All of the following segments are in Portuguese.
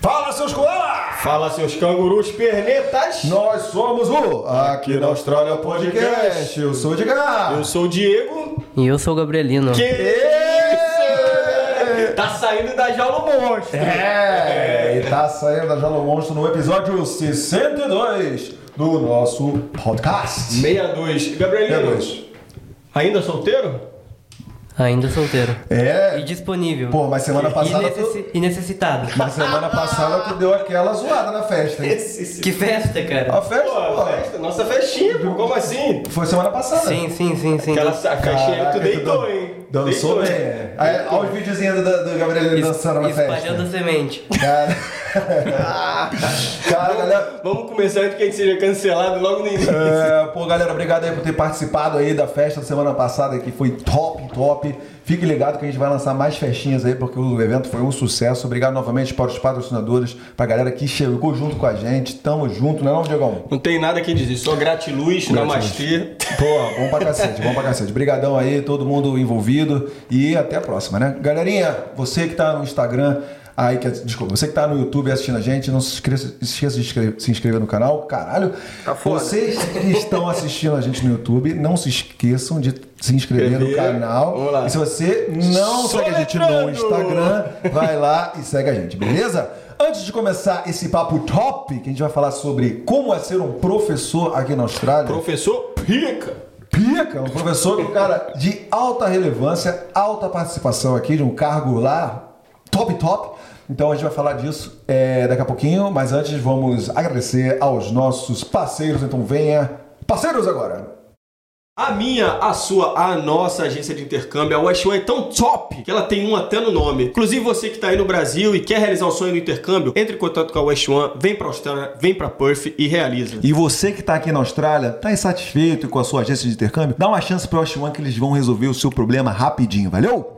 Fala, seus koala! Fala, seus cangurus pernetas. Nós somos o Aqui na Austrália Podcast. Eu sou o Edgar. Eu sou o Diego. E eu sou o Gabrielino. Que isso? Tá saindo da jaula monstro. É, e tá saindo da Jalo Monstro no episódio 62 do nosso podcast. 62. Gabrielino. 62. Ainda solteiro? Ainda solteiro. É, E disponível. Pô, mas semana E passada necessi- E necessitado. mas semana passada tu deu aquela zoada na festa, hein? Esse Que festa, cara. A festa, Pô, pô, festa, nossa festinha, pô. Como assim? foi semana passada. Sim, sim, sim, sim. Aquela que Caraca, tu deitou, hein? Dançou bem, é. Aí, olha os videozinhos do, do Gabriel Es- dançando na festa. Espalhando a semente. Cara, cara, galera. Vamos começar antes que a gente seja cancelado logo no início. É, pô, galera, obrigado aí por ter participado aí da festa da semana passada, que foi top, top. Fique ligado que a gente vai lançar mais festinhas aí, porque o evento foi um sucesso. Obrigado novamente para os patrocinadores, pra galera que chegou junto com a gente. Tamo junto, não é não, Diegão? Não tem nada que dizer, só gratiluz, namastê. Pô, bom pra cacete, bom pra cacete. Obrigadão aí, todo mundo envolvido e até a próxima, né? Galerinha, você que tá no Instagram, aí que desculpa, você que tá no YouTube assistindo a gente, não se esqueça, esqueça de inscrever- se inscrever no canal. Caralho, Tá foda. vocês que estão assistindo a gente no YouTube, não se esqueçam de se inscrever no canal. E se você não segue a gente no. Instagram, vai lá e segue a gente, beleza? Antes de começar esse papo top, que a gente vai falar sobre como é ser um professor aqui na Austrália. Professor Pica. Pica, um professor, um cara de alta relevância, alta participação aqui, de um cargo lá, top, top. Então a gente vai falar disso é, daqui a pouquinho, mas antes vamos agradecer aos nossos parceiros. Então venha, parceiros agora! A minha, a sua, a nossa agência de intercâmbio, a West One é tão top que ela tem um até no nome. Inclusive você que está aí no Brasil e quer realizar o sonho do intercâmbio, entre em contato com a West One, vem para Austrália, vem para Perth e realiza. E você que está aqui na Austrália, está insatisfeito com a sua agência de intercâmbio? Dá uma chance para o One que eles vão resolver o seu problema rapidinho, valeu?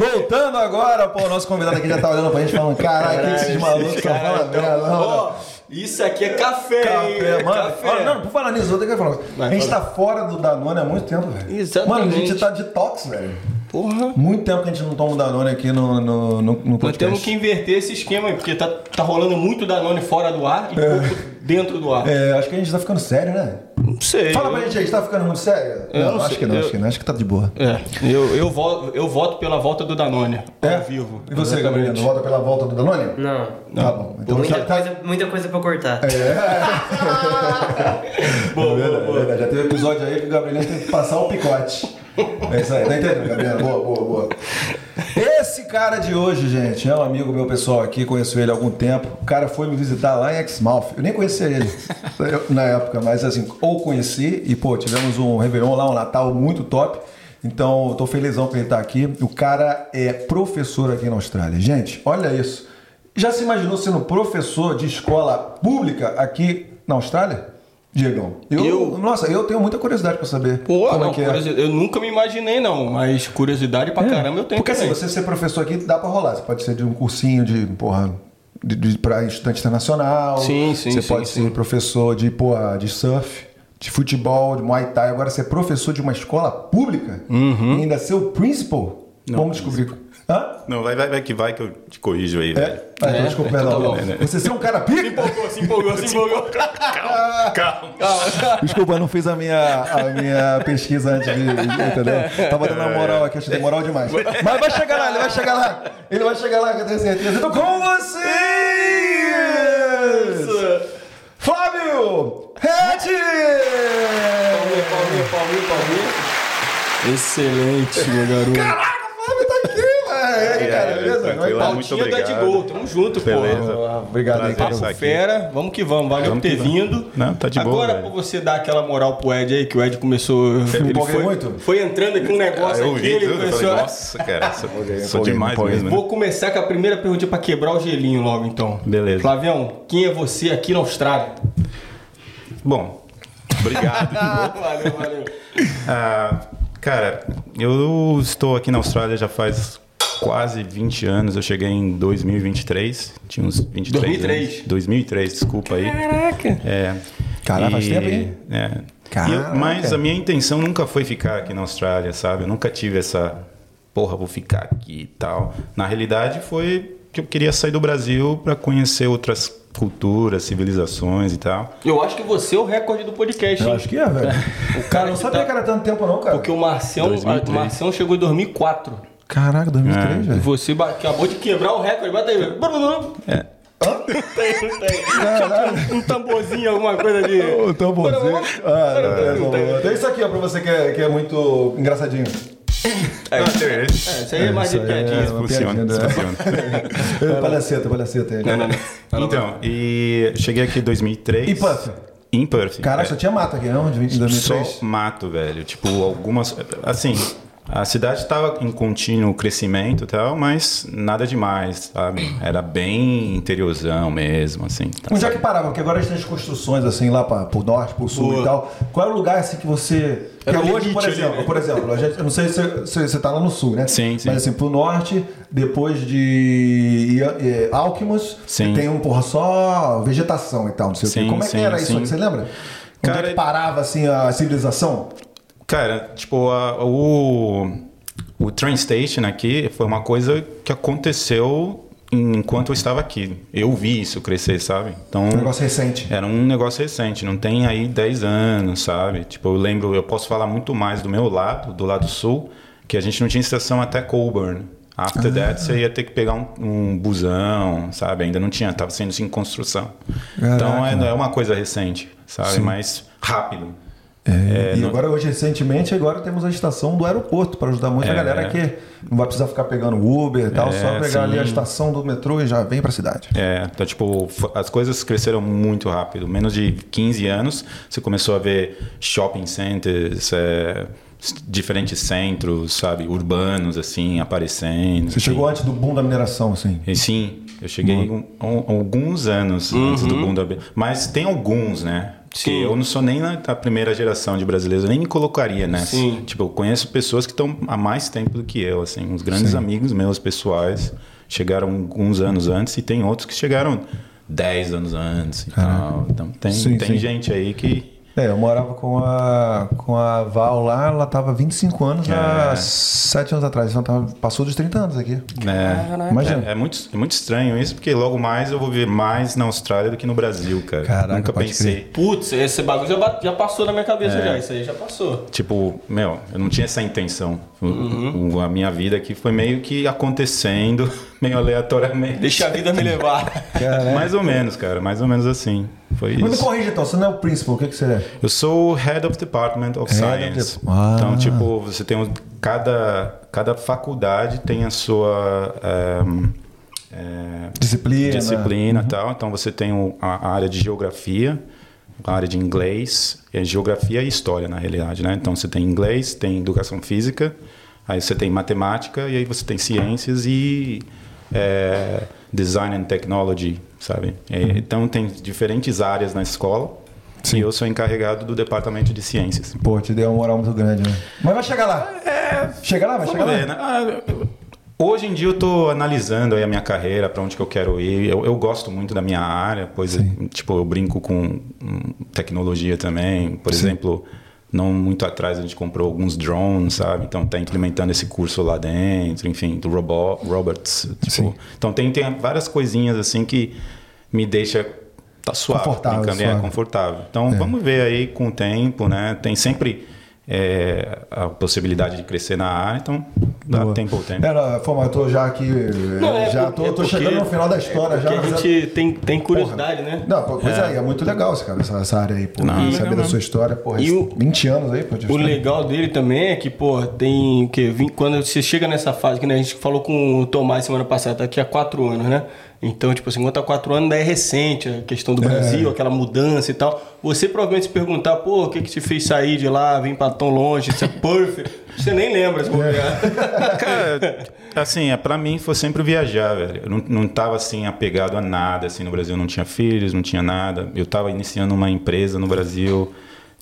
Voltando agora, pô, o nosso convidado aqui já tá olhando pra gente falando, caralho, que esses malucos Cara, falam então, merda, isso aqui é café, hein? Café, mano. Café. Olha, não, por falar nisso, eu tenho que falar. Vai, a gente tá fora do Danone há muito tempo, velho. Exatamente. Mano, a gente tá de tox, velho. Porra. Muito tempo que a gente não toma Danone aqui no, no, no, no Nós podcast. temos que inverter esse esquema aí, porque tá, tá rolando muito Danone fora do ar e pouco dentro do ar. É, acho que a gente tá ficando sério, né? Não sei. Fala eu- pra gente aí, tá ficando muito sério? Eu não acho sei, que não, eu- acho que não, acho que tá de boa. É, eu, eu, voto, eu voto pela volta do Danone, É? ao vivo. E você. Gabriel, volta pela volta do Danone? Não. Tá bom. Então Muita, já tá. coisa, muita coisa pra cortar. Boa, É verdade, boa, é boa. verdade. Já teve episódio aí que o Gabriel tem que passar o picote. É isso aí, tá entendendo, Gabriel? Boa, boa, boa. Esse cara de hoje, gente, é um amigo meu pessoal aqui, conheço ele há algum tempo. O cara foi me visitar lá em Exmouth. Eu nem conhecia ele na época, mas assim, ou conheci e, pô, tivemos um Réveillon lá, um Natal muito top. Então, tô felizão que ele tá aqui. O cara é professor aqui na Austrália. Gente, olha isso. Já se imaginou sendo professor de escola pública aqui na Austrália? Diegão. Eu, Eu- Nossa, eu tenho muita curiosidade pra saber Pô, como não, é que é. eu nunca me imaginei, não, mas curiosidade pra caramba eu tenho Porque assim, também. você ser professor aqui dá pra rolar. Você pode ser de um cursinho de, porra, de, de, pra estudante internacional. Sim, sim, Você sim, pode sim. ser professor de, porra, de surf, de futebol, de muay thai. Agora, ser professor de uma escola pública Uhum. e ainda ser o principal, vamos descobrir. Hã? Não, vai, vai, vai que vai que eu te corrijo aí, velho. É? Ah, então, É? desculpa, Então perdão. tá bom. Você ser um cara pica? empolgou, se empolgou, se empolgou. Calma. Desculpa, eu não fiz a minha, a minha pesquisa antes de. Entendeu? Tava dando uma moral aqui, achei moral demais. Mas vai chegar lá, ele vai chegar lá. Ele vai chegar lá, que eu tenho certeza. Então, com vocês! Flávio Red! Palminha, palminha, palminha, palminha. Excelente, meu garoto. Caraca, o Flávio tá aqui, E aí, cara, beleza? tranquilo, Vai- muito Pautinha do Ed obrigado. Gol, tamo junto, Beleza. pô. Obrigado aí, cara. Papo fera, vamos que vamos, valeu Vamos por ter vindo. Não, tá de boa, Agora, por você dar aquela moral pro Ed aí, que o Ed começou. Ele foi, muito? foi entrando aqui um negócio Ah, eu aqui, vi ele tudo, começou. nossa, cara, sou, demais mesmo. Vou começar com a primeira pergunta pra quebrar o gelinho logo, então. Beleza. Flavião, quem é você aqui na Austrália? Bom, obrigado. valeu, valeu. Ah, cara, eu estou aqui na Austrália já faz quase 20 anos. Eu cheguei em 2023. Tinha uns 23 2003. anos. 2003, desculpa aí. Caraca. É. Caralho, faz tempo, hein? É. Caraca. eu- mas a minha intenção nunca foi ficar aqui na Austrália, sabe? Eu nunca tive essa, porra, vou ficar aqui e tal. Na realidade, foi que eu queria sair do Brasil para conhecer outras culturas, civilizações e tal. Eu acho que você é o recorde do podcast, Eu hein? acho que é, velho. O cara não que sabia tá- que era tanto tempo, não, cara. Porque o Marcião, 2003. o Marcião chegou em 2004. Caraca, 2003, É. E velho. você acabou de quebrar o recorde. Bota aí. É. Tem, não tem. Tinha um tamborzinho, alguma coisa de. Ô, tão bonzinho. Ah, não, Não tem. Tem isso aqui, ó, pra você que é, que é muito engraçadinho. É, tem é, isso aí é mais de é piadinha. Funciona, né? funciona. É, palhaceta, palhaceta. aí. Não, não, não. Então, e cheguei aqui em 2003. E Puff? Em Perth. Caraca, É. só tinha mato aqui, não? De 20 2003? Só mato, velho. Tipo, algumas. Assim, a cidade estava em contínuo crescimento e tal, mas nada demais, sabe? Era bem interiorzão mesmo, assim. tá, Onde é que parava? Porque agora a gente tem as construções assim lá para pro norte, pro sul Boa. e tal. Qual é o lugar assim que você. Era Porque o hoje, por ali, exemplo, né? por exemplo, a gente, eu não sei se você, você tá lá no sul, né? Sim, sim. Mas assim, pro norte, depois de Alckmus, Sim. tem um porra só vegetação e tal, não sei o Sim, quê. Como é que sim, era isso sim. aqui? Você lembra? Onde é Cara, que parava assim a civilização? Cara, tipo, a- o, o train station aqui foi uma coisa que aconteceu enquanto eu estava aqui. Eu vi isso crescer, sabe? Então, Um negócio recente. Era um negócio recente, não tem aí 10 anos, sabe? Tipo, eu lembro, eu posso falar muito mais do meu lado, do lado sul, que a gente não tinha estação até Colburn. After that, você ia ter que pegar um, um busão, sabe? Ainda não tinha, estava sendo em construção. Então, é, é uma coisa recente, sabe? Mas rápido. É, e não- agora, hoje, recentemente, agora temos a estação do aeroporto para ajudar muito a É. galera que não vai precisar ficar pegando Uber e tal, É, só pegar ali a sim. estação do metrô e já vem para a cidade. É, então, tipo, as coisas cresceram muito rápido. Menos de 15 anos, você começou a ver shopping centers, é, diferentes centros, sabe, urbanos, assim, aparecendo. Você chegou antes do boom da mineração, assim. E sim, eu cheguei um- um- alguns anos antes do boom da... Mas tem alguns, né? Sim. eu não sou nem na, da primeira geração de brasileiros, eu nem me colocaria nessa. Sim. Tipo, eu conheço pessoas que estão há mais tempo do que eu, assim. Uns grandes Sim. amigos meus pessoais chegaram alguns anos antes e tem outros que chegaram 10 anos antes e tal. Então tem, Sim, tem sim. gente aí que... É, eu morava com a, com a Val lá, ela tava 25 anos há É. 7 anos atrás, então tava, passou dos 30 anos aqui. É, Imagina. é, é muito, é muito estranho isso, porque logo mais eu vou ver mais na Austrália do que no Brasil, cara. Caraca, Nunca pode pensei. Putz, esse bagulho já, já passou na minha cabeça É. já. Isso aí já passou. Tipo, meu, eu não tinha essa intenção. O- a minha vida aqui foi meio que acontecendo, meio aleatoriamente. Deixa a vida me levar. Cara, Mais ou menos, cara, mais ou menos assim. Foi Mas me corrija então, você não é o principal, o que, que você é? Eu sou o Head of Department of Head of Science. the- Ah. Então, tipo, você tem um, cada cada faculdade tem a sua ehm, eh, Disciplina. disciplina e tal. Então você tem o- a, a área de geografia, a área de inglês, é geografia e história na realidade, né? Então você tem inglês, tem educação física, aí você tem matemática e aí você tem ciências e é, design and technology, sabe? É, Então tem diferentes áreas na escola. E eu sou encarregado do departamento de ciências. Pô, te deu uma moral muito grande, né? Mas vai chegar lá. Chega lá, vai chegar Vamos lá. ver, né? Ah, hoje em dia eu estou analisando a minha carreira, para onde que eu quero ir. Eu, eu gosto muito da minha área, pois tipo eu brinco com hum, tecnologia também. Por exemplo, não muito atrás a gente comprou alguns drones, sabe? Então tá implementando esse curso lá dentro, enfim, do robot, robots. Tipo, então tem, tem várias coisinhas assim que me deixa tá suave, Confortável, é, suave. confortável. Então vamos ver aí com o tempo, né? Tem sempre é, a possibilidade de crescer na área, então dá Boa. tempo ao tempo. É, não, eu tô já aqui. Não, é já tô, é tô chegando no final da história é já. a gente tem, tem curiosidade, né? Não, pois é. é muito legal esse cara, essa, essa área aí, pô. Não, e saber legal da não. sua história, porra. E o- 20 anos aí, pô. O legal dele também é que, pô, tem o quê? Quando você chega nessa fase, que né, a gente falou com o Tomás semana passada, tá aqui há quatro anos, né? Então, tipo assim, quando tá quatro anos, daí é recente a questão do Brasil, aquela mudança e tal. Você provavelmente se perguntar, pô, o que que te fez sair de lá, vir pra tão longe, isso é perfect. Você nem lembra se bobear. Cara, assim, é, pra mim foi sempre viajar, velho. Eu não, não tava assim apegado a nada, assim, no Brasil. Eu não tinha filhos, não tinha nada. Eu tava iniciando uma empresa no Brasil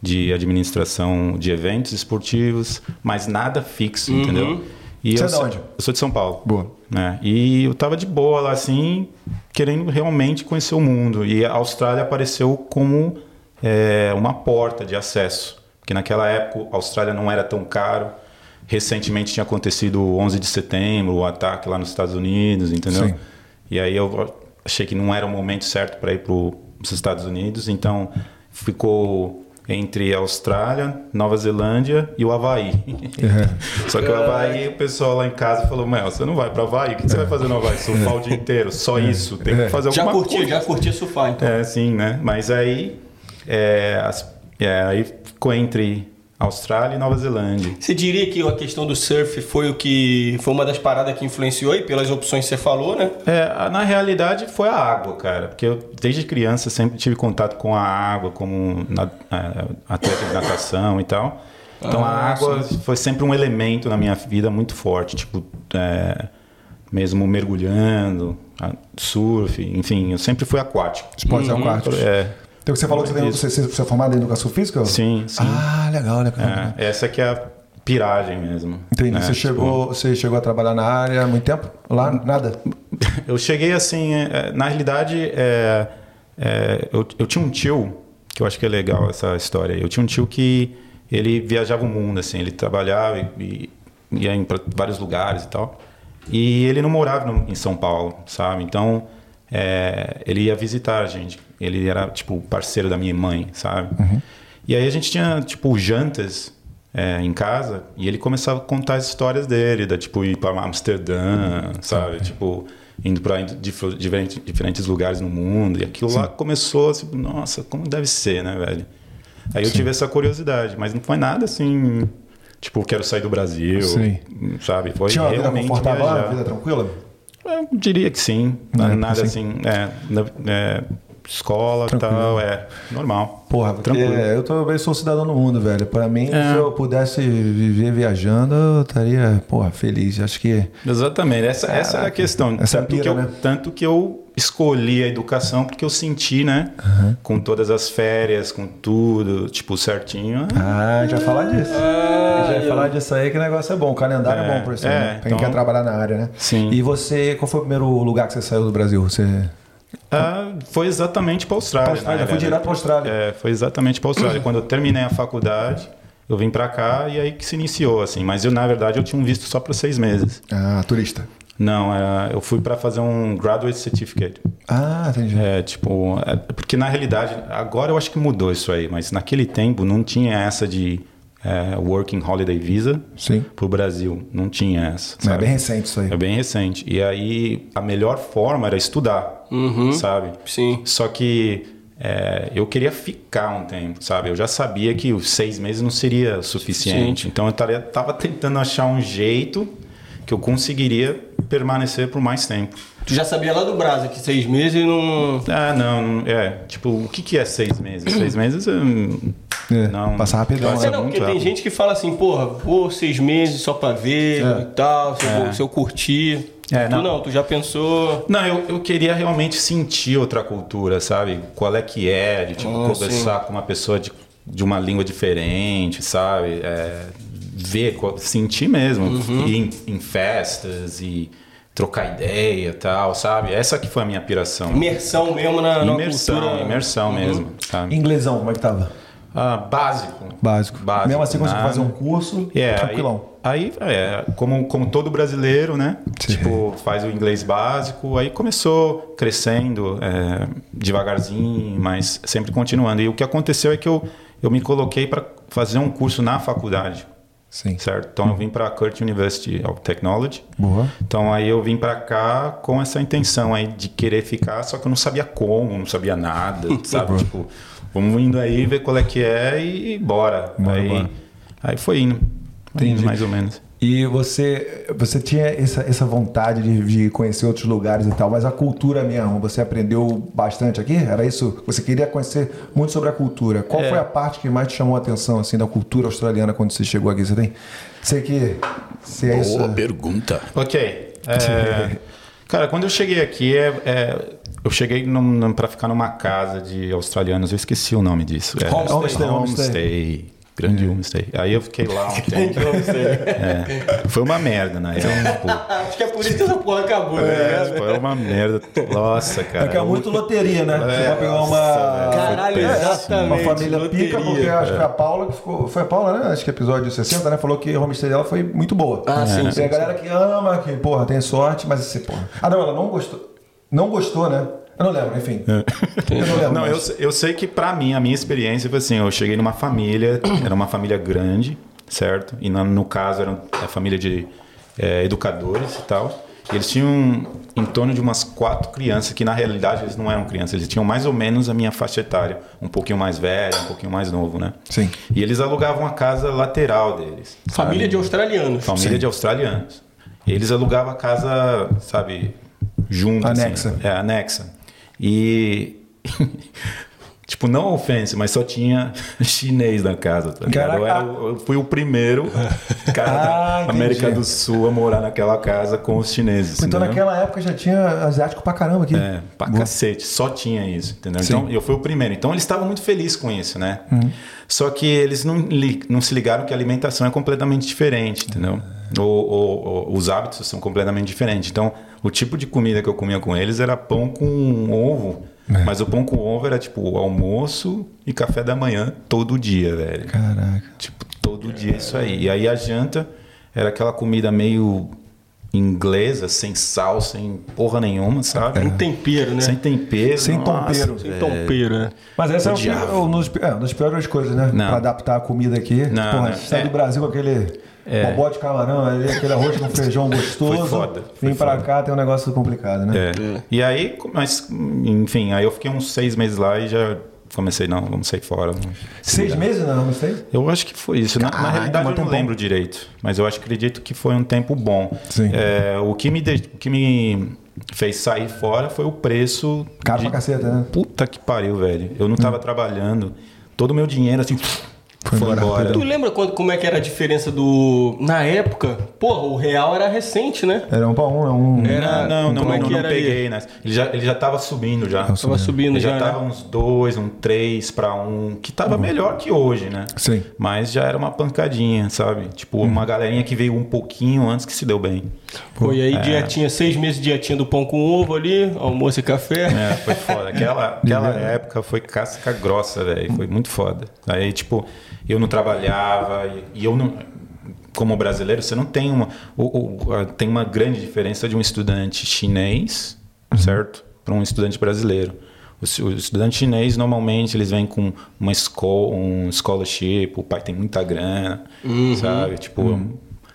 de administração de eventos esportivos, mas nada fixo, entendeu? E Você eu é de onde? Eu sou de São Paulo. Boa. Né? E eu tava de boa lá, assim, querendo realmente conhecer o mundo. E a Austrália apareceu como é, uma porta de acesso. Porque naquela época a Austrália não era tão caro. Recentemente tinha acontecido o 11 de setembro, o ataque lá nos Estados Unidos, entendeu? Sim. E aí eu achei que não era o momento certo para ir para os Estados Unidos. Então ficou entre a Austrália, Nova Zelândia e o Havaí. Só que o Havaí, o pessoal lá em casa falou: Mel, você não vai para Havaí? O que você vai fazer no Havaí? Surfar o dia inteiro, só isso. Tem que fazer já alguma curtia, coisa. já curtia surfar, então. É, sim, né? Mas aí, é, as- é, aí ficou entre Austrália e Nova Zelândia. Você diria que a questão do surf foi o que foi uma das paradas que influenciou aí pelas opções que você falou, né? É, na realidade foi a água, cara, porque eu desde criança sempre tive contato com a água, como na, é, atleta de natação e tal. Então a Ah, água foi sempre um elemento na minha vida muito forte, tipo, é, mesmo mergulhando, a- surf, enfim, eu sempre fui aquático. Esportes aquáticos. É, Então você falou que você, você, você é formado em educação física? sim, sim. Ah, legal, legal. É, essa que é a piragem mesmo. Entendi. né? Você, Tipo, chegou, você chegou a trabalhar na área há muito tempo? Lá, nada? Eu cheguei assim, é, na realidade, é, é, eu, eu tinha um tio, que eu acho que é legal essa história. Eu tinha um tio que ele viajava o mundo, assim, ele trabalhava e, e ia para vários lugares e tal. E ele não morava no- em São Paulo, sabe? Então, é, ele ia visitar a gente. Ele era, tipo, parceiro da minha mãe, sabe? E aí a gente tinha, tipo, jantas é, em casa e ele começava a contar as histórias dele, da, tipo, ir para Amsterdã, sabe? Tipo, indo para diferentes, diferentes lugares no mundo. E aquilo lá começou, assim, nossa, como deve ser, né, velho? Aí eu tive essa curiosidade, mas não foi nada assim, tipo, quero sair do Brasil, Sim. sabe? Foi Tinha uma vida realmente confortável lá, viajar. vida tranquila? Eu diria que sim. É, nada assim. é, é, escola e tal, é normal. Porra, Tranquilo. eu também sou cidadão do mundo, velho. Pra mim, É. se eu pudesse viver viajando, eu estaria, porra, feliz. Acho que. Exatamente, essa, essa é a Caraca. questão. Essa é tanto, pira, que eu, né? tanto que eu escolhi a educação porque eu senti, né? Com todas as férias, com tudo, tipo, certinho. Ah, a gente vai falar disso. a gente vai eu- falar disso aí, que o negócio é bom. O calendário é, É, bom pra isso, é, né? Pra quem então- quer trabalhar na área, né? Sim. E você, qual foi o primeiro lugar que você saiu do Brasil? Você. Ah, foi exatamente para a Austrália. Pra Austrália, né, foi velho? direto pra Austrália. É, foi exatamente para a Austrália. Quando eu terminei a faculdade, eu vim para cá e aí que se iniciou, assim. Mas eu, na verdade, eu tinha um visto só para seis meses. Ah, turista. Não, é, eu fui para fazer um graduate certificate. Ah, entendi. É, tipo, é, porque na realidade, agora eu acho que mudou isso aí, mas naquele tempo não tinha essa de é, Working Holiday Visa Sim. pro Brasil. Não tinha essa. É sabe? bem recente isso aí. É bem recente. E aí a melhor forma era estudar, sabe? Sim. Só que é, eu queria ficar um tempo, sabe? Eu já sabia que os seis meses não seria suficiente. Então eu estaria- tava tentando achar um jeito que eu conseguiria permanecer por mais tempo. Tu já sabia lá do Brasa que seis meses não. Ah, não, não- é. Tipo, o que, que é seis meses? Seis meses hum, É, não. passa rapidão, passa É, não, muito porque tem gente que fala assim, porra, vou seis meses só pra ver É. e tal, se, eu, vou- se eu curtir. É, tu não. não, tu já pensou. Não, eu, eu queria realmente sentir outra cultura, sabe? Qual é que é, de tipo, Ah, conversar com uma pessoa de, de uma língua diferente, sabe? É, ver, sentir mesmo. Uhum. Ir em, em festas e trocar ideia e tal, sabe? Essa que foi a minha piração. Imersão mesmo na, na Imersão, cultura. imersão mesmo, sabe? Inglesão, como é que tava? Ah, básico. Básico. Básico, Mesmo assim, você nada. fazer um curso, É, tranquilão. Aí, aí é, como, como todo brasileiro, né? Sim. Tipo, faz o inglês básico, aí começou crescendo é, devagarzinho, mas sempre continuando. E o que aconteceu é que eu, eu me coloquei para fazer um curso na faculdade, Sim. certo? Então eu vim para a Kurt University of Technology. Boa. Então aí eu vim pra cá com essa intenção aí de querer ficar, só que eu não sabia como, não sabia nada, sabe? tipo, vamos indo aí ver qual é que é e bora. Bora, aí, bora. aí foi indo. Indo, mais ou menos. E você, você tinha essa, essa vontade de, de conhecer outros lugares e tal, mas a cultura mesmo, você aprendeu bastante aqui? Era isso? Você queria conhecer muito sobre a cultura. Qual É. foi a parte que mais te chamou a atenção assim da cultura australiana quando você chegou aqui? Você tem? Sei que se é isso. Boa pergunta. Ok. é, cara, quando eu cheguei aqui, é, é, eu cheguei pra ficar numa casa de australianos, eu esqueci o nome disso. É, Homestay. Homestay. Grande homestay. Aí eu fiquei lá um tempo. É, foi uma merda. Tipo, Acho que é por isso que essa porra acabou, né? É, foi uma merda. Nossa, cara. É que é muito loteria, né? você vai pegar uma. nossa. Caralho, É, exatamente. Uma família loteria. pica, porque acho que a Paula que ficou. Foi a Paula, né? Acho que episódio 60, né? Falou que a homestay dela foi muito boa. Ah, sim, Tem sim, a galera que ama, que, porra, tem sorte, mas assim, porra. Ah, não, ela não gostou. Não gostou, né? Eu não lembro, enfim. Eu não lembro. Não, eu, eu sei que pra mim, a minha experiência foi assim, eu cheguei numa família, era uma família grande, certo? E no, no caso era a família de é, educadores e tal. E eles tinham em torno de umas quatro crianças, que na realidade eles não eram crianças, eles tinham mais ou menos a minha faixa etária. Um pouquinho mais velho, um pouquinho mais novo, né? Sim. E eles alugavam a casa lateral deles. Família sabe? de australianos. Família de australianos. E eles alugavam a casa, sabe, junto. assim. Anexa. é, anexa. E. tipo, não ofensa, mas só tinha chinês na casa, tá ligado? Eu, era eu fui o primeiro cara Ah, da entendi. América do Sul a morar naquela casa com os chineses. Então entendeu? naquela época já tinha asiático pra caramba aqui. É, pra Boa. cacete, só tinha isso, entendeu? Sim. Então, eu fui o primeiro. Então, eles estavam muito felizes com isso, né? Uhum. Só que eles não, não se ligaram que a alimentação é completamente diferente, entendeu? O- o- o- os hábitos são completamente diferentes. Então, o tipo de comida que eu comia com eles era pão com ovo. É. Mas o pão com ovo era, tipo, almoço e café da manhã todo dia, velho. Caraca. Tipo, todo dia isso aí. E aí a janta era aquela comida meio inglesa, sem sal, sem porra nenhuma, sabe? Um tempero, né? Sem tempero. Sem nossa, tempero. Sem tempero, né? Mas essa é, o que- um é, uma das piores coisas, né? Não. Pra adaptar a comida aqui. Não, Porra, não. sai É. do Brasil com aquele bobó de camarão, ali, aquele arroz com feijão gostoso. Foi foda, foi Vem pra foda. cá, tem um negócio complicado, né? É. E aí, mas, enfim, aí eu fiquei uns seis meses lá e já comecei, não, vamos sair fora. Seis virar. meses não, não sei? Eu acho que foi isso. Na, na Caraca, realidade, eu não lembro direito. Mas eu acho, acredito que foi um tempo bom. Sim. É, o, que me de- o que me fez sair fora foi o preço. Caro de- pra caceta, né? Puta que pariu, velho. Eu não tava trabalhando. Todo o meu dinheiro, assim, foi, embora, embora. Tu lembra quando, como é que era a diferença do. Na época, porra, o real era recente, né? Era um pra um, é um. Era- Não, não, não, como é não, não era peguei, né? Ele já, ele já tava subindo já. Tava subindo Ele já, já, tava né? uns dois, um três pra um, que tava melhor que hoje, né? Sim. Mas já era uma pancadinha, sabe? Tipo, uma galerinha que veio um pouquinho antes que se deu bem. Pô, e aí dietinha, seis meses de dietinha do pão com ovo ali, almoço e café. É, foi foda. Aquela, aquela época foi casca grossa, velho. Foi muito foda. Aí, tipo, eu não trabalhava e, e eu não. Como brasileiro, você não tem uma. o- tem uma grande diferença de um estudante chinês, certo? Para um estudante brasileiro. O, o estudante chinês, normalmente, eles vêm com uma escola, um scholarship, o pai tem muita grana, sabe? Tipo,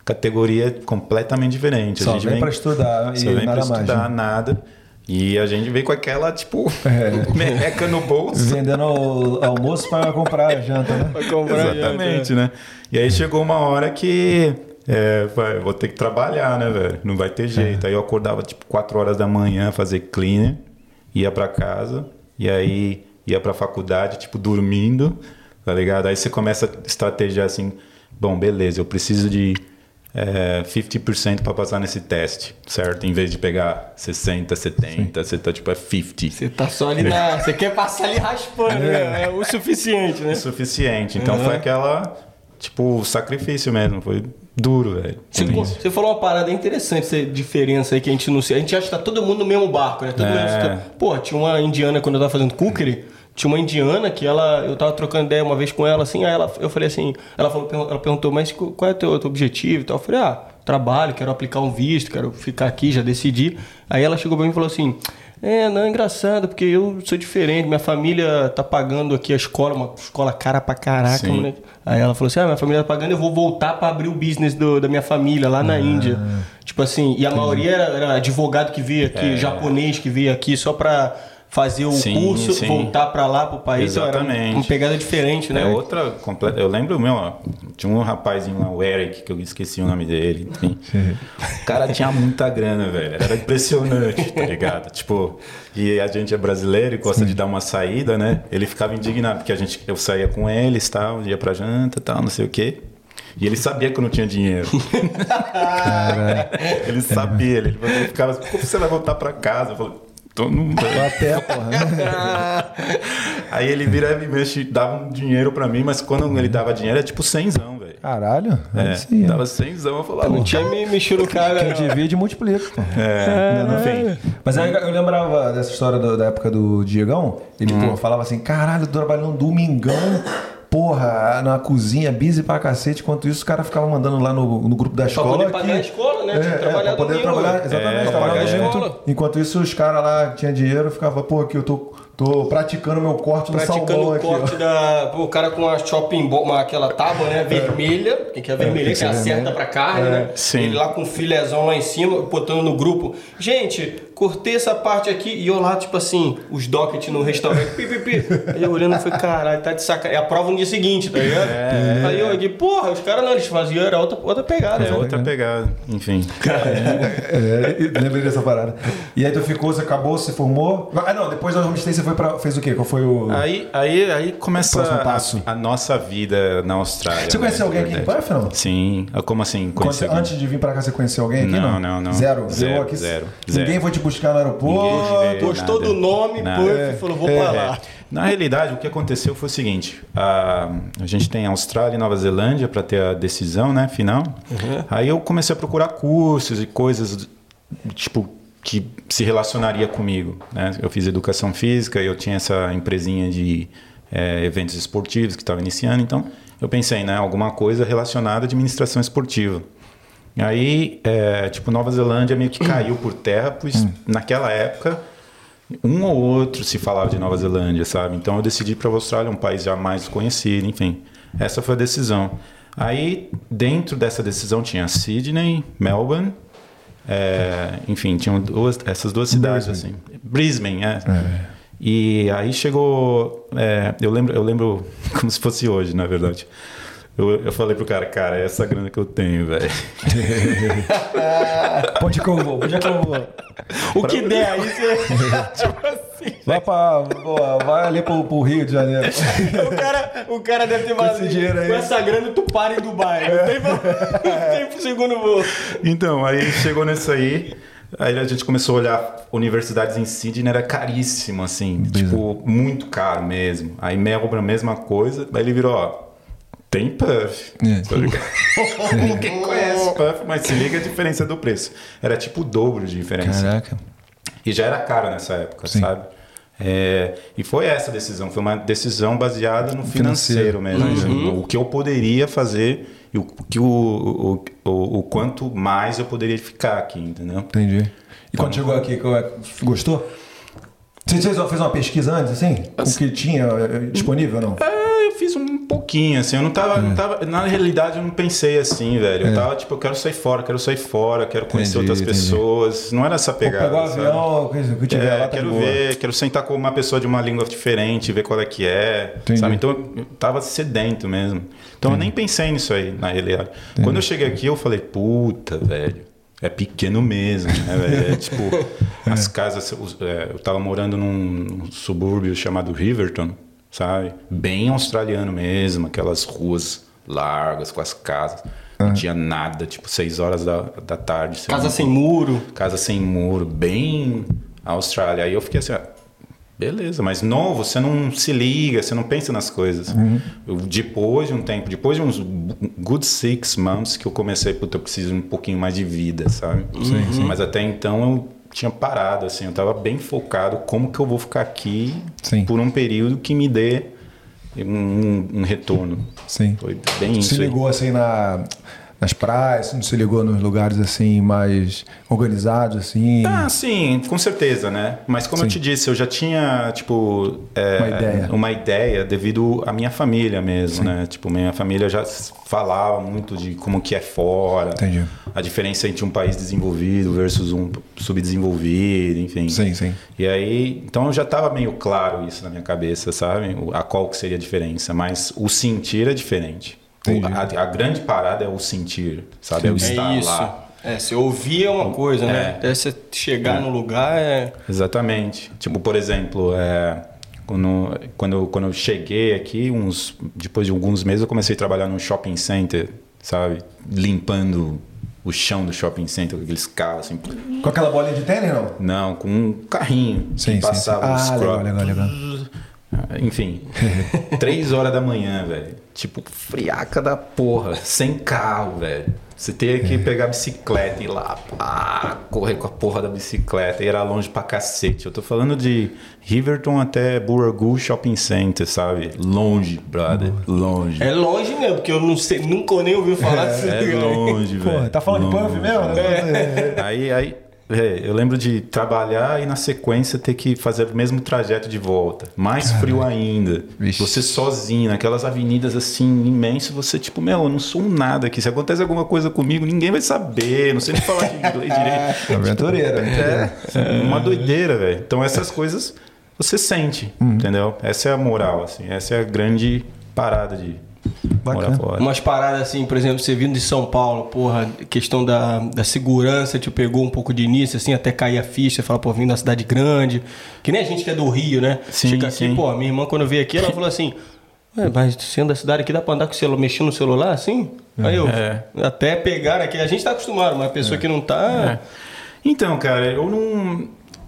categoria completamente diferente. Só vem pra estudar Só e vem nada pra mais, estudar né? nada. E a gente veio com aquela, tipo, É. merreca no bolso. Vendendo o almoço pra comprar a janta, né? Pra comprar Exatamente, né? E aí chegou uma hora que é, vai, vou ter que trabalhar, né, velho? Não vai ter jeito. Aí eu acordava tipo 4 horas da manhã fazer cleaner, ia pra casa e aí ia pra faculdade, tipo, dormindo, tá ligado? Aí você começa a estratégia assim, bom, beleza, eu preciso de é, 50% pra passar nesse teste, certo? Em vez de pegar 60, 70, você tá tipo é 50. Você tá só ali na. Você quer passar ali raspando, né? É o suficiente, né? o suficiente. Então foi aquela, tipo, sacrifício mesmo. Foi duro, velho. Você, você falou uma parada interessante, essa diferença aí que a gente não sei. A gente acha que tá todo mundo no mesmo barco, né? Todo É. mundo- Pô, tinha uma indiana quando eu tava fazendo cookery. Tinha uma indiana que ela. Eu tava trocando ideia uma vez com ela, assim, aí ela, eu falei assim. Ela, falou, ela perguntou, mas qual é o teu, teu objetivo e tal? Eu falei, ah, trabalho, quero aplicar um visto, quero ficar aqui, já decidi. Aí ela chegou pra mim e falou assim. É, não, é engraçado, porque eu sou diferente. Minha família tá pagando aqui a escola, uma escola cara pra caraca. Aí ela falou assim: ah, minha família tá pagando, eu vou voltar pra abrir o business do- da minha família lá Ah. na Índia. Tipo assim, e a maioria era, era advogado que veio aqui, japonês que veio aqui só pra fazer o. Sim, curso, sim. voltar pra lá, pro país. Então, era Exatamente. uma pegada diferente, né? É outra completa. Eu lembro, meu, ó, tinha um rapazinho lá, o Eric, que eu esqueci o nome dele. Enfim. O cara tinha muita grana, velho. Era impressionante, tá ligado? Tipo, e a gente é brasileiro e gosta de dar uma saída, né? Ele ficava indignado, porque a gente, eu saía com eles, tal, ia pra janta, tal, não sei o quê. E ele sabia que eu não tinha dinheiro. ele sabia, ele, ele ficava assim, como você vai voltar pra casa? Eu falei, tô no. Tô a pé, porra. Aí ele vira e mexe, dava um dinheiro pra mim, mas quando ele dava dinheiro era tipo cenzão, velho. Caralho. É, aí sim, dava cenzão, eu falava, Não tinha me mexer no cara. Quem divide multiplica, pô. É, Não, enfim. Mas aí eu lembrava dessa história da época do Diegão. Ele Hum. pô, falava assim: caralho, tô trabalhando um domingão. Porra, na cozinha, busy pra cacete. Enquanto isso, os caras ficavam mandando lá no, no grupo da Pra escola. poder pagar que- a escola, né? Tinha que trabalhar pra poder domingo. trabalhar, exatamente, É, pra pagar a escola. Enquanto isso, os caras lá tinham dinheiro, ficava, pô, aqui eu tô, tô praticando meu corte no Praticando salmão o aqui. corte ó. da. Pô, o cara com a shopping bo- uma, aquela tábua, né? Vermelha. Quem quer vermelha, tem que que acerta vermelha. pra carne, né? Sim. Ele lá com o filézão lá em cima, botando no grupo. Gente, cortei essa parte aqui e eu lá, tipo assim, os docket no restaurante. pi, pi, pi. Aí eu olhando e falei, caralho, tá de sacanagem. É a prova no dia seguinte, tá ligado? Aí eu aqui, porra, os caras não, eles faziam, era outra, outra pegada. É né? outra pegada, enfim. É, eu lembrei dessa parada. E aí tu ficou, você acabou, você formou. Ah, não, depois da homestay você foi pra, fez o quê? Qual foi o. Aí, aí, aí começa a, a nossa vida na Austrália. Você né, conheceu alguém na aqui em. Perth, não? Sim. Ah, Como assim? Quando Conheci alguém? antes de vir pra cá, você conheceu alguém aqui? Não, Não, não, não. Zero. Zero, aqui, zero, Ninguém zero. foi te buscar no aeroporto. Gostou do nome. Puff, e falou, vou pra lá. Na realidade, o que aconteceu foi o seguinte: a, a gente tem Austrália e Nova Zelândia para ter a decisão, né, final. Aí eu comecei a procurar cursos e coisas tipo que se relacionaria comigo. Né? Eu fiz educação física, eu tinha essa empresinha de eh, eventos esportivos que estava iniciando, então eu pensei, né, alguma coisa relacionada à administração esportiva. Aí, eh, tipo, Nova Zelândia meio que caiu por terra, pois naquela época um ou outro se falava de Nova Zelândia, sabe? Então eu decidi para a Austrália, um país já mais conhecido, enfim. Essa foi a decisão. Aí, dentro dessa decisão, tinha Sydney, Melbourne, é, enfim, tinham duas, essas duas cidades, assim. Brisbane, é. E aí chegou. é, eu, lembro, eu lembro como se fosse hoje, na verdade. Eu, eu falei pro cara, cara, é essa grana que eu tenho, velho. Pode vou, pode vou. O que der aí, você. tipo assim. Vai, pra, vai ali pro, pro Rio de Janeiro. O cara, o cara deve ter dinheiro aí. Com essa grana, tu para em Dubai. Não tem, não tem pro segundo voo. Então, aí chegou nisso aí. Aí a gente começou a olhar universidades em Sydney, era caríssimo, assim, tipo, muito caro mesmo. Aí Melbourne, a mesma coisa. Aí ele virou, ó, tem Puff. É. Tá ligado? Ninguém conhece Puff, mas se liga a diferença do preço. Era tipo o dobro de diferença. Caraca. E já era caro nessa época, Sim. sabe? É, e foi essa decisão, foi uma decisão baseada no financeiro, Financeiro. mesmo. Uhum. O que eu poderia fazer e o, que o, o, o, o quanto mais eu poderia ficar aqui, entendeu? Entendi. E quando chegou aqui, é- gostou? Você fez fez uma pesquisa antes, assim? O que tinha eh, disponível ou não? É, pouquinho, assim, eu não tava, não tava. Na realidade, eu não pensei assim, velho. Eu tava tipo, eu quero sair fora, quero sair fora, quero conhecer Entendi, outras entendi. pessoas. Não era essa pegada. pegar o avião, o que tiver É, lá tá quero ver, quero sentar com uma pessoa de uma língua diferente, ver qual é que é, Entendi. sabe? Então eu tava sedento mesmo. Então eu nem pensei nisso aí, na realidade. Quando eu cheguei aqui, eu falei, puta, velho. É pequeno mesmo, né? É tipo, as casas. os- é, eu tava morando num, num subúrbio chamado Riverton, sabe? Bem australiano mesmo, aquelas ruas largas com as casas. Não tinha nada, tipo, seis horas da, da tarde. você Casa sem muro. casa sem muro, bem Austrália. Aí eu fiquei assim, ah, beleza, mas novo, você não se liga, você não pensa nas coisas. Uhum. Eu, depois de um tempo, depois de uns good six months que eu comecei, puta, eu preciso de um pouquinho mais de vida, sabe? Mas até então eu tinha parado, assim, eu tava bem focado como que eu vou ficar aqui Sim. por um período que me dê um, um retorno. Sim. Foi bem isso Se aí. ligou assim na, nas praias, não se ligou nos lugares assim mais organizados assim? Ah, sim, com certeza, né? Mas como eu Sim. te disse, eu já tinha, tipo... é, Uma ideia. Uma ideia devido à minha família mesmo, né? Tipo, minha família já falava muito de como que é fora. Entendi. A diferença entre um país desenvolvido versus um subdesenvolvido, enfim. Sim, sim. E aí, então já estava meio claro isso na minha cabeça, sabe? A qual que seria a diferença, mas o sentir é diferente. A, a grande parada é o sentir, sabe? É o estar É isso. lá. É, você ouvir é uma coisa, né? É. Até você chegar no lugar é. Exatamente. Tipo, por exemplo, é, quando, quando, eu- quando eu cheguei aqui, uns, depois de alguns meses, eu comecei a trabalhar num shopping center, sabe? Limpando o chão do shopping center com aqueles carros assim. Com aquela bolinha de tênis, não? Não, com um carrinho Sim, sim. que passava Ah, os legal, legal, legal. Ah, Enfim, três horas da manhã, velho. Tipo, friaca da porra, sem carro, velho. Você teria que pegar a bicicleta e ir lá, pá, correr com a porra da bicicleta. E era longe pra cacete. Eu tô falando de Riverton até Buragu Shopping Center, sabe? Longe, brother. Longe. É longe mesmo, porque eu não sei, nunca nem ouvi falar disso. É longe, velho. Porra, tá falando de Longe. puff mesmo? né? Aí, aí é, eu lembro de trabalhar e na sequência ter que fazer o mesmo trajeto de volta. Mais frio ainda. Vixe. Você sozinho, naquelas avenidas assim imensas, você tipo, meu, eu não sou um nada aqui. Se acontece alguma coisa comigo, ninguém vai saber. Não sei nem falar inglês direito. Aventureira. É, uma doideira, velho. Então essas coisas você sente, Uhum. entendeu? Essa é a moral, assim. Essa é a grande parada de Bacana. Umas paradas assim, por exemplo, você vindo de São Paulo, porra, questão da, da segurança te pegou um pouco de início, assim, até cair a ficha, você fala, pô, vim da cidade grande. Que nem a gente que é do Rio, né? Sim, Chega aqui, sim. pô, minha irmã quando veio aqui, ela falou assim. Ué, mas sendo da cidade aqui dá pra andar com o celular, mexendo no celular assim? Aí eu, É. até pegar aqui, a gente tá acostumado, mas a pessoa que não tá. Então, cara, eu não.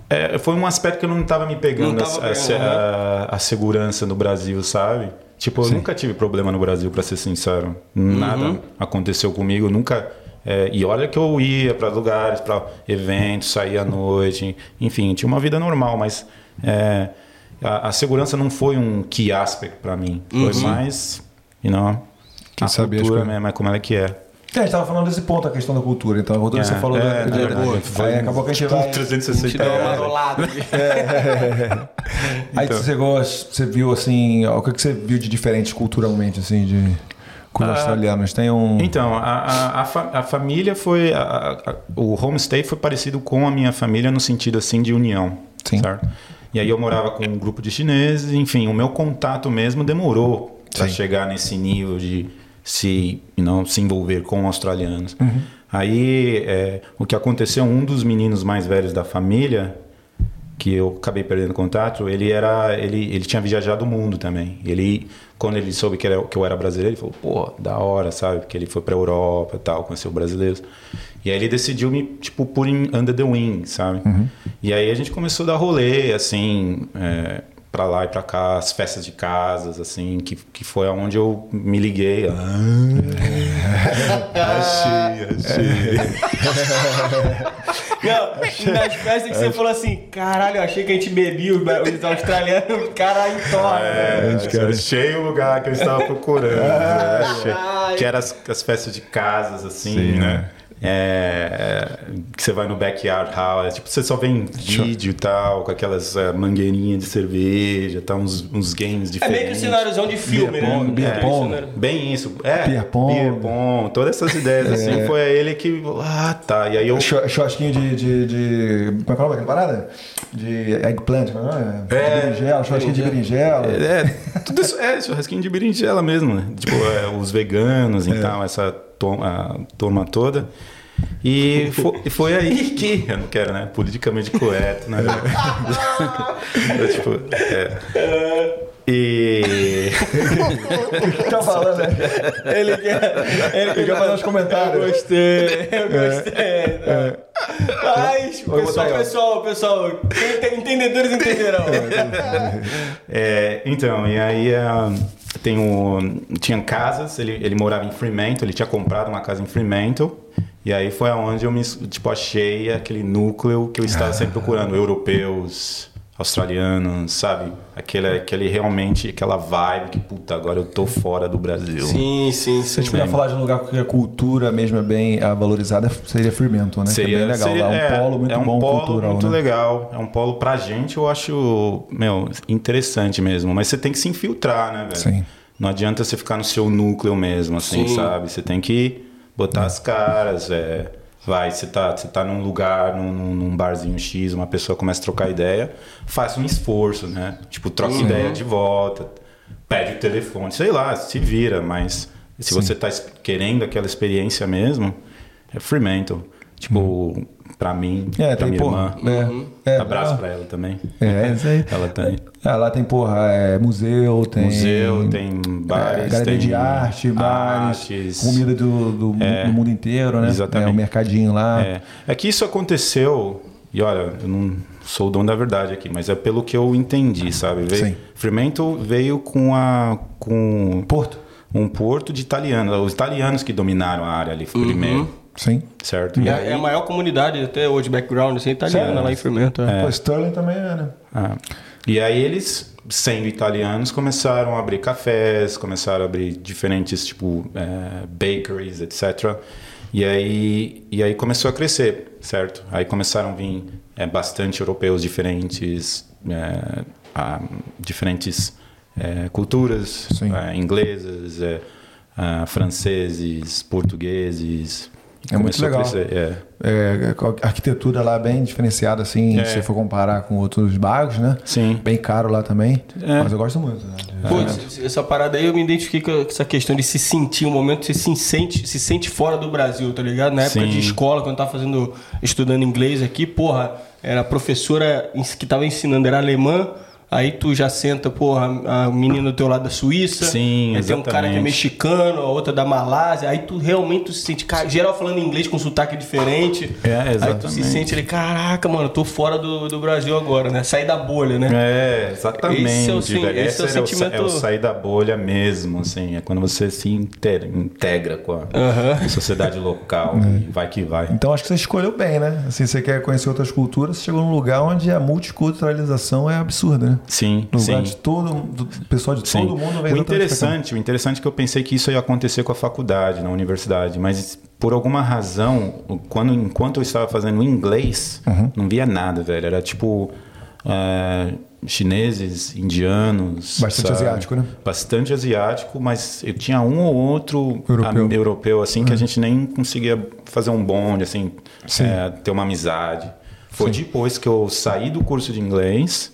é, foi um aspecto que eu não estava me pegando, Não tava a, a- pegando, a- a segurança no Brasil, sabe? Tipo, eu nunca tive problema no Brasil, pra ser sincero. Nada aconteceu comigo, nunca. é, e olha que eu ia para lugares, para eventos, saía à noite, enfim, tinha uma vida normal, mas é, a, a segurança não foi um key aspect para mim. Foi mais, you know, Quem a sabe cultura mesmo, é como ela que é. É, a gente tava falando desse ponto, a questão da cultura. Então, a cultura É, você falou é, da, da- verdade, da- foi Aí acabou que a gente vai. 360 Te dá uma graus. rolada. Aí Então. você, gosta, você viu assim, o que, que você viu de diferente culturalmente, assim, de com os australianos? Tem um. Então, a, a, a, fa- a família foi. a- a- o homestay foi parecido com a minha família no sentido assim de união. Sim. Certo? E aí eu morava com um grupo de chineses, enfim, o meu contato mesmo demorou para chegar nesse nível de se, know, se envolver com australianos. Uhum. Aí é, o que aconteceu, um dos meninos mais velhos da família, que eu acabei perdendo contato, ele era ele, ele tinha viajado o mundo também. Ele quando ele soube que, era, que eu era brasileiro, ele falou: "Pô, da hora, sabe? Porque ele foi para Europa, tal, conheceu brasileiros". E aí ele decidiu me tipo pôr em under the wing, sabe? E aí a gente começou a dar rolê assim, é, para lá e para cá, as festas de casas assim, que, que foi aonde eu me liguei. Ah, achei, achei. Não, nas festas que você falou assim, caralho, eu achei que a gente bebia os, os australianos, caralho, torna. É, achei o lugar que eu estava procurando. né? Achei- Ai. que era as, as festas de casas, assim, Sim, né? É, que você vai no backyard house, tipo, você só vê em vídeo e tal, com aquelas é, mangueirinhas de cerveja, tá, uns, uns games É diferentes. meio que cenáriozão de filme, Beer pong, né? beer É, pong. Bem isso, é. Beer pong. beer pong, todas essas ideias, assim, foi ele que. Ah, tá. E aí eu. Chu- Churrasquinho de, de, de. Como é que é nome daquela parada? De eggplant, não é? É. Berinjela, churrasquinho de berinjela. É, tudo isso é churrasquinho de berinjela mesmo, né? Tipo, é, os veganos e tal, essa to- a turma toda. E foi, foi aí que. Eu não quero, né? Politicamente correto, né? Eu, tipo, é. E. O que tá falando, né? Ele quer, ele Ele quer fazer uns comentários. Eu gostei, eu gostei. Mas, Vou botar pessoal, aí, ó. pessoal, pessoal, quem tem entendedores entenderão. É, então, e aí ah, tem tinha casas, ele, ele morava em Fremantle, ele tinha comprado uma casa em Fremantle, e aí foi aonde eu me tipo, achei aquele núcleo que eu estava sempre procurando, europeus, australianos, sabe? Aquele, aquele realmente, aquela vibe que, puta, agora eu tô fora do Brasil. Sim, sim, Se a sim. gente puder falar de um lugar que a cultura mesmo é bem ah, valorizada, seria Firmento, né? que é bem legal. seria- lá, um é, polo muito é um bom polo cultural, muito né? legal. É um polo pra gente, eu acho, meu, interessante mesmo. Mas você tem que se infiltrar, né, velho? Sim. Não adianta você ficar no seu núcleo mesmo, assim, Sim. sabe? Você tem que botar as caras, é. Vai, você tá, você tá num lugar, num, num- barzinho X, uma pessoa começa a trocar ideia, faça um esforço, né? Tipo, troca ideia de volta, pede o telefone, sei lá, se vira, mas se você tá querendo aquela experiência mesmo, é Fremantle. Tipo, pra mim, É, pra tem, minha porra. irmã. É, é, Abraço ah, pra ela também. É, é isso aí. Ela tem Ah, lá tem, porra, é, museu, tem. museu, tem bares, é, galeria tem de arte, bares, artes. comida do, do, do mundo inteiro, né? exatamente. É, o mercadinho lá. É. é que isso aconteceu, e olha, eu não sou o dono da verdade aqui, mas é pelo que eu entendi, sabe? Veio, Sim. Fremantle veio com a com Porto? um porto de italianos, os italianos que dominaram a área ali primeiro, Sim. certo? E É, aí, é a maior comunidade até hoje, background, assim, italiana Sério? lá em Fermento. É. Pô, Sterling também é, né? ah, e aí eles, sendo italianos, começaram a abrir cafés, começaram a abrir diferentes tipo é, bakeries, etc. E aí, e aí começou a crescer, certo? Aí começaram a vir é, bastante europeus diferentes, é, ah, diferentes é, culturas, é, inglesas, é, franceses, portugueses. É muito legal. crescer, é. É, a arquitetura lá bem diferenciada, assim, É. se você for comparar com outros bairros, né? Sim. Bem caro lá também. É. Mas eu gosto muito, né? Putz, essa parada aí eu me identifiquei com essa questão de se sentir, um momento que você se sente, se sente fora do Brasil, tá ligado? Na época Sim. de escola, quando eu tava fazendo, estudando inglês aqui, porra, era a professora que tava ensinando, era alemã, aí tu já senta, porra, a menina do teu lado da Suíça, Sim, aí tem um cara que é exatamente. mexicano, a outra da Malásia, aí tu realmente tu se sente, cara, geral falando inglês com sotaque diferente, É, aí tu se exatamente. sente ali, caraca, mano, eu tô fora do, do Brasil agora, né? Sair da bolha, né? É, exatamente. Esse é o velho. esse é o Esse é o, sentimento- é o sair da bolha mesmo, assim. É quando você se integra, integra com a, a sociedade local e vai que vai. Então acho que você escolheu bem, né? Assim, você quer conhecer outras culturas, você chegou num lugar onde a multiculturalização é absurda, né? Sim, No lugar sim. de todo, do pessoal de Sim. todo mundo vem o interessante, o interessante é que eu pensei que isso ia acontecer com a faculdade, na universidade, mas por alguma razão, quando enquanto eu estava fazendo inglês, Uhum. não via nada, velho. Era tipo é, chineses, indianos, Bastante sabe? asiático, né? Bastante asiático, mas eu tinha um ou outro Europeu. europeu assim que a gente nem conseguia fazer um bonde, assim, Sim. é, ter uma amizade. Foi depois que eu saí do curso de inglês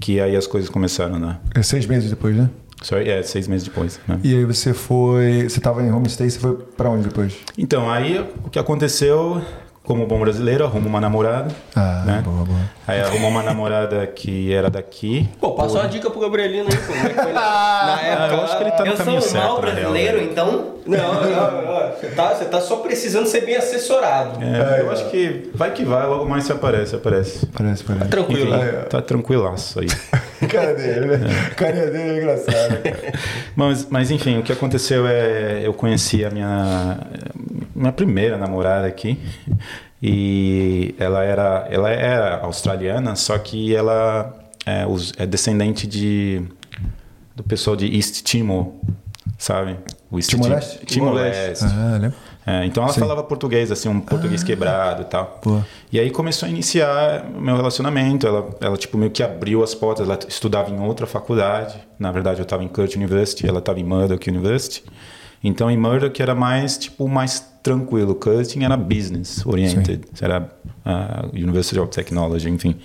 que aí as coisas começaram andar. É seis meses depois, né? Sorry, é, seis meses depois. Né? E aí você foi. Você tava em homestay, você foi pra onde depois? Então, aí o que aconteceu, como bom brasileiro, arrumo uma namorada. Ah, né? boa, boa. Aí arrumou uma namorada que era daqui. Pô, passa uma dica pro Gabrielino aí, pô. Como é que foi na, época? eu acho que ele tá no Eu sou caminho um certo, mau na real, brasileiro, né? então. Não, não, não. Você tá, você tá só precisando ser bem assessorado. É, eu acho que vai que vai, logo mais se aparece, aparece. Parece, parece. Tranquilo. Enfim, né? tá tranquilaço aí. Cara dele, né? Carinha dele é engraçado. mas, mas enfim, o que aconteceu é eu conheci a minha minha primeira namorada aqui e ela era ela era australiana, só que ela é, os- é descendente de do pessoal de East Timor, sabe? O East Timor-Leste? Ti- Timor-Leste. Ah, né? É, então ela Sim. falava português, assim, um português quebrado e tal. E aí começou a iniciar meu relacionamento. Ela, ela, tipo, meio que abriu as portas. Ela estudava em outra faculdade. Na verdade, eu estava em Kurt University, ela estava em Murdoch University. Então, em Murdoch era mais, tipo, mais tranquilo. Curtin era business oriented. Era a University of Technology, enfim.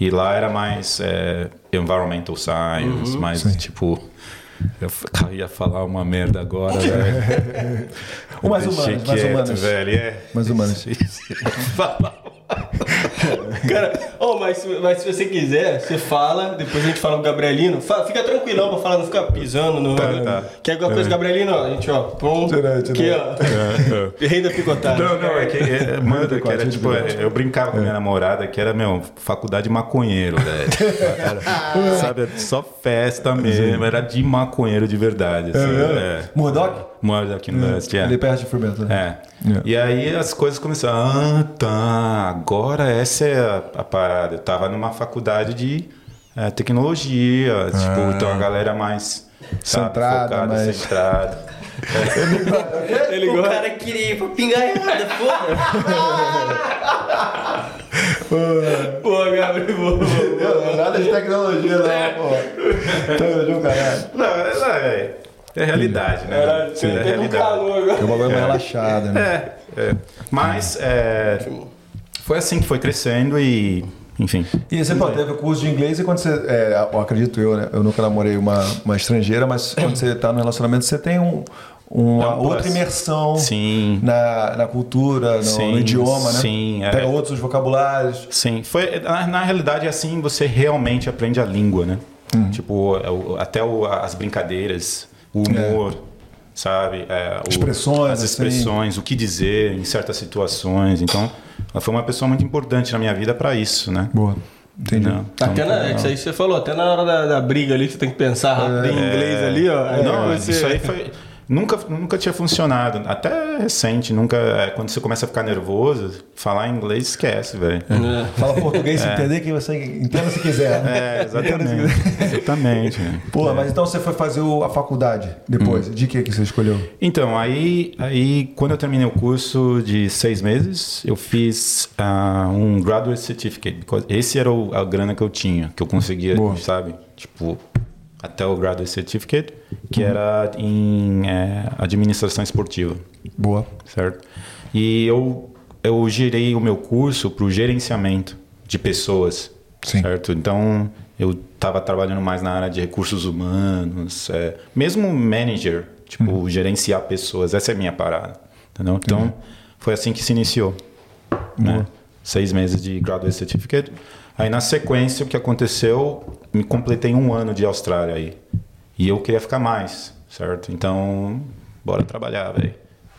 E lá era mais é, environmental science, mais, tipo... Eu ia falar uma merda agora, velho. Mais humanos, mais humanos. velho. É. Mais humanos. Fala. Cara, oh, mas, se- mas se você quiser, você fala, depois a gente fala com o Gabrielino. Fa- fica tranquilão pra falar, não ficar pisando no. Tá, tá. Quer alguma coisa, Gabrielino? Ó, a gente, ó, pum. Tira. Aqui, ó. Rei da picotada. Não, não, é que é, manda, que era tipo, é, eu brincava com minha namorada que era, meu, faculdade de maconheiro, velho. Era, sabe, só festa mesmo, era de maconheiro de verdade, assim, é. Murdoch? Mora aqui no West, é. Ali perto de Fermento, né? É. E aí as coisas começaram. Ah, tá. Agora essa é a, a parada. Eu tava numa faculdade de é, tecnologia, tipo, então a galera mais sabe, Centrada, focada, mais- centrada. Ele o gosta. cara queria ir pra pingaiada, porra. Pô, Gabriel, boa, boa, boa. Não, nada de tecnologia, não, pô. Tecnologia, um caralho. Não, é, é, é realidade, né? Caralho, você é teve um realidade. calor agora. É um bagulho mais relaxado, né? É, é. Mas é, foi assim que foi crescendo e, enfim. E você pô, teve curso de inglês e quando você. É, eu acredito eu, né? Eu nunca namorei uma, uma estrangeira, mas quando você tá no relacionamento, você tem um, uma É um plus. outra imersão Sim. na, na cultura, no, Sim, no idioma, né? sim, é. Pega outros vocabulários. Sim, foi na, na realidade assim você realmente aprende a língua, né? Uhum. Tipo é o- até o- as brincadeiras, o humor, sabe? É, o- Expressões, as assim. expressões, o que dizer em certas situações. Então, ela foi uma pessoa muito importante na minha vida para isso, né? Boa. Entendi. Não. Até na, é que isso aí você falou, até na hora da, da briga ali, que você tem que pensar rápido em inglês ali, ó. Aí Não, você- isso aí foi. Nunca, nunca tinha funcionado. Até recente, nunca. é, Quando você começa a ficar nervoso, falar inglês esquece, velho. É. Fala português se entender que você entenda se quiser. né? É, exatamente. exatamente. velho. Porra, mas então você foi fazer a faculdade depois. Hum. De que que você escolheu? Então, aí, aí quando eu terminei o curso de seis meses, eu fiz ah, um graduate certificate. because Esse era o- a grana que eu tinha, que eu conseguia, Boa. sabe? Tipo, até o graduate certificate, que era em é, administração esportiva, Boa. certo? E eu, eu girei o meu curso para o gerenciamento de pessoas, Sim. certo? Então, eu estava trabalhando mais na área de recursos humanos, é, mesmo manager, tipo, Uhum. gerenciar pessoas, essa é a minha parada, entendeu? Então, foi assim que se iniciou, né? Seis meses de graduate certificate. Aí, na sequência, o que aconteceu, me completei um ano de Austrália aí. E eu queria ficar mais, certo? Então, bora trabalhar, velho.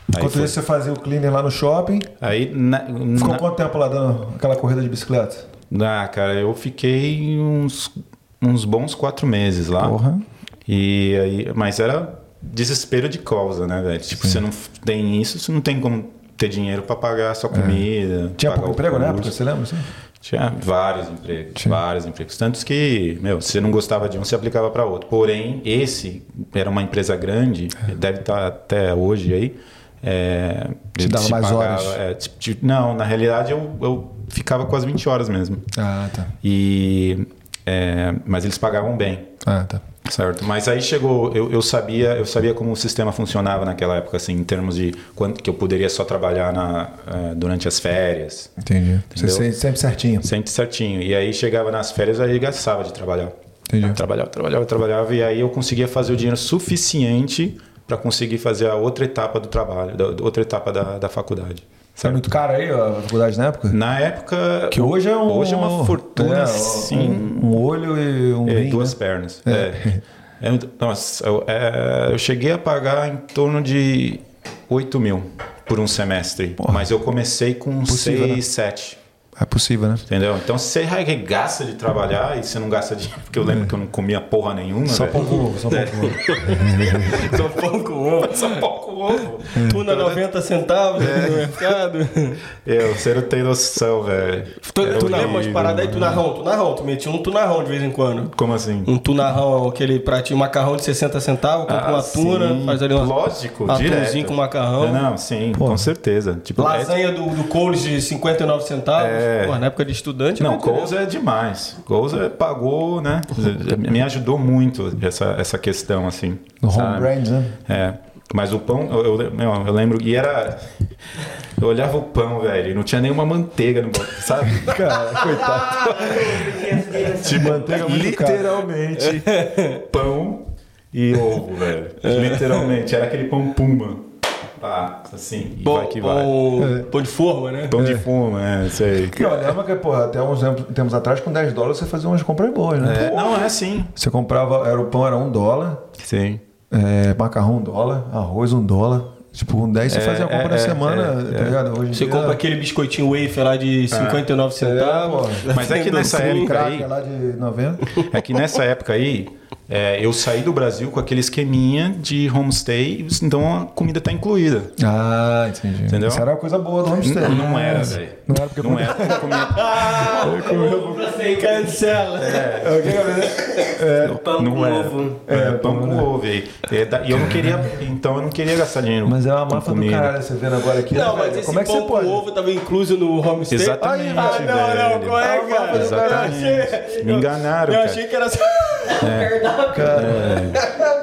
Enquanto foi- isso, você fazia o cleaner lá no shopping. aí na, Ficou na- quanto tempo lá dando aquela corrida de bicicleta? Ah, cara, eu fiquei uns, uns bons quatro meses lá. Porra. E aí, mas era desespero de causa, né, velho? Tipo, você não tem isso, você não tem como ter dinheiro pra pagar a sua comida. Tinha pagar pouco emprego na época, você lembra? assim? Tinha vários empregos, Tinha. vários empregos. Tantos que, meu, se você não gostava de um, você aplicava para outro. Porém, esse era uma empresa grande, deve estar até hoje aí. É, Te dava mais horas. é, tipo, tipo, não, na realidade eu, eu ficava com as 20 horas mesmo. Ah, tá. E, é, mas eles pagavam bem. Ah, tá. Certo, mas aí chegou, eu, eu sabia, eu sabia como o sistema funcionava naquela época, assim, em termos de quanto que eu poderia só trabalhar na, eh, durante as férias, Entendi. Você Entendeu? sempre, sempre certinho. sempre certinho. E aí chegava nas férias, aí gastava de trabalhar. Entendi. Trabalhava, trabalhava, trabalhava, e aí eu conseguia fazer o dinheiro suficiente para conseguir fazer a outra etapa do trabalho, da outra etapa da, da faculdade. Você é muito caro aí a faculdade na época? Na época. Que hoje é um. Hoje é uma fortuna, é, sim. Um, um olho e um É, rim, duas né? pernas. É. É muito- nossa, eu, é, eu cheguei a pagar em torno de 8 mil por um semestre. Mas eu comecei com Possível, 6, né? 7. É possível, né? Entendeu? Então se você arregaça de trabalhar e você não gasta dinheiro, porque eu lembro que eu não comia porra nenhuma. Só velho. pão com ovo, só pão com ovo. Só pão com ovo. Só pão com ovo. Tuna 90 centavos É. no mercado. Eu, você não tem noção, velho. Tu, Era tu lembra umas paradas aí, tunarrão, tunarrão. Tu metia um tunarrão de vez em quando. Como assim? Um tunarrão, aquele pratinho macarrão de 60 centavos, compra Ah, uma tuna, sim. faz ali uma Lógico, atumzinho direto. com macarrão. Não, sim, com certeza. Tipo, é- Lasanha do, do Coles de 59 centavos. É. Pô, na época de estudante. Não? Coles é demais. Coles é- pagou, né? Me ajudou muito essa, essa questão, assim. No home brand, né? É. Mas o pão, eu, eu, eu lembro, e era. Eu olhava o pão, velho, e não tinha nenhuma manteiga no pão, sabe? Cara, coitado. Tipo, manteiga é literalmente pão e ovo, velho. Literalmente, era aquele pão puma. Pá, assim, e Pão, vai que vai. pão, pão de forma, né? Pão de fuma, é, sei. Não, lembra que, porra, até uns tempos- atrás, com 10 dólares, você fazia umas compras boas, né? É, não, é assim. Você comprava, era o pão era um dólar, Sim. é, macarrão um dólar, arroz um dólar. Tipo, com 10 você É, fazia a compra é, na é, semana, é, tá ligado? Hoje em Você dia- compra aquele biscoitinho wafer lá de 59 centavos. porra. Mas é que nessa época aí- lá de 90. É que nessa época aí, é, eu saí do Brasil com aquele esqueminha de homestay, então a comida tá incluída. Ah, entendi. Entendeu? Isso era uma coisa boa do homestay. Não, não era, velho. Não era porque Não era porque eu comia. Cancela. É, o que, Gabriel? Pão não com era. ovo. É, pão com ovo. E, e da- eu não queria, então eu não queria gastar dinheiro. Mas é uma com máfia do comida. caralho você vendo agora aqui. Não, né, mas velho? esse Como é que pão você pode? com ovo tava incluso no homestay? Exatamente, Ah, não, não, velho. qual é, Ah, cara? Exatamente. Eu Me enganaram, Eu cara. achei que era só...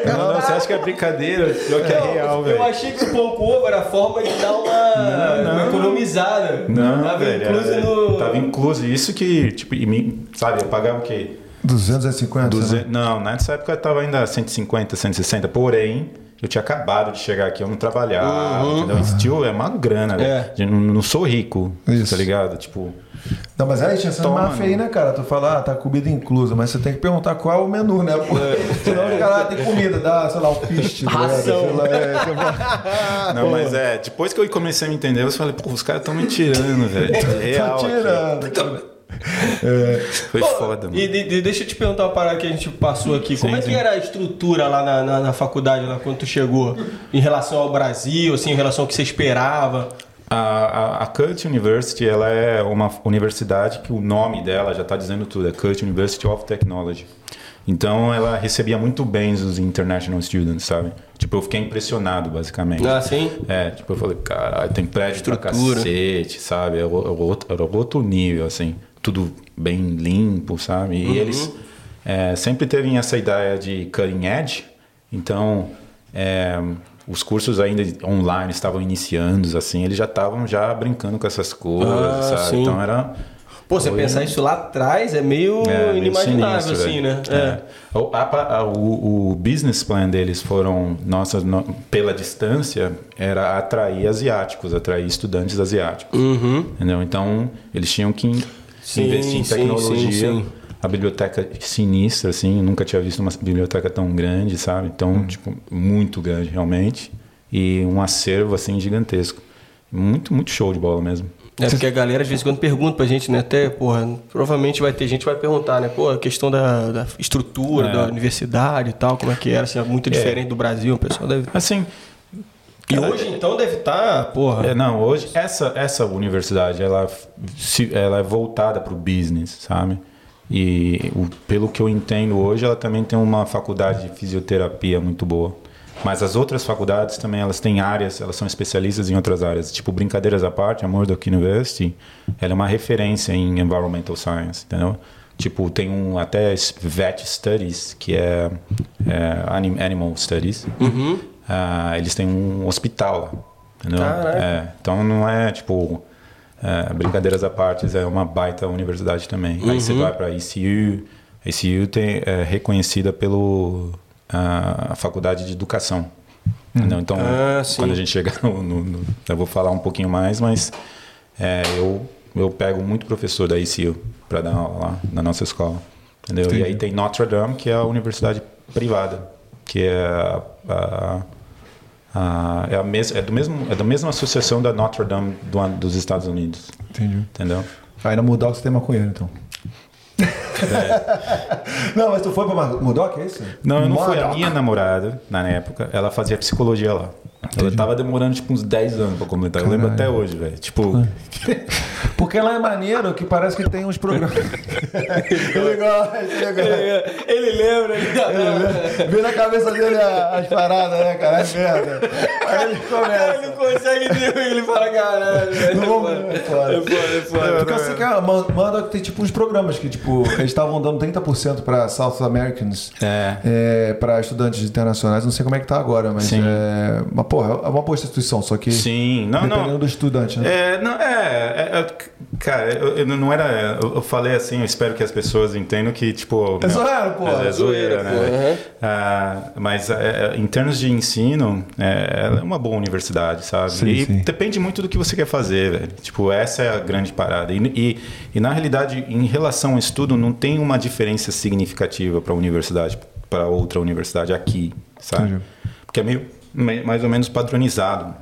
Não, não, você acha que é brincadeira? Pior que é real, Eu velho. achei que o pão com ovo era a forma de dar uma, Não, uma não. economizada. Não, Tava velho. incluso era- no... Tava incluso. Isso que, tipo, e me- sabe, eu pagava o quê? 250? 200, né? não, nessa época eu tava ainda 150, 160, porém, eu tinha acabado de chegar aqui, eu não trabalhava, entendeu? Isso, tio, é uma grana, velho. É. Eu Não, não sou rico, Isso. tá ligado? Tipo, Não, mas aí tinha essa Toma, máfia aí, né, cara? Tu fala, ah, tá comida inclusa, mas você tem que perguntar qual é o menu, né? Pô, Senão os caras ah, tem comida, dá, sei lá, o piste. tá? Ração. Sei lá, é, não, mas é, depois que eu comecei a me entender, eu falei, pô, os caras tão me tirando, velho. É real aqui. tirando. Foi foda, mano. E de- de- deixa eu te perguntar uma parada que a gente passou aqui. Como Sim, é que era a estrutura lá na, na, na faculdade, lá quando tu chegou? Em relação ao Brasil, assim, em relação ao que você esperava? A, a, a University, ela é uma universidade que o nome dela já está dizendo tudo, é Kurt University of Technology. Então, ela recebia muito bem os international students, sabe? Tipo, eu fiquei impressionado, basicamente. Ah, sim? É, tipo, eu falei, caralho, tem prédio pra Estrutura. cacete, sabe? Era o- era outro, era outro nível, assim. Tudo bem limpo, sabe? E eles é, sempre teve essa ideia de cutting edge. Então, é, os cursos ainda online estavam iniciando, assim. Eles já estavam já brincando com essas coisas, Ah, sabe? sim. Então, era... Pô, você Foi- pensar isso lá atrás é meio é, meio inimaginável, sinistro, assim, velho. né? É. O, a- a- o- o business plan deles foram, nossa, no- pela distância, era atrair asiáticos, atrair estudantes asiáticos. Uhum. Entendeu? Então, eles tinham que Sim, investir em sim, tecnologia. sim, sim. A biblioteca sinistra, assim, nunca tinha visto uma biblioteca tão grande, sabe? Então, tipo, muito grande, realmente. E um acervo, assim, gigantesco. Muito, muito show de bola mesmo. É porque a galera às vezes quando pergunta pra gente, né? Até, porra, provavelmente vai ter gente que vai perguntar, né? Pô, a questão da, da estrutura É. da universidade e tal, como é que era, assim, é muito diferente do Brasil, o pessoal deve. Assim, E hoje então deve estar, porra. É, não, hoje essa, essa universidade ela, se- ela é voltada para o business, sabe? E o- pelo que eu entendo hoje, ela também tem uma faculdade de fisioterapia muito boa. Mas as outras faculdades também elas têm áreas, elas são especialistas em outras áreas. Tipo, brincadeiras à parte, a Murdoch University, ela é uma referência em environmental science, entendeu? Tipo, tem um até vet studies, que é, é anim- animal studies. Ah, eles têm um hospital lá, entendeu? É, então não é tipo é, brincadeiras à parte, é uma baita universidade também. Aí você vai para a ECU, a ECU tem, é reconhecida pelo a faculdade de educação. entendeu? Então, Ah, quando a gente chegar no, no- no- eu vou falar um pouquinho mais, mas é, eu eu pego muito professor da ECU para dar aula lá na nossa escola, entendeu? E aí tem Notre Dame, que é a universidade privada, que é a, a- a- é, a mes, é, do mesmo, é da mesma associação da Notre Dame do- dos Estados Unidos, Entendi. entendeu? Aí na Mudoc você tem maconheiro, então. Não, mas tu foi pra Mudoc, é isso? Não, eu não fui. A minha namorada, na época, ela fazia psicologia lá. Ela tava demorando tipo uns 10 anos pra completar. Eu lembro até hoje, velho. Tipo, Porque lá é maneiro que parece que tem uns programas. ele gosta, ele gosta. Ele lembra, ele Vê na cabeça dele as paradas, né, cara? É merda. Aí ele Ele começa. não consegue ter, ele fala, caralho. Não É foda, é foda. é foda, é foda. Porque assim, cara, ma- manda que tem tipo uns programas que, tipo, eles estavam dando 30% pra South Americans. É. É, para estudantes internacionais, não sei como é que tá agora, mas Sim. é. Mas, porra, é uma boa instituição, só que. sim, não, dependendo não. do estudante, né? É, não, é, é, é, cara, eu, eu não era. Eu, eu falei assim, eu espero que as pessoas entendam que, tipo. É meu, zoeira, pô. É, é zoeira, né? Uhum. Ah, mas é, é, em termos de ensino, é, ela é uma boa universidade, sabe? Sim, e sim. depende muito do que você quer fazer, velho. Tipo, essa é a grande parada. E, e, e, na realidade, em relação ao estudo, não tem uma diferença significativa para a universidade, para outra universidade aqui, sabe? Entendi. Porque é meio, me- mais ou menos padronizado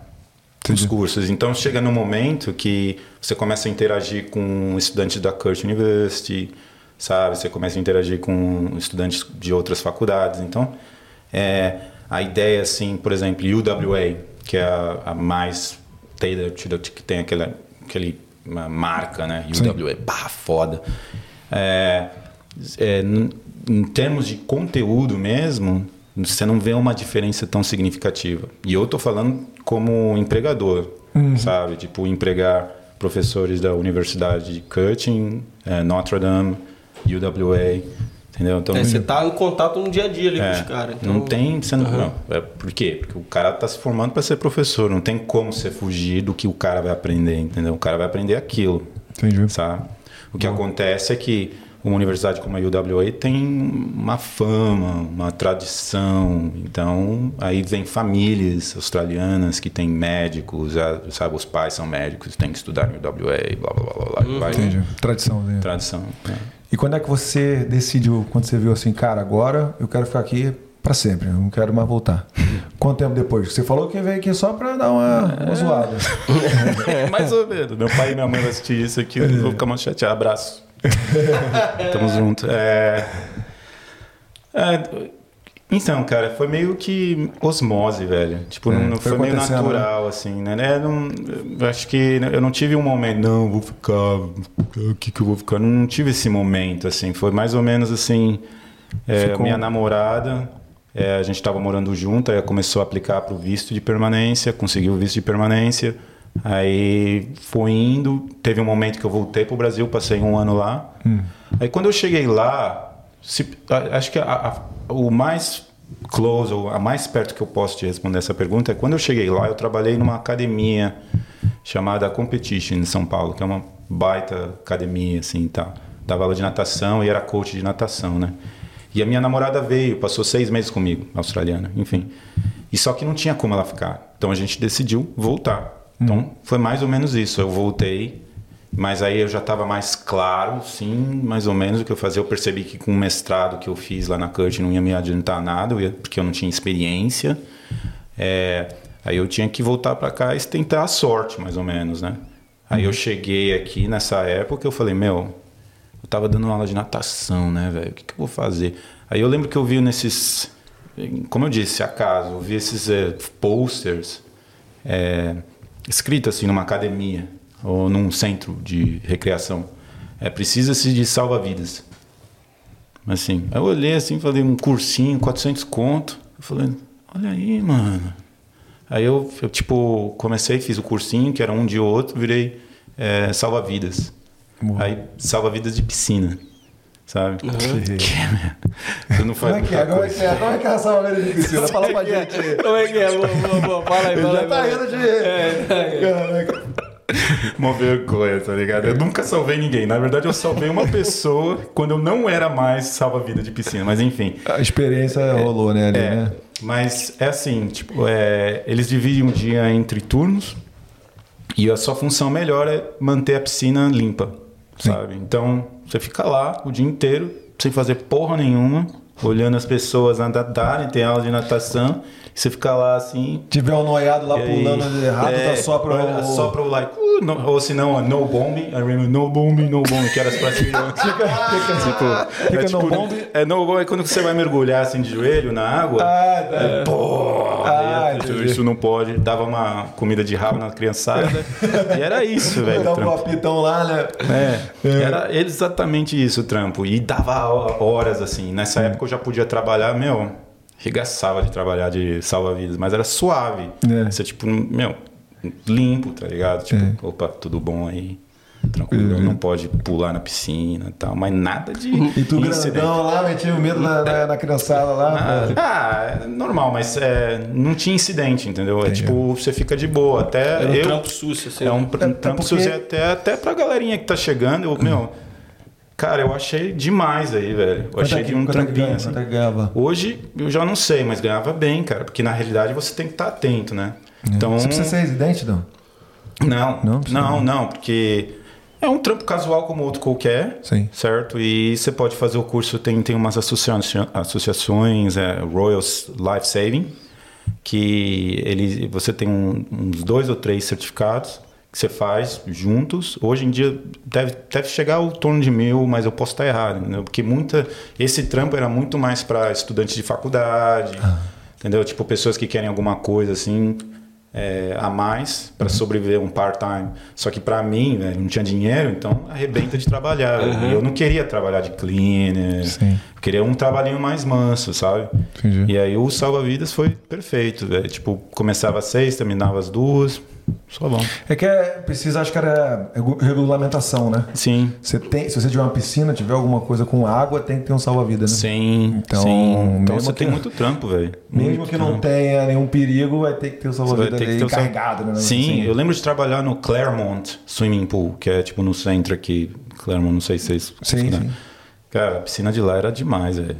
os cursos. Então chega no momento que você começa a interagir com estudantes da Kurt University, sabe? Você começa a interagir com estudantes de outras faculdades. Então, é, a ideia, assim, por exemplo, UWA, que é a, a mais que tem aquela, aquele marca, né? UWA, pá, foda. É, é, em termos de conteúdo mesmo, você não vê uma diferença tão significativa. E eu tô falando como empregador, sabe? Tipo, empregar professores da Universidade de Curtin, eh, Notre Dame, UWA, entendeu? Então, É, você tá em contato no dia a dia ali com é, os caras. Então... Não tem. Você não, não, é, por quê? Porque o cara tá se formando para ser professor. Não tem como você fugir do que o cara vai aprender, entendeu? O cara vai aprender aquilo. Entendi. Sabe? O que acontece é que uma universidade como a UWA tem uma fama, uma tradição. Então, aí vem famílias australianas que têm médicos, a- sabe? Os pais são médicos, têm que estudar no UWA, blá blá blá blá. blá vai- Entendi. Tradição. Né? Tradição. né? E quando é que você decidiu, quando você viu assim, cara, agora eu quero ficar aqui pra sempre, eu não quero mais voltar? Quanto tempo depois? Você falou que veio aqui só pra dar uma, uma zoada. Mais ou menos. Meu pai e minha mãe vão assistir isso aqui, eu vou ficar mais chateado. Abraço. Tamo junto. É... É, Então, cara, foi meio que osmose, velho. Tipo, É, não foi foi, meio acontecendo, natural, assim, né? É, não- acho que eu não tive um momento, não, vou ficar, o que que eu vou ficar? Não tive esse momento, assim. Foi mais ou menos assim, é, Ficou- minha namorada, é, a gente estava morando junto, aí começou a aplicar para o visto de permanência, conseguiu o visto de permanência, aí foi indo, teve um momento que eu voltei para o Brasil, passei um ano lá. Aí quando eu cheguei lá, se- acho que a- a- o mais close, ou a mais perto que eu posso te responder essa pergunta é quando eu cheguei lá, eu trabalhei numa academia chamada Competition em São Paulo, que é uma baita academia assim, tal. Dava aula de natação e era coach de natação, né? E a minha namorada veio, passou seis meses comigo, australiana, enfim. E só que não tinha como ela ficar. Então a gente decidiu voltar. Então foi mais ou menos isso. Eu voltei, mas aí eu já estava mais claro, sim, mais ou menos o que eu fazia. Eu percebi que com o mestrado que eu fiz lá na CUT não ia me adiantar nada, eu ia- porque eu não tinha experiência. É, aí eu tinha que voltar para cá e tentar a sorte, mais ou menos, né? Aí eu cheguei aqui nessa época eu falei, meu, eu tava dando aula de natação, né, velho? O que, que eu vou fazer? Aí eu lembro que eu vi nesses, como eu disse, acaso, eu vi esses é, posters é, escritos assim numa academia ou num centro de recreação. É, precisa-se de salva-vidas. Assim, eu olhei assim, falei, um cursinho, 400 conto. Eu falei, olha aí, mano. Aí eu, eu, tipo, comecei, fiz o cursinho, que era um de outro, virei é, salva-vidas. Aí, salva-vidas de piscina, sabe? Que, merda. Você não faz Como é que é? Como é que é? Como é que é essa hora de piscina? Fala pra gente. Como é que é? Boa, boa, boa. Fala aí, Ele fala já aí. tá aí. rindo de. É, tá aí. Caraca. Uma vergonha, tá ligado? Eu nunca salvei ninguém. Na verdade, eu salvei uma pessoa quando eu não era mais salva-vida de piscina. Mas enfim. A experiência rolou, né, ali, É, né? mas é assim, tipo, é, eles dividem um dia entre turnos e a sua função melhor é manter a piscina limpa, sabe? Então, você fica lá o dia inteiro sem fazer porra nenhuma, olhando as pessoas nadarem, tem aula de natação, você fica lá assim... Tiver um noiado lá aí- pulando errado, é, tá só olha, Só pro like, uh, no- ou se não, no bombing, I remember no bombing, no bombing, que era as praticas. tipo, Fica é, no tipo, bombing? É no bombing, é quando você vai mergulhar assim de joelho na água. Ah, tá. É, pô, Ah, aí, entendi. isso não pode. Dava uma comida de rabo na criançada. e era isso, velho. Dá um papitão lá, né? É, era exatamente isso o trampo. E dava horas, assim. Nessa época eu já podia trabalhar, meu, regaçava de trabalhar de salva-vidas, mas era suave. É. Você, tipo, meu, limpo, tá ligado? Tipo, opa, tudo bom aí. Tranquilo, não pode pular na piscina e tal, mas nada de. E tu incidente. grandão lá, metia o medo na, na, na criançada lá. Ah, ah, é normal, mas é, não tinha incidente, entendeu? É tipo, você fica de boa. Até Era um eu, trampo sucio, assim. É um É, é trampo porque- sucio até, até pra galerinha que tá chegando. Eu, meu, cara, eu achei demais aí, velho. Eu Quanto achei é que- de um é trampinho. ganha? assim. É ganhava? Hoje eu já não sei, mas ganhava bem, cara. Porque na realidade você tem que estar atento, né? Então, Você precisa ser residente, não? não, Não não, não. porque é um trampo casual como outro qualquer, Sim. certo? E você pode fazer o curso, tem, tem umas associações, associações é, Royal Life Saving, que ele, você tem um- uns dois ou três certificados que você faz juntos. Hoje em dia deve, deve chegar ao torno de mil, mas eu posso estar errado, entendeu? Porque muita, esse trampo era muito mais para estudantes de faculdade, entendeu? Tipo, pessoas que querem alguma coisa assim é, a mais para sobreviver um part-time. Só que para mim, velho, não tinha dinheiro, então arrebenta de trabalhar. E eu não queria trabalhar de cleaner. Sim. Eu queria um trabalhinho mais manso, sabe? Entendi. E aí o salva-vidas foi perfeito, velho. Tipo, começava às seis, terminava às duas. Só bom. É que é, precisa, acho que era regu- regulamentação, né? Sim. Você tem, se você tiver uma piscina, tiver alguma coisa com água, tem que ter um salva-vida, né? Sim, Então, sim. Então você que- tem muito trampo, velho. Mesmo Muito que não trampo. tenha nenhum perigo, vai ter que ter vai salva-vida ali carregado, né? Sim, Assim. eu lembro de trabalhar no Claremont Swimming Pool, que é tipo no centro aqui. Claremont, não sei se vocês. Sim, sim. Cara, a piscina de lá era demais, velho.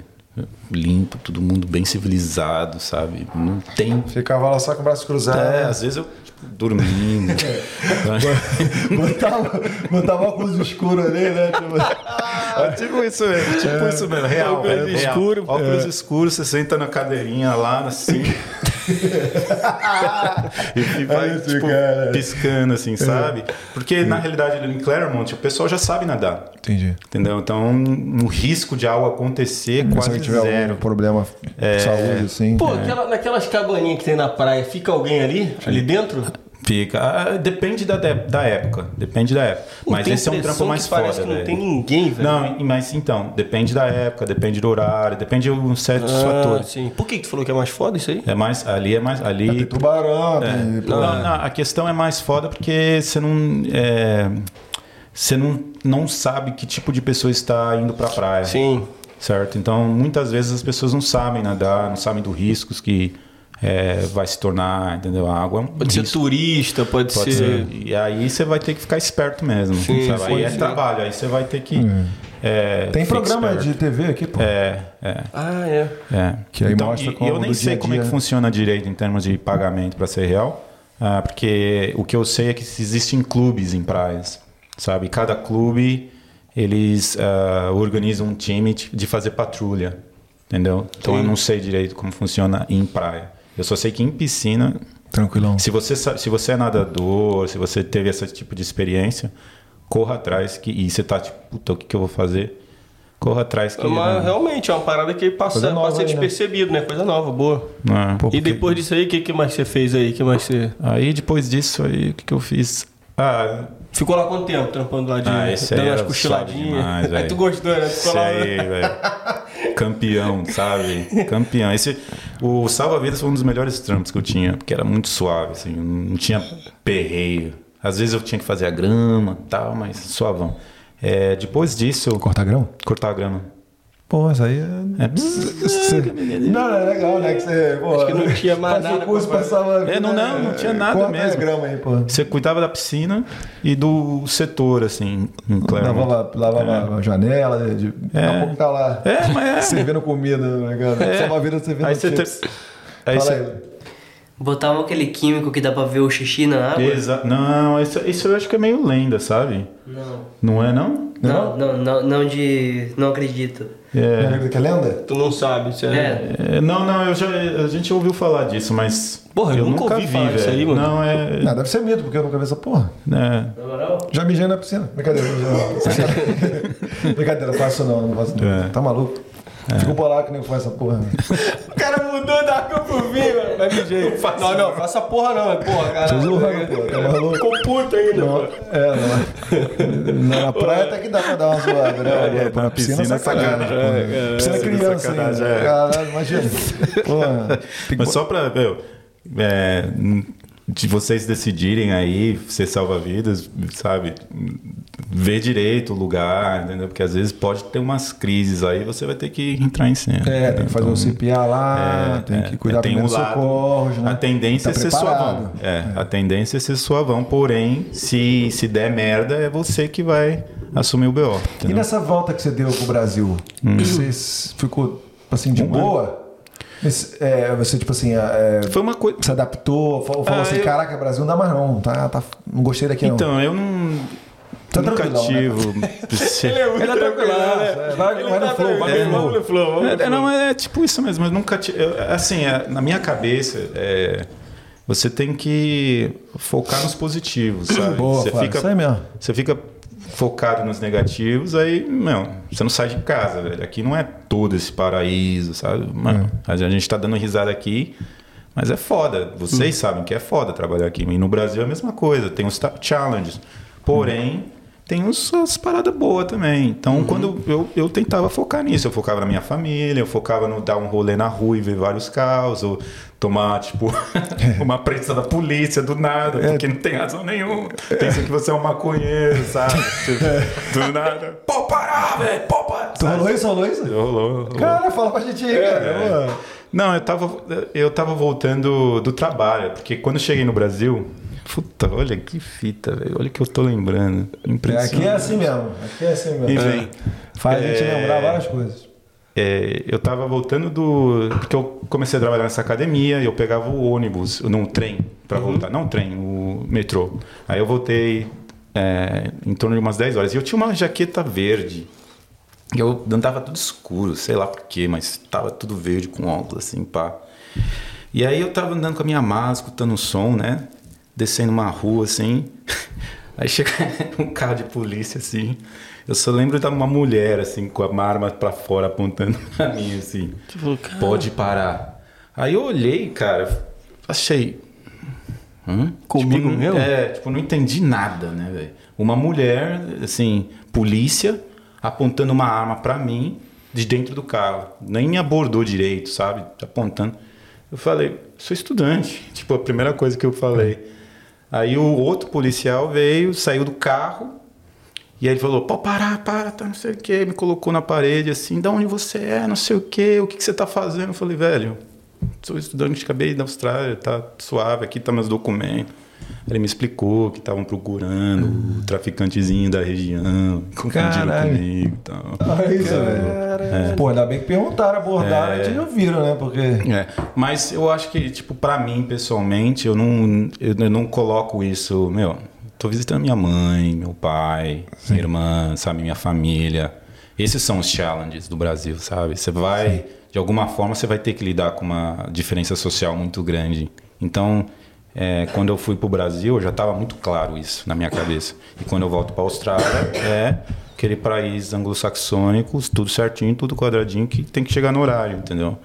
Limpo, todo mundo bem civilizado, sabe? Não tem. Ficava lá só com o braço cruzado. É, às vezes eu, dormindo. botava, botava óculos escuros ali, né? Tipo, É tipo isso mesmo, tipo isso mesmo, real. Óculos é, real. escuro. Óculos escuros, você senta na cadeirinha lá, assim. e fica É isso, tipo, cara. piscando, assim, sabe? Porque na realidade ali em Claremont o pessoal já sabe nadar. Entendi. Entendeu? Então, o risco de algo acontecer Se quase você tiver zero. algum problema de saúde, assim. Pô, aquela- naquelas cabaninhas que tem na praia, fica alguém ali? Ali dentro? Fica. ah, depende da, de- da época. Depende da época. Pô, mas tem esse é um trampo mais que parece foda, que não tem ninguém, velho. Não, mas então, depende da época, depende do horário, depende de um certos Ah, fatores. sim. Por que, que tu falou que é mais foda isso aí? É mais, ali é mais, ali Tem tubarão, tem, pô, Não, não, a questão é mais foda porque você não. é, você não, não sabe que tipo de pessoa está indo pra praia. Sim. Certo? Então, muitas vezes as pessoas não sabem nadar, não sabem dos riscos que é, vai se tornar, entendeu? A água é Pode ser risco. turista, pode, Pode ser. ser. E aí você vai ter que ficar esperto mesmo. Sim, aí é sim. trabalho, aí você vai ter que. é, Tem programa de TV aqui, pô. É, é. Ah, é. É. Que aí então, mostra e- como eu nem sei dia como é que funciona direito em termos de pagamento para ser real, ah, porque o que eu sei é que existem clubes em praias, sabe? Cada clube eles ah, organizam um time de de fazer patrulha, entendeu? Então Sim. eu não sei direito como funciona em praia. Eu só sei que em piscina, Tranquilão. se você se você é nadador, se você teve esse tipo de experiência, corra atrás que e você tá tipo, puta, o que, que eu vou fazer? Corra atrás que Mas realmente é uma parada que passa, passa né? despercebido, né? Coisa nova, boa. né? Pô, E depois disso aí, o que, que mais você fez aí? que mais você. Aí depois disso aí, o que, que eu fiz? Ah, Ficou lá quanto tempo trampando lá de Ah, esse aí dando demais, cochiladinhas? Aí tu gostou, né? Tu ficou esse lá. aí, velho. Campeão, sabe? Campeão. Esse, o Salva-Vidas foi um dos melhores trampos que eu tinha, porque era muito suave, assim, não tinha perreio. Às vezes eu tinha que fazer a grama e tal, mas suavão. É, depois disso, eu Cortar grão? cortar a grama. Pô, isso aí é. É, Você- Não, é legal, né? Que você. Pô, Acho que não tinha mais nada curso, passava. É, não, não, não tinha nada Corta mesmo. a grama aí, pô. você cuidava da piscina e do setor, assim, em Claremont. Lavava, lavava a janela, de, de, daqui a pouco tá lá. É, mas é. Servindo comida, né, cara? É. Só uma vida servindo Aí você chips. te- Aí Fala você- aí. Botavam aquele químico que dá pra ver o xixi na água? Exa- Não, isso, isso eu acho que é meio lenda, sabe? Não. Não é, não? Não, não, não, não de. Não acredito. É. É. Que é lenda? Tu não sabe, você É. É, não, não, eu já, a gente ouviu falar disso, mas. Porra, eu nunca ouvi falar disso aí, mano. Não, é. Não, deve ser mito, porque eu nunca vi essa porra. é. Na moral? Já mijei na piscina. Brincadeira, mijei. Brincadeira, faço não, não faço não. É. Tá maluco? Fico bolado que nem faz essa porra. O cara mudou da cor pro vinho. Vai de jeito. Não, não, faça porra não, porra, cara. Tô zoando, pô, tá maluco? Ficou puto ainda, Não, pô. é, não. Na, na praia até que dá pra dar uma zoada, né? É, Agora, na piscina é sacanagem. pô. É, é, piscina é, criança sacanagem, ainda. é. Caralho, imagina. Porra. Mas só pra. Meu, é, de vocês decidirem aí ser salva-vidas, sabe? Ver direito o lugar, entendeu? Porque às vezes pode ter umas crises aí, você vai ter que entrar em cena. É, tem que fazer Então, um CPA lá, tem que cuidar tem um primeiros lado- socorros, né? A tendência Tá é ser suavão. É, a tendência é ser suavão, porém, se, se der merda, é você que vai assumir o BO. E entendeu? nessa volta que você deu pro Brasil, você s- ficou, assim, de Um boa? Esse- é, você, tipo assim, é, Foi uma coisa. se adaptou, falou, falou Ah, assim, eu- caraca, Brasil não dá mais não, tá, tá, não gostei daqui não. Então, eu não. Tá nunca tranquilão, né? Ele é muito Ele é tranquilaço, é, vai- vai no flow, vai no flow. no flow. É, é, não, é tipo isso mesmo, mas nunca tive. eu- assim, é, na minha cabeça, é, você tem que focar nos positivos, sabe? Boa, você Flávio, fica, isso aí mesmo. Você fica focado nos negativos, aí, meu, você não sai de casa, velho. Aqui não é todo esse paraíso, sabe? Mano, É. a gente tá dando risada aqui, mas é foda. Vocês Hum. sabem que é foda trabalhar aqui. E no Brasil é a mesma coisa, tem os challenges. Porém, tem as paradas boas também. Então, Uhum. quando eu, eu tentava focar nisso, eu focava na minha família, eu focava no dar um rolê na rua e ver vários carros, ou tomar, tipo, uma prensa da polícia do nada, É. porque não tem razão nenhuma. Pensa que você é um maconheiro, sabe? Tipo, do nada. Pô, parar, velho! Pô, parar! Rolou isso, rolou isso? Rolou, rolou. Cara, fala pra gente aí, cara. Pô. Não, eu tava, eu tava voltando do trabalho, porque quando cheguei no Brasil. Puta, olha que fita, velho. Olha o que eu tô lembrando. É, Impressionante. Aqui é assim mesmo. Aqui é assim mesmo. Enfim. Faz a gente É. lembrar várias coisas. É, eu tava voltando do. Porque eu comecei a trabalhar nessa academia e eu pegava o ônibus, não, o trem, pra voltar. Não o trem, o metrô. Aí eu voltei é, em torno de umas 10 horas. E eu tinha uma jaqueta verde. E eu andava tudo escuro, sei lá porquê, mas tava tudo verde com óculos assim, pá. E aí eu tava andando com a minha mala, escutando o som, né? Descendo uma rua assim. Aí chega um carro de polícia assim. Eu só lembro de uma mulher assim, com a arma pra fora apontando pra mim assim. Tipo, Pode parar. Aí eu olhei, cara, achei. Hã? Comigo Tipo, mesmo? É, tipo, não entendi nada, né, velho? Uma mulher, assim, polícia, apontando uma arma pra mim de dentro do carro. Nem me abordou direito, sabe? Apontando. Eu falei, sou estudante. Tipo, a primeira coisa que eu falei. Aí o outro policial veio, saiu do carro, e aí ele falou, pô, parar, para, tá, não sei o quê. Me colocou na parede assim, da onde você é, não sei o quê, o que, que você tá fazendo? Eu falei, velho, sou estudante, acabei da Austrália, tá suave, aqui tá meus documentos. Ele me explicou que estavam procurando o traficantezinho da região, confundiram comigo e tal. Olha isso, velho. Pô, ainda bem que perguntaram, abordaram É. e ouviram, né? Porque. É, mas eu acho que, tipo, pra mim, pessoalmente, eu não, eu, não coloco isso, meu, tô visitando minha mãe, meu pai, minha irmã, sabe, minha família. Esses são os challenges do Brasil, sabe? Você vai, de alguma forma, você vai ter que lidar com uma diferença social muito grande. Então, é, quando eu fui pro Brasil, eu já estava muito claro isso na minha cabeça. E quando eu volto pra Austrália, é aquele país anglo-saxônico, tudo certinho, tudo quadradinho, que tem que chegar no horário, entendeu?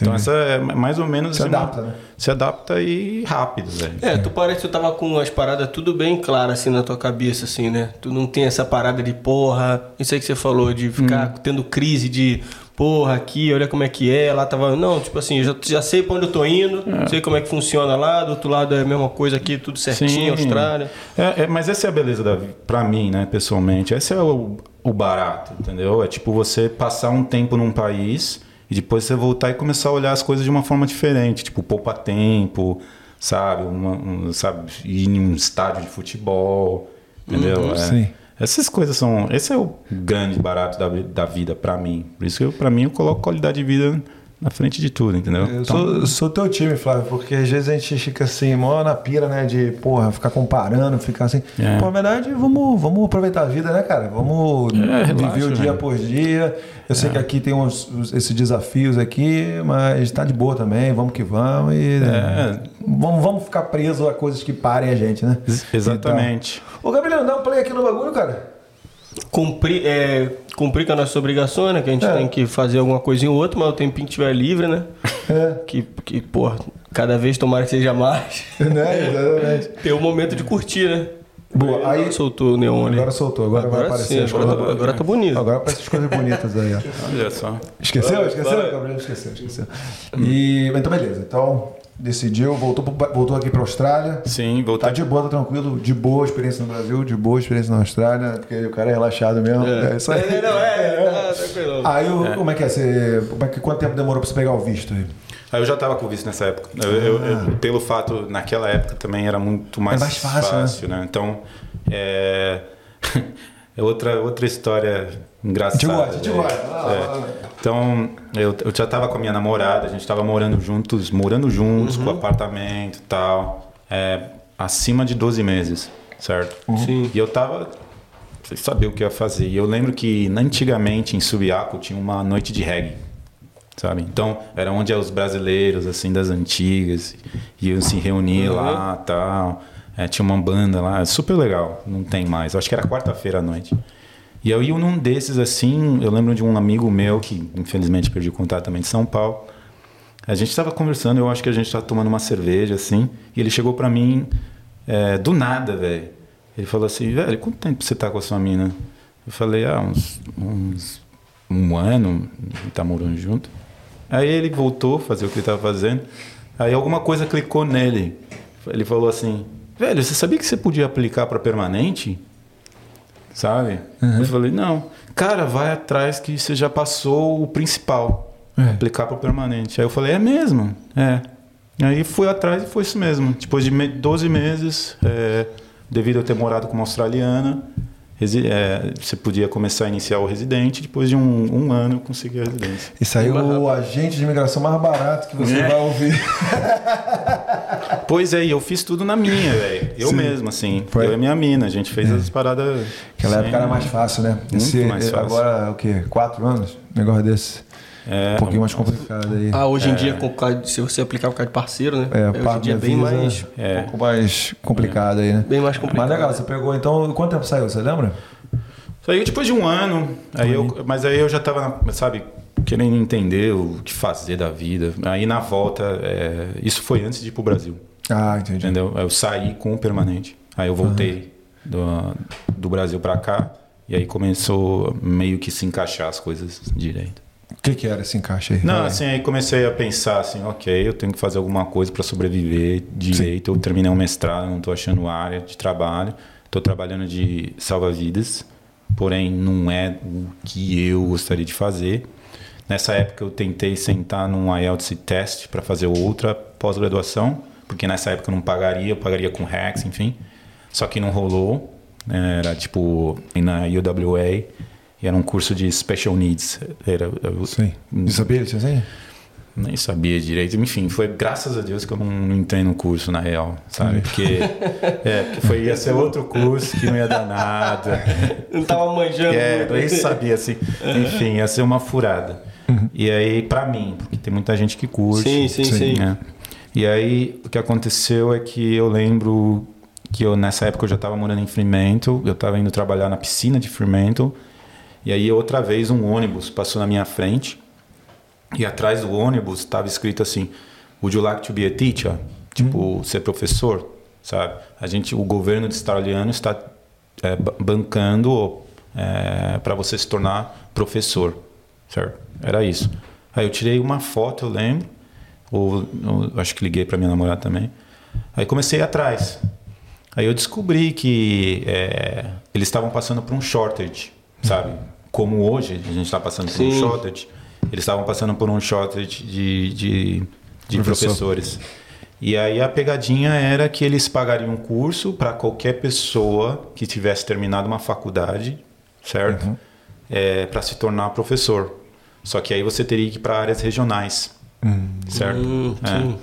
Então essa é mais ou menos... Se uma- adapta, né? Se adapta e rápido, velho. É, tu parece que tu tava com as paradas tudo bem claras assim na tua cabeça, assim, né? Tu não tem essa parada de porra, isso aí que você falou, de ficar tendo crise de porra aqui, olha como é que é, lá tava. Não, tipo assim, já, já sei pra onde eu tô indo, sei como é que funciona lá, do outro lado é a mesma coisa aqui, tudo certinho, Sim. Austrália. É, é, mas essa é a beleza da vida, pra mim, né, pessoalmente. Esse é o, o barato, entendeu? É tipo você passar um tempo num país e depois você voltar e começar a olhar as coisas de uma forma diferente. Tipo, poupar tempo, sabe? Uma, um, sabe? Ir em um estádio de futebol, entendeu? É. sim. Essas coisas são. Esse é o grande barato da, da vida pra mim. Por isso que pra mim eu coloco qualidade de vida na frente de tudo, entendeu? Eu Então, sou, sou teu time, Flávio, porque às vezes a gente fica assim, mó na pira, né? De, porra, ficar comparando, ficar assim. É. Pô, na verdade, vamos, vamos aproveitar a vida, né, cara? Vamos É, viver relaxa, o dia velho. por dia. Eu sei que aqui tem uns, esses desafios aqui, mas tá de boa também, vamos que vamos. E, É. vamos, vamos ficar preso a coisas que parem a gente, né? ex- exatamente. Ô, Gabriel, dá um play aqui no bagulho, cara. Cumprir, é, cumprir com as nossas obrigações, né? Que a gente É. tem que fazer alguma coisinha ou outra, mas o tempinho que tiver livre, né? É. Que, que porra, cada vez tomara que seja mais. né? Exatamente. Ter o momento de curtir, né? Boa, aí- soltou o neon ali. Agora soltou, agora, vai Agora aparecer. sim, as agora coisas- tá- agora tá bonito. Agora aparecem as coisas bonitas aí, ó. Olha só. Esqueceu? Vai, esqueceu? vai. Gabriel esqueceu, esqueceu. E, então, beleza. Então, decidiu, voltou, pro- voltou aqui pra Austrália. Sim, Tá voltar de boa, tá tranquilo, de boa experiência no Brasil, de boa experiência na Austrália, porque o cara é relaxado mesmo. É, isso aí. É, não, é, tá tranquilo. Aí, o- como é que é? Você, como é que, quanto tempo demorou pra você pegar o visto aí? Aí eu já estava com visto nessa época. Eu- eu- eu- pelo fato, naquela época também era muito mais, É mais fácil, né? Então, é... é outra, outra história engraçada. Te né? gosta. Ah, É. ah, Então, eu, eu já estava com a minha namorada, a gente estava morando juntos, morando juntos, com apartamento e tal, é, acima de 12 meses, certo? Sim. E eu tava sem saber o que ia fazer. E eu lembro que antigamente em Subiaco tinha uma noite de reggae. sabe? Então, era onde os brasileiros, assim, das antigas, iam se reunir lá tal. É, tinha uma banda lá, super legal. Não tem mais. Acho que era quarta-feira à noite. E eu ia num desses, assim, eu lembro de um amigo meu, que infelizmente perdi contato também de São Paulo. A gente estava conversando, eu acho que a gente estava tomando uma cerveja, assim, e ele chegou pra mim, é, do nada, velho. Ele falou assim, velho, quanto tempo você tá com a sua mina? Eu falei, ah, uns, uns um ano, tá morando junto. Aí ele voltou a fazer o que ele tava fazendo. Aí alguma coisa clicou nele. Ele falou assim, velho, você sabia que você podia aplicar para permanente? Sabe? Eu falei, não. Cara, vai atrás que você já passou o principal. É. Aplicar para permanente. Aí eu falei, é mesmo? É. Aí fui atrás e foi isso mesmo. Depois de me- 12 meses, é, devido a ter morado com uma australiana, é, você podia começar a iniciar o residente. Depois de um, um ano, eu consegui a residência. Isso aí é o agente de imigração mais barato que você É. vai ouvir. Pois é, e eu fiz tudo na minha, velho. Eu Sim. mesmo, assim. Foi. Eu e minha mina. A gente fez as paradas. Naquela sem- época era mais fácil, né? Muito mais fácil. Agora, o quê? Quatro anos? Um negócio desse. É, um pouquinho mais complicado aí. Ah, hoje em dia, com o card- se você aplicar o card parceiro, né? É, hoje em dia é bem visa, mais. É. Um pouco mais complicado aí, né? Bem mais complicado. Mas legal, você pegou então. Quanto tempo saiu? Você lembra? Saiu depois de um ano, aí eu, mas aí eu já tava, sabe, querendo entender o que fazer da vida. Aí na volta, é, isso foi antes de ir pro Brasil, Ah, entendi. entendeu? Eu saí com o permanente. Aí eu voltei do, do Brasil pra cá e aí começou meio que se encaixar as coisas direito. O que, que era esse encaixe aí? Não, Vai. assim, aí comecei a pensar assim, ok, eu tenho que fazer alguma coisa para sobreviver direito. Eu terminei um mestrado, não estou achando área de trabalho. Estou trabalhando de salva-vidas, porém não é o que eu gostaria de fazer. Nessa época eu tentei sentar num IELTS test para fazer outra pós-graduação, porque nessa época eu não pagaria, eu pagaria com Rex, enfim. Só que não rolou. né, Era tipo na UWA, e era um curso de Special Needs. Era, eu- Sim. Disability, assim? nem sabia direito. Enfim, foi graças a Deus que eu não, não entrei no curso, na real, sabe? Porque, é, porque foi, ia ser outro curso que não ia dar nada. Não tava manjando. É, eu nem sabia, assim. Enfim, ia ser uma furada. E aí, pra mim, porque tem muita gente que curte. Sim, sim, sim. né? E aí, o que aconteceu é que eu lembro que eu, nessa época, eu já estava morando em Fremantle, eu estava indo trabalhar na piscina de Fremantle, e aí, outra vez, um ônibus passou na minha frente, e atrás do ônibus estava escrito assim: Would you like to be a teacher? Tipo, ser professor, sabe? A gente, o governo australiano está é, ba- bancando para você se tornar professor, certo? Era isso. Aí eu tirei uma foto, eu lembro, ou, ou acho que liguei para minha namorada também. Aí comecei atrás. Aí eu descobri que é, eles estavam passando por um shortage, sabe? Como hoje a gente está passando por um Sim. shortage, eles estavam passando por um shortage de, de, de Professor. professores. E aí a pegadinha era que eles pagariam um curso para qualquer pessoa que tivesse terminado uma faculdade, certo? para se tornar professor. Só que aí você teria que ir para áreas regionais, certo? Hum, É.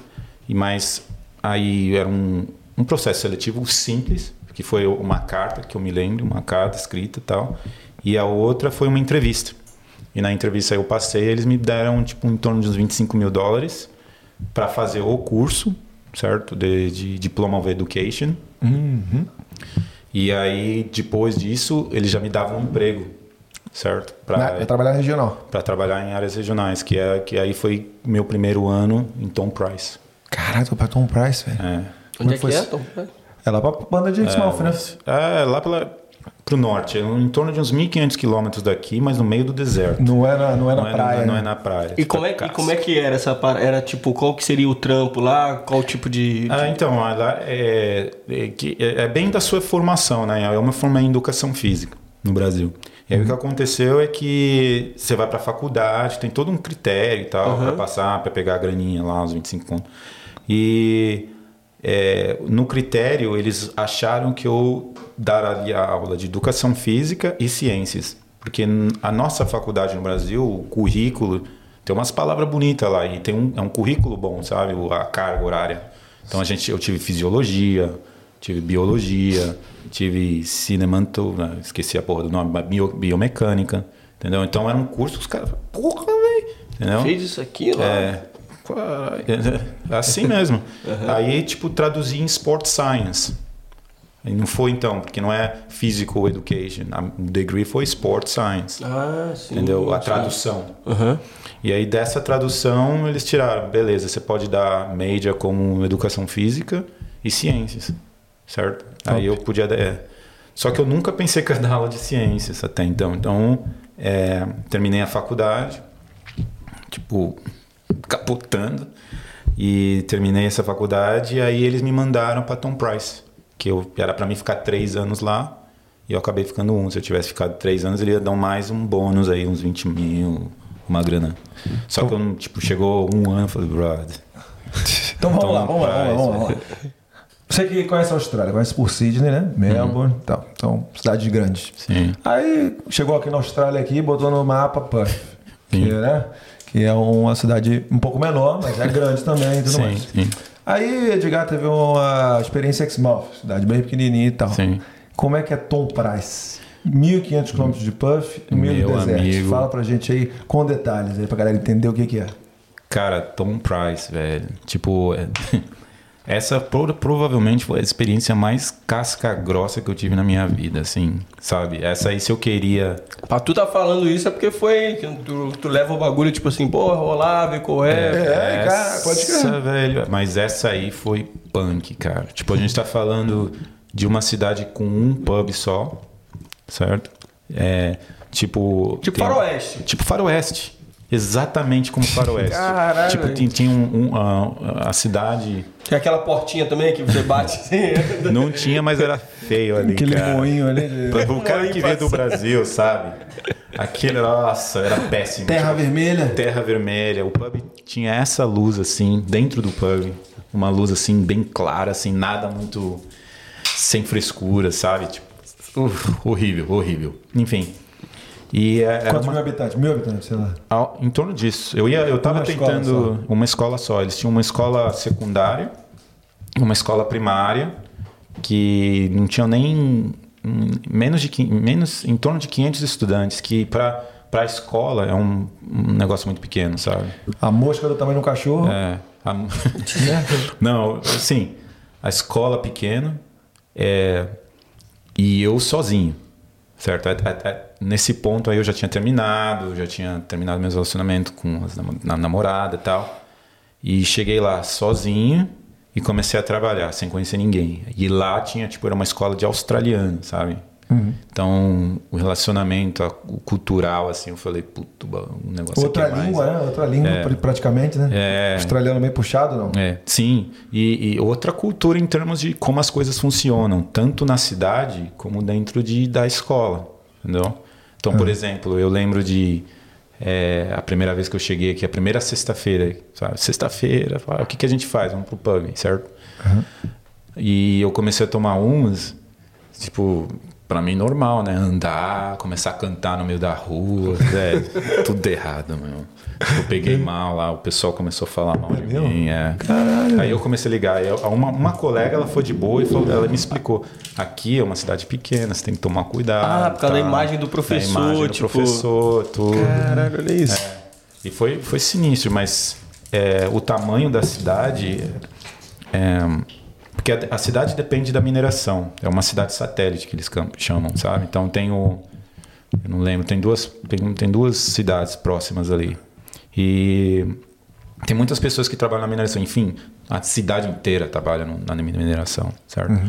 E mais aí era um, um processo seletivo simples, que foi uma carta que eu me lembro, uma carta escrita e tal. E a outra foi uma entrevista. E na entrevista eu passei, eles me deram tipo em torno de uns 25 mil dólares para fazer o curso, certo? De, de Diploma of Education. Uhum. E aí depois disso eles já me davam um emprego, certo? Pra- Na- Pra trabalhar regional. para trabalhar em áreas regionais, que é que aí foi meu primeiro ano em Tom Price. Caraca, pra Tom Price, velho. É, Onde é foi que é, isso? Tom? É lá pra banda de Exmouth, né? é lá pela pro norte, é em torno de uns 1.500 quilômetros daqui, mas no meio do deserto. Não era, não era não, é, praia. não, né? é na praia. E como, é, que- Fica como é que era essa? Era tipo, qual que seria o trampo lá? Qual tipo de. Ah, então, lá é, é, que- é- é bem da sua formação, né? Eu me formei em educação física no Brasil. E aí o que aconteceu é que você vai para a faculdade, tem todo um critério e tal para passar, para pegar a graninha lá, os 25 contos. E é, no critério eles acharam que eu daria aula de educação física e ciências. Porque a nossa faculdade no Brasil, o currículo, tem umas palavras bonitas lá e tem um, é um currículo bom, sabe? A carga horária. Então a gente, eu tive fisiologia, tive biologia, tive cinemanto, esqueci a porra do nome, bio- biomecânica, entendeu? Então era um curso que os caras, porra, velho, Entendeu? Fez isso aqui lá. É. Assim mesmo. Aí, tipo, traduzi em Sport Science. E não foi então, porque não é Physical Education. O degree foi Sport Science. Ah, sim. Entendeu? A sim. tradução. Aham. E aí dessa tradução eles tiraram, beleza, você pode dar major como educação física e ciências, certo? Aí eu podia dar. é. Só que eu nunca pensei que ia dar aula de ciências até então. Então, é, terminei a faculdade, tipo, capotando. E terminei essa faculdade e aí eles me mandaram para Tom Price, que eu, era para mim ficar três anos lá. E eu acabei ficando um. Se eu tivesse ficado três anos, ele ia dar mais um bônus aí, uns 20 mil, uma grana. Só que eu, tipo, chegou um ano, falei, brother. Então vamos Tom lá, vamos lá, vamos lá, vamos lá. Você que conhece a Austrália, conhece por Sydney, né? Melbourne, tal. Então, cidades grandes. Sim. Aí chegou aqui na Austrália aqui, botou no mapa Perth, que, Sim. né? Que é uma cidade um pouco menor, mas é grande também e tudo Sim, mais. sim. Aí Edgar teve uma experiência Exmouth, cidade bem pequenininha e tal. Sim. Como é que é Tom Price? 1.500 quilômetros de Perth, no meio do deserto. amigo. Fala pra gente aí com detalhes aí pra galera entender o que que é. Cara, Tom Price, velho. Tipo, é- essa pro- provavelmente foi a experiência mais casca grossa que eu tive na minha vida, assim, sabe? Essa aí, se eu queria. Pra tu tá falando isso é porque foi. que Tu, tu leva o bagulho, tipo assim, pô, rolar, ver qual é. É, cara, pode essa, crer. velho. Mas essa aí foi punk, cara. Tipo, a gente tá falando de uma cidade com um pub só, certo? É. Tipo. Tipo tem- faroeste. Tipo faroeste. Exatamente como faroeste. Caralho, tipo, tinha, tinha um, um- a, a cidade. Tem aquela portinha também que você bate assim. Não tinha, mas era feio ali. Aquele cara. moinho ali O cara que veio do Brasil, sabe? Aquele, nossa, era péssimo. terra Tipo, vermelha. Terra vermelha. O pub tinha essa luz assim, dentro do pub. Uma luz assim, bem clara, assim, nada muito sem frescura, sabe? Tipo, uf, horrível, horrível. Enfim. E é- Quantos uma- mil habitantes? Mil habitantes, sei lá. ao- em torno disso. Eu ia, eu tava Uma escola tentando uma escola só. Eles tinham uma escola secundária, uma escola primária que não tinham nem hum, menos de menos em torno de 500 estudantes, que para para a escola é um, um negócio muito pequeno, sabe? A mosca do tamanho de um cachorro. É, a- não, assim, a escola pequena é, e eu sozinho, certo? É- é- é- nesse ponto aí eu já tinha terminado, já tinha terminado meus relacionamentos com na namorada e tal. E cheguei lá sozinho e comecei a trabalhar sem conhecer ninguém. E lá tinha, tipo, era uma escola de australiano, sabe? Então, o relacionamento a- o cultural, assim, eu falei, puto, o negócio Outra aqui é mais... língua, né? Outra língua, pr- praticamente, né? É. Australiano meio puxado, não? É, sim. E, e outra cultura em termos de como as coisas funcionam, tanto na cidade como dentro de, da escola, entendeu? Então, por exemplo, eu lembro de é, a primeira vez que eu cheguei aqui, a primeira sexta-feira, sabe? Sexta-feira, fala, o que, que a gente faz? Vamos pro pub, certo? E eu comecei a tomar umas, tipo, pra mim normal, né? Andar, começar a cantar no meio da rua, velho, tudo errado, meu. Tipo, eu peguei mal lá, o pessoal começou a falar mal de mim. É. Aí eu comecei a ligar. Eu- uma, uma colega, ela foi de boa e falou, ela me explicou. Aqui é uma cidade pequena, você tem que tomar cuidado. Ah, por causa da tá? imagem do professor, Da imagem do tipo- professor, tudo. Caralho, olha isso. E foi, foi sinistro, mas é, o tamanho da cidade. é, porque a, a cidade depende da mineração. É uma cidade satélite que eles chamam, sabe? Então tem o. Eu não lembro, tem duas, tem, tem duas cidades próximas ali. E tem muitas pessoas que trabalham na mineração. Enfim, a cidade inteira trabalha na mineração, certo?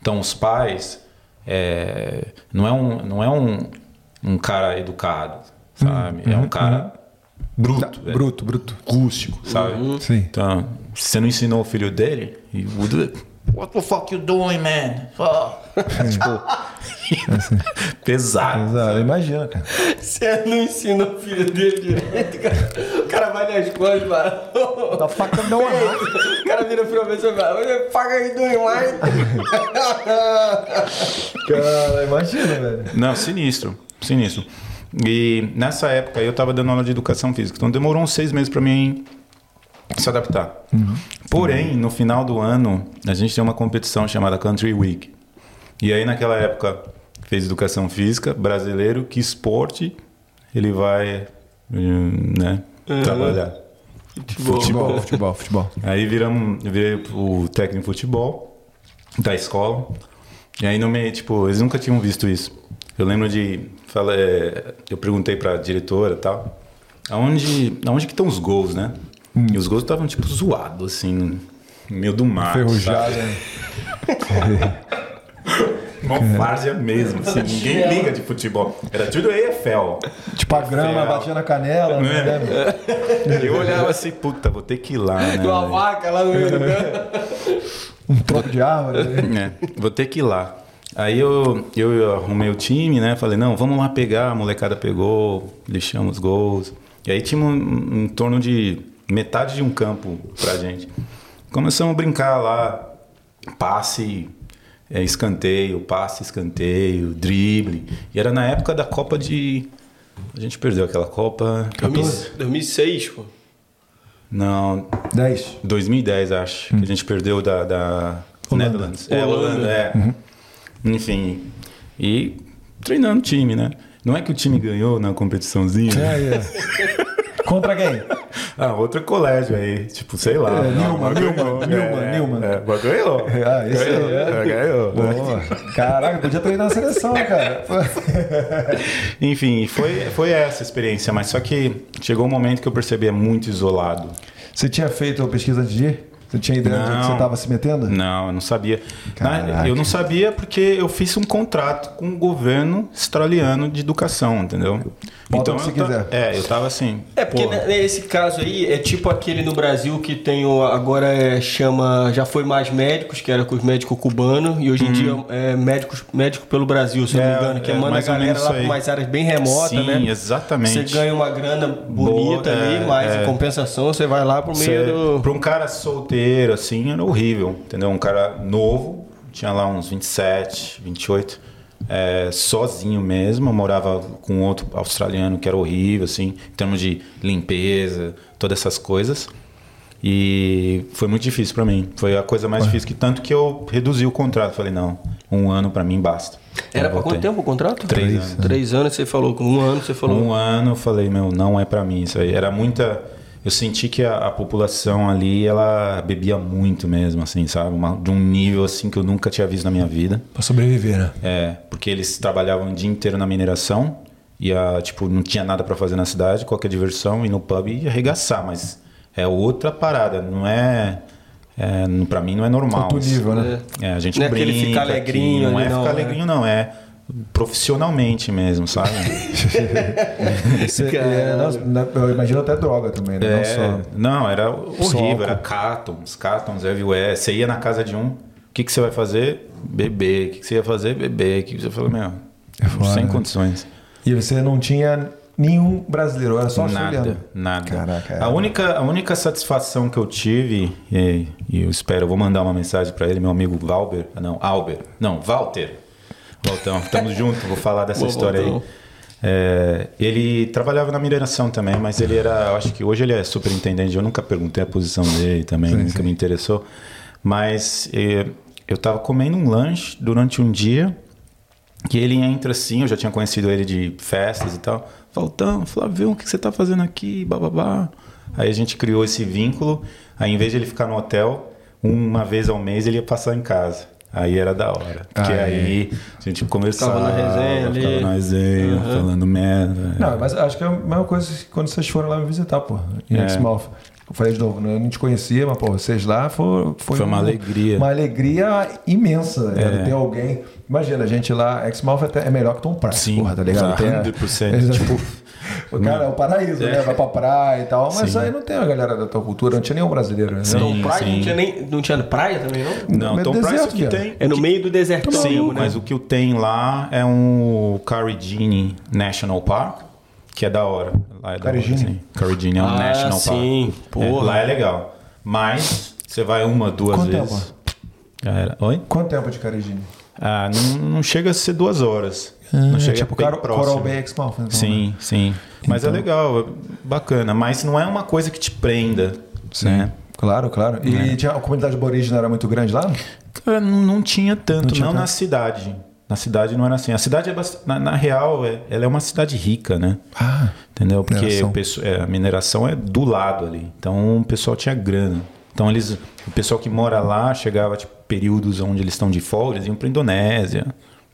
Então os pais. é, não é um, não é um, um cara educado, sabe? É um cara bruto. é Bruto, bruto. rústico, sabe? Sim. Então, se você não ensinou o filho dele, he would. What the fuck you doing, man? Oh. tipo, pesado. Exato, imagina, cara. Você não ensina o filho dele direito, cara. O cara vai nas costas, mano. Da faca não é. O cara vira pro professor e fala, "What the fuck are you doing, white?" Cara, imagina, velho. Não, sinistro, sinistro. E nessa época eu tava dando aula de educação física, então demorou uns seis meses para mim se adaptar. Porém, no final do ano, a gente tem uma competição chamada Country Week. E aí naquela época fez educação física, brasileiro, que esporte ele vai, hum, né, trabalhar. Futebol. Futebol, futebol, futebol. Aí viramos, eu virei o técnico de futebol da escola. E aí no meio, tipo, eles nunca tinham visto isso. Eu lembro de, fala, é, eu perguntei pra diretora e tal, aonde, aonde que estão os gols, né? E os gols estavam tipo zoados, assim, no meio do mar. Ferrujada. Uma várzea mesmo, assim, ninguém liga de futebol. Era tudo EFL. Tipo, a grama Ferro. batia na canela, É. né? Eu olhava assim, puta, vou ter que ir lá, né? Uma vaca lá no meio do. Um tronco de árvore. né? É, vou ter que ir lá. Aí eu, eu arrumei o time, né? Falei, não, vamos lá pegar. A molecada pegou, lixamos os gols. E aí tinha um, em torno de metade de um campo pra gente. Começamos a brincar lá, passe, é, escanteio, passe, escanteio, drible. E era na época da Copa de... A gente perdeu aquela Copa... 2006, pô. Não, 10. 2010, acho, que a gente perdeu da, da Holanda. Netherlands. É, Holanda. É. Enfim, e treinando o time, né? Não é que o time ganhou na competiçãozinha. É, é. Contra quem? Ah, outro colégio aí, tipo, sei lá. É, mas Newman, ganhou. Newman, é, mas ganhou. Ah, aí, ganhou, é. ganhou. Boa. Caraca, podia treinar na seleção, cara. Enfim, foi, foi essa experiência, mas só que chegou um momento que eu percebi é muito isolado. Você tinha feito a pesquisa antes de ir? Você tinha ideia de que Não. você estava se metendo? Não, eu não sabia. Caraca. Eu não sabia porque eu fiz um contrato com o governo australiano de educação, entendeu? Bota o que você eu ta- quiser. É, eu tava assim. É, porque pô, né, nesse caso aí é tipo aquele no Brasil que tem o, agora é, chama, já foi mais médicos, que era com os médicos cubanos, e hoje em dia é médicos, médico pelo Brasil, se eu não Uhum. É, me engano, que é, manda a galera lá para umas áreas bem remotas, Sim, né? exatamente. Você ganha uma grana bonita Boa, ali, é, mas é. em compensação você vai lá pro meio do. Para um cara solteiro, assim, era horrível, entendeu? Um cara novo, tinha lá uns 27, 28, é, sozinho mesmo, eu morava com outro australiano que era horrível, assim, em termos de limpeza, todas essas coisas. E foi muito difícil para mim. Foi a coisa mais difícil, que tanto que eu reduzi o contrato. Falei, não, um ano para mim basta. Era voltei. quanto tempo o contrato? Três anos. Três anos você falou, com um ano você falou. Um ano eu falei, meu, não é pra mim isso aí. Era muita. Eu senti que a, a população ali, ela bebia muito mesmo, assim, sabe? Uma- de um nível assim que eu nunca tinha visto na minha vida. Pra sobreviver, né? É, porque eles trabalhavam o dia inteiro na mineração e a, tipo, não tinha nada pra fazer na cidade, qualquer diversão, ir no pub e arregaçar, mas é outra parada, não é. é para mim não é normal. Outro nível, né? É, a gente Não é aquele brinca ficar aqui, alegrinho não ali, é não, ficar né? alegrinho, não, é profissionalmente mesmo, sabe? Você- é, eu imagino até droga também, né? Não É, só. não, era horrível, era cátons, cátons everywhere. Você ia na casa de um, o que, que você vai fazer? Beber. O que, que você ia fazer? Beber. O que, que você falou, meu, É foda, sem né? condições. E você não tinha nenhum brasileiro, era só nada, australiano. nada. Caraca, é. a, única, a única satisfação que eu tive, e, e eu espero, eu vou mandar uma mensagem para ele, meu amigo Valber, não, Albert, não, Walter. Valtão, estamos juntos, vou falar dessa Boa, história Valtão. aí. É, ele trabalhava na mineração também, mas ele era, acho que hoje ele é superintendente. Eu nunca perguntei a posição dele também, Sim, nunca sim. me interessou. Mas eh, eu estava comendo um lanche durante um dia que ele entra assim, eu já tinha conhecido ele de festas e tal. Faltão, Flavio, o que você tá fazendo aqui? Bababá. Aí a gente criou esse vínculo. Aí em vez de ele ficar no hotel, uma vez ao mês ele ia passar em casa. Aí era da hora. Porque Ah, é. aí a gente conversava, Ficava na resenha ali. ficava na resenha, falando merda. Não, mas acho que é a mesma coisa que quando vocês foram lá me visitar, pô, em É. Exmouth. Eu falei de novo, né? eu não te conhecia, mas, pô, vocês lá foram, foi, Foi uma alegria. Uma alegria imensa. né? É. Ter alguém. Imagina, a gente lá, Exmouth é melhor que Tom Price, Sim, porra, tá ligado? Tem a- 100%, tipo, o cara é o paraíso, né? Vai pra praia e tal, mas Sim. aí não tem a galera da tua cultura, não tinha nenhum brasileiro, né? Sim. Tom Price sim. não tinha, nem, não tinha praia também, não? Não, No Tom meio do Price o deserto, que tem. É no meio do deserto Sim, mesmo, né? mas o que eu tenho lá é um Caridini National Park, que é da hora. Lá é da hora, Caridini? sim. Caridini é um Ah, National sim. Park. Porra. É, lá é legal. Mas você vai uma, duas Quanto vezes. tempo? Oi? Quanto tempo de Carigine? Ah, não, não chega a ser duas horas. Não chega tipo bem próximo. Bay Exmouth. Então, Sim, sim. Mas Então- é legal, é bacana. Mas não é uma coisa que te prenda. Né? Claro, claro. E É. tinha, a comunidade aborígena era muito grande lá? Cara, não, não tinha tanto, não, tinha na tanto. cidade. Na cidade não era assim. A cidade, é na, na real, é, ela é uma cidade rica, né? Ah, Entendeu? Porque Mineração. o pesso- é, a mineração é do lado ali. Então o pessoal tinha grana. Então eles, o pessoal que mora lá chegava tipo períodos onde eles estão de folga, eles iam para Indonésia,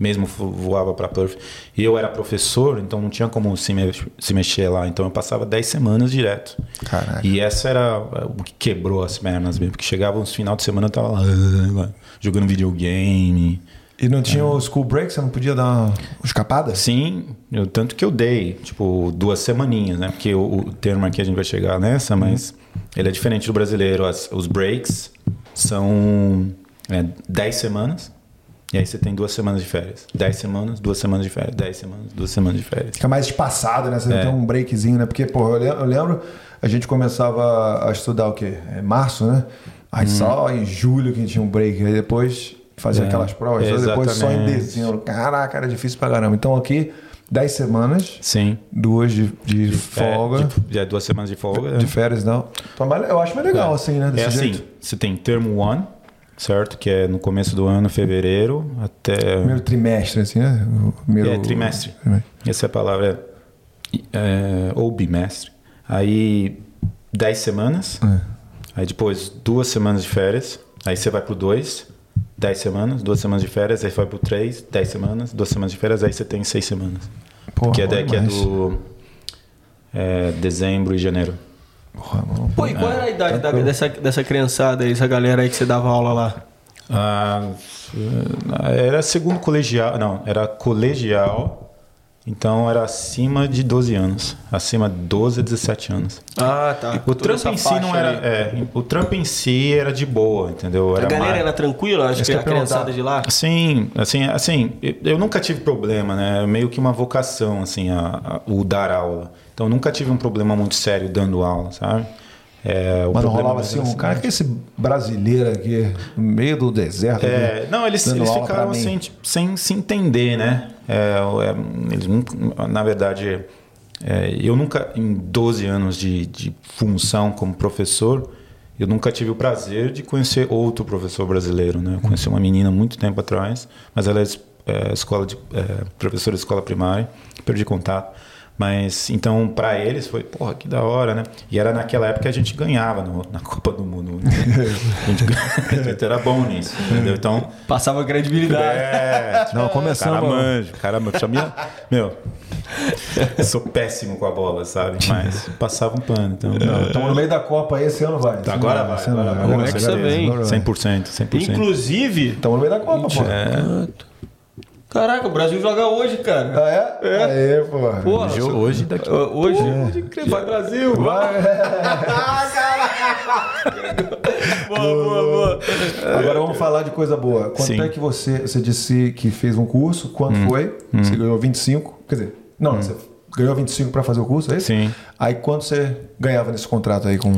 mesmo vo- voava para Perth. E eu era professor, então não tinha como se, me- se mexer lá. Então eu passava 10 semanas direto. Caraca. E essa era o que quebrou as pernas mesmo, porque chegava uns final de semana eu tava lá jogando videogame. E não tinha o school break? Você não podia dar uma escapada? Sim, eu, tanto que eu dei, tipo, duas semaninhas, né? Porque o, o termo aqui a gente vai chegar nessa, mas ele é diferente do brasileiro. As- os breaks são é, 10 semanas, e aí você tem duas semanas de férias. 10 semanas, duas semanas de férias. 10 semanas, duas semanas de férias. Fica mais espaçado, né? Você É. tem um breakzinho, né? Porque, pô, eu lem- eu lembro, a gente começava a estudar o quê? É março, né? Aí só em julho que a gente tinha um break. Aí depois fazia Hum. É, aquelas provas. depois só em dezembro. Caraca, era difícil pra caramba. Então aqui, 10 semanas, Sim. duas de, de folga. É, de, é, duas semanas de folga. De férias, não. Eu acho mais legal, assim, né? É Desse assim, jeito. você tem termo one, certo? Que é no começo do ano, fevereiro, até... Primeiro trimestre, assim, né? Primeiro... É, trimestre. trimestre. Essa é a palavra. É, ou bimestre. Aí, 10 semanas. É. Aí depois, duas semanas de férias. Aí você vai pro 2, 10 semanas. Duas semanas de férias. Aí vai pro 3, 10 semanas. Duas semanas de férias. Aí você tem 6 semanas. Porra, que é, que é do é, dezembro e janeiro. Pô, e qual era a idade da- dessa, dessa criançada aí, essa galera aí que você dava aula lá? Ah, era segundo colegial. Não, era colegial. Então era acima de 12 anos. Acima de 12 a 17 anos. Ah, tá. O essa em si não era. É, o trampo em si era de boa, entendeu? A Era galera mais- era tranquila? Acho Isso que que a criançada de lá. Sim, assim, assim, eu- nunca tive problema, né? É meio que uma vocação, assim, a, a- o dar aula. Então nunca tive um problema muito sério dando aula, sabe? É, o problema rolava assim, um cara que é esse brasileiro aqui, no meio do deserto. É, aqui, não, eles, eles ficaram pra mim. sem, se entender, né? É, é, eles nunca- na verdade, é, eu nunca, em 12 anos de, de função como professor, eu nunca tive o prazer de conhecer outro professor brasileiro, né? Eu conheci uma menina muito tempo atrás, mas ela é, es- é, escola de, é, professora de escola primária, perdi contato. Mas então, para eles foi, porra, que da hora, né? E era naquela época que a gente ganhava no- na Copa do Mundo. né? a, gente, a gente era bom nisso, entendeu? Então, Passava credibilidade. é, Não, o começamos. cara manja, o cara manja. Sabia? Meu, eu sou péssimo com a bola, sabe? Mas passava um pano, então... Estamos no meio da Copa aí, esse ano vai. Esse ano Agora vai, esse ano agora vai. Como é que você vem? 100%, 100%. Inclusive. Estamos no meio da Copa, pô. É, Caraca, o Brasil joga hoje, cara. Ah, é? É. Aê, pô. Porra, hoje, hoje daqui... Hoje, vai Brasil. Vai. Boa, boa, boa. Agora vamos falar de coisa boa. Quanto Sim. é que você. Você disse que fez um curso, quanto foi? Você ganhou 25. Quer dizer, não, você ganhou 25 para fazer o curso, é isso? Sim. Aí quanto você ganhava nesse contrato aí com.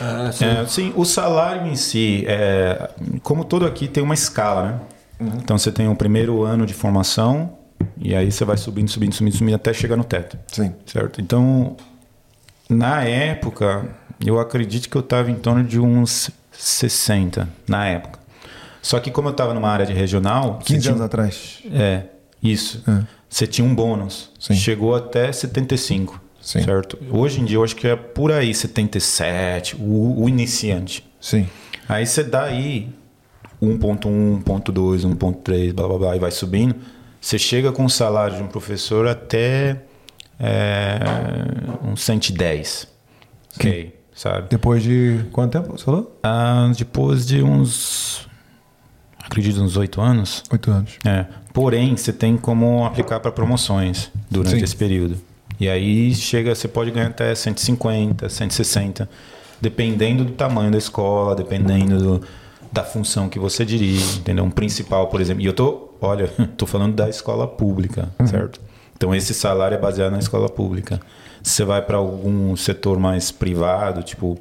Ah, sim. É, sim, o salário em si, é, como todo aqui, tem uma escala, né? Então você tem o primeiro ano de formação e aí você vai subindo, subindo, subindo, subindo até chegar no teto. Sim. Certo? Então, na época, eu acredito que eu estava em torno de uns 60 na época. Só que como eu estava numa área de regional... 15 você tinha- anos atrás. É, isso. É. Você tinha um bônus. Sim. Chegou até 75. Sim. Certo? Hoje em dia eu acho que é por aí, 77, o, o iniciante. Sim. Aí você dá aí 1.1, 1.2, 1.3, blá blá blá, e vai subindo. Você chega com o salário de um professor até é, uns 110. Ok, sabe? Depois de quanto tempo você falou? Ah, depois de uns. Acredito uns 8 anos. Oito anos. É. Porém, você tem como aplicar para promoções durante Sim. esse período. E aí chega, você pode ganhar até 150, 160, dependendo do tamanho da escola, dependendo do- da função que você dirige, entendeu? Um principal, por exemplo. E eu tô, olha, tô falando da escola pública, certo? Então esse salário é baseado na escola pública. Se você vai para algum setor mais privado, tipo,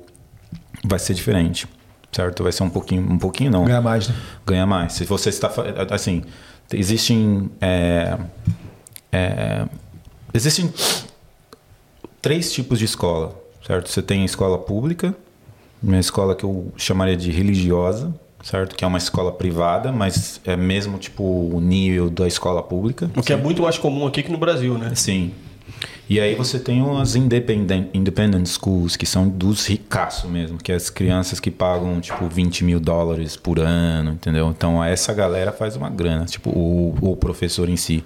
vai ser diferente, certo? Vai ser um pouquinho, um pouquinho não Ganhar mais, né? ganha mais. Se você está assim, existem é, é, existem três tipos de escola, certo? Você tem a escola pública, uma escola que eu chamaria de religiosa, certo? Que é uma escola privada, mas é mesmo tipo o nível da escola pública. O que é muito mais comum aqui que no Brasil, né? Sim. E aí você tem as independent, independent schools, que são dos ricaços mesmo, que é as crianças que pagam, tipo, 20 mil dólares por ano, entendeu? Então essa galera faz uma grana, tipo, o, o professor em si.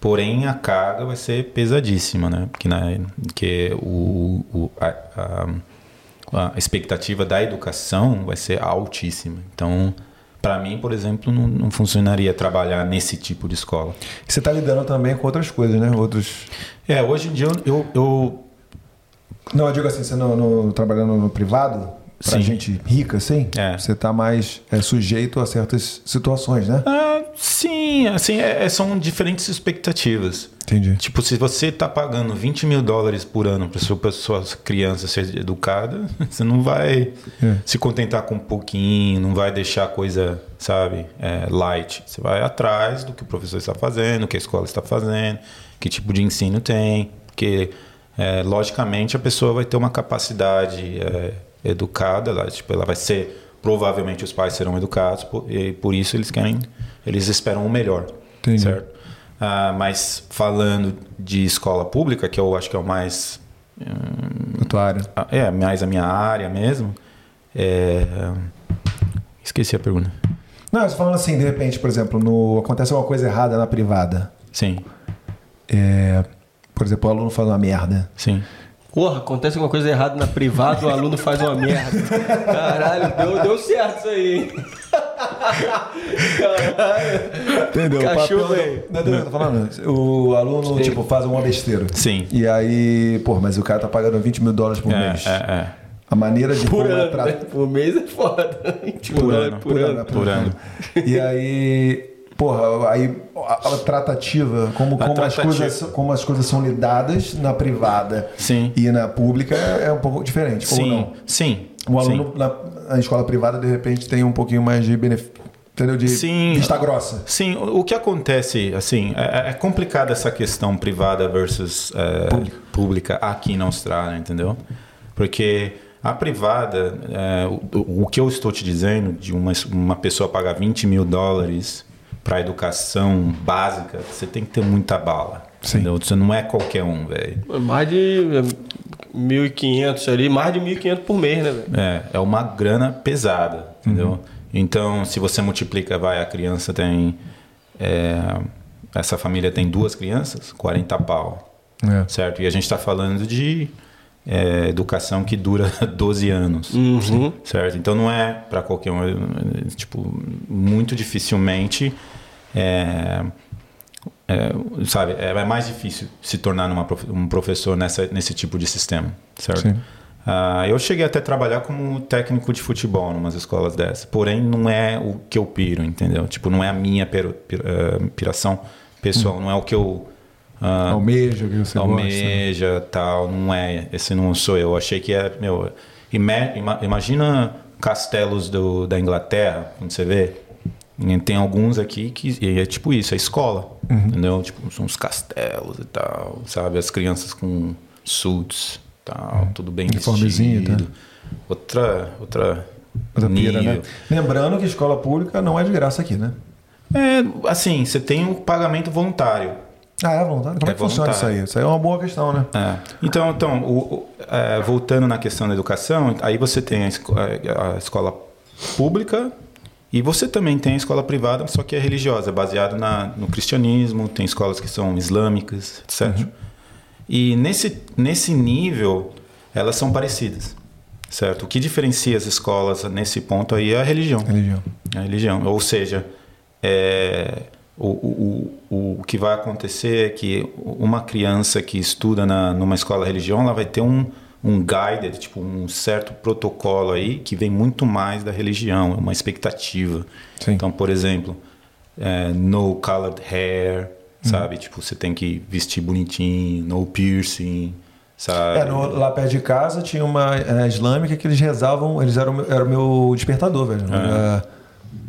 Porém, a carga vai ser pesadíssima, né? Porque, né, porque o, o, a, a, a expectativa da educação vai ser altíssima. Então, para mim, por exemplo, não, não, funcionaria trabalhar nesse tipo de escola. Você está lidando também com outras coisas, né? Outros. É, hoje em dia eu. eu... Não, eu digo assim, você não, trabalhando no privado, para gente rica, assim, é. você está mais é, sujeito a certas situações, né? Ah, sim, assim, é, é são diferentes expectativas. Entendi. Tipo, se você está pagando 20 mil dólares por ano para sua, sua criança ser educada, você não vai É. se contentar com um pouquinho, não vai deixar a coisa, sabe, é, light. Você vai atrás do que o professor está fazendo, o que a escola está fazendo, que tipo de ensino tem, porque, é, logicamente, a pessoa vai ter uma capacidade é, educada, ela, tipo, ela vai ser, provavelmente os pais serão educados, por, e por isso eles querem, eles esperam o melhor, Entendi. certo? Ah, mas falando de escola pública, que eu acho que é o mais. hum, Na tua área. É, mais a minha área mesmo. é, Esqueci a pergunta. Não, você falando assim, de repente, por exemplo, no... acontece alguma coisa errada na privada. Sim, É, Por exemplo, o aluno faz uma merda. sim. Porra, acontece alguma coisa errada na privada, o aluno faz uma merda. Caralho, deu, deu certo isso aí, hein? Caralho. Entendeu? Cachorro O papel aí. do- Não, não, eu tô falando. O aluno, tipo, faz uma besteira. Sim. E aí, pô, mas o cara tá pagando 20 mil dólares por É, mês. é, é. A maneira de Por como é ano, tra- né? Por mês é foda. Tipo, Por né? ano. Por ano. Por ano. E aí, porra, aí a, a tratativa, como, como, As tratativa. coisas, como as coisas são lidadas na privada Sim. e na pública é um pouco diferente. Ou Sim, não? sim. O aluno na, na escola privada, de repente, tem um pouquinho mais de benefício. Entendeu? De Sim. vista grossa. Sim, o que acontece, assim, é, é complicada essa questão privada versus é, pública aqui na Austrália, entendeu? Porque a privada, é, o, o que eu estou te dizendo, de uma, uma pessoa pagar 20 mil dólares para educação básica, você tem que ter muita bala, Sim. entendeu? Você não é qualquer um, velho. Mais de é, 1.500 ali, mais de 1.500 por mês, né, velho? É, é uma grana pesada, entendeu? Então, se você multiplica, vai, a criança tem. é, essa família tem duas crianças, 40 pau, É. certo? E a gente está falando de é, educação que dura 12 anos, Uhum. certo? Então não é para qualquer um. Tipo, muito dificilmente. É, é, sabe, é é mais difícil se tornar uma um professor nessa, nesse tipo de sistema, certo? Sim. Ah, eu cheguei até a trabalhar como técnico de futebol em umas escolas dessas, porém não é o que eu piro, entendeu? Tipo, não é a minha piro- ah, piração pessoal, não é o que eu ah, Almeja, que você gosta. almeja, tal, não é, esse não sou eu. Achei que é, meu, ima- ima- imagina castelos do, da Inglaterra, quando você vê, e tem alguns aqui que e é tipo isso, é escola, Uhum. entendeu? Tipo, são uns castelos e tal, sabe? As crianças com suits, tal, tudo bem Uhum. Uniformezinho, tá? vestido. Outra, outra, Outra pira, né? Lembrando que escola pública não é de graça aqui, né? É, assim, você tem o pagamento voluntário. Ah, é voluntário? Como é, É que funciona isso aí? Isso aí é uma boa questão, né? É. Então, então o- o- é, voltando na questão da educação, aí você tem a, esco- a- a escola pública e você também tem a escola privada, só que é religiosa, baseada na, no cristianismo, tem escolas que são islâmicas, etc. E nesse, nesse nível, elas são parecidas, certo? O que diferencia as escolas nesse ponto aí é a religião. Religião. A religião. Ou seja, é, o, o, o, o que vai acontecer é que uma criança que estuda na, numa escola religião, ela vai ter um, um guide, tipo um certo protocolo aí que vem muito mais da religião, é uma expectativa. Sim. Então, por exemplo, é, no colored hair, sabe? Tipo, você tem que vestir bonitinho, no piercing, sabe? É, no- lá perto de casa tinha uma é, islâmica que eles rezavam, eles eram, era o meu despertador, velho. É. Era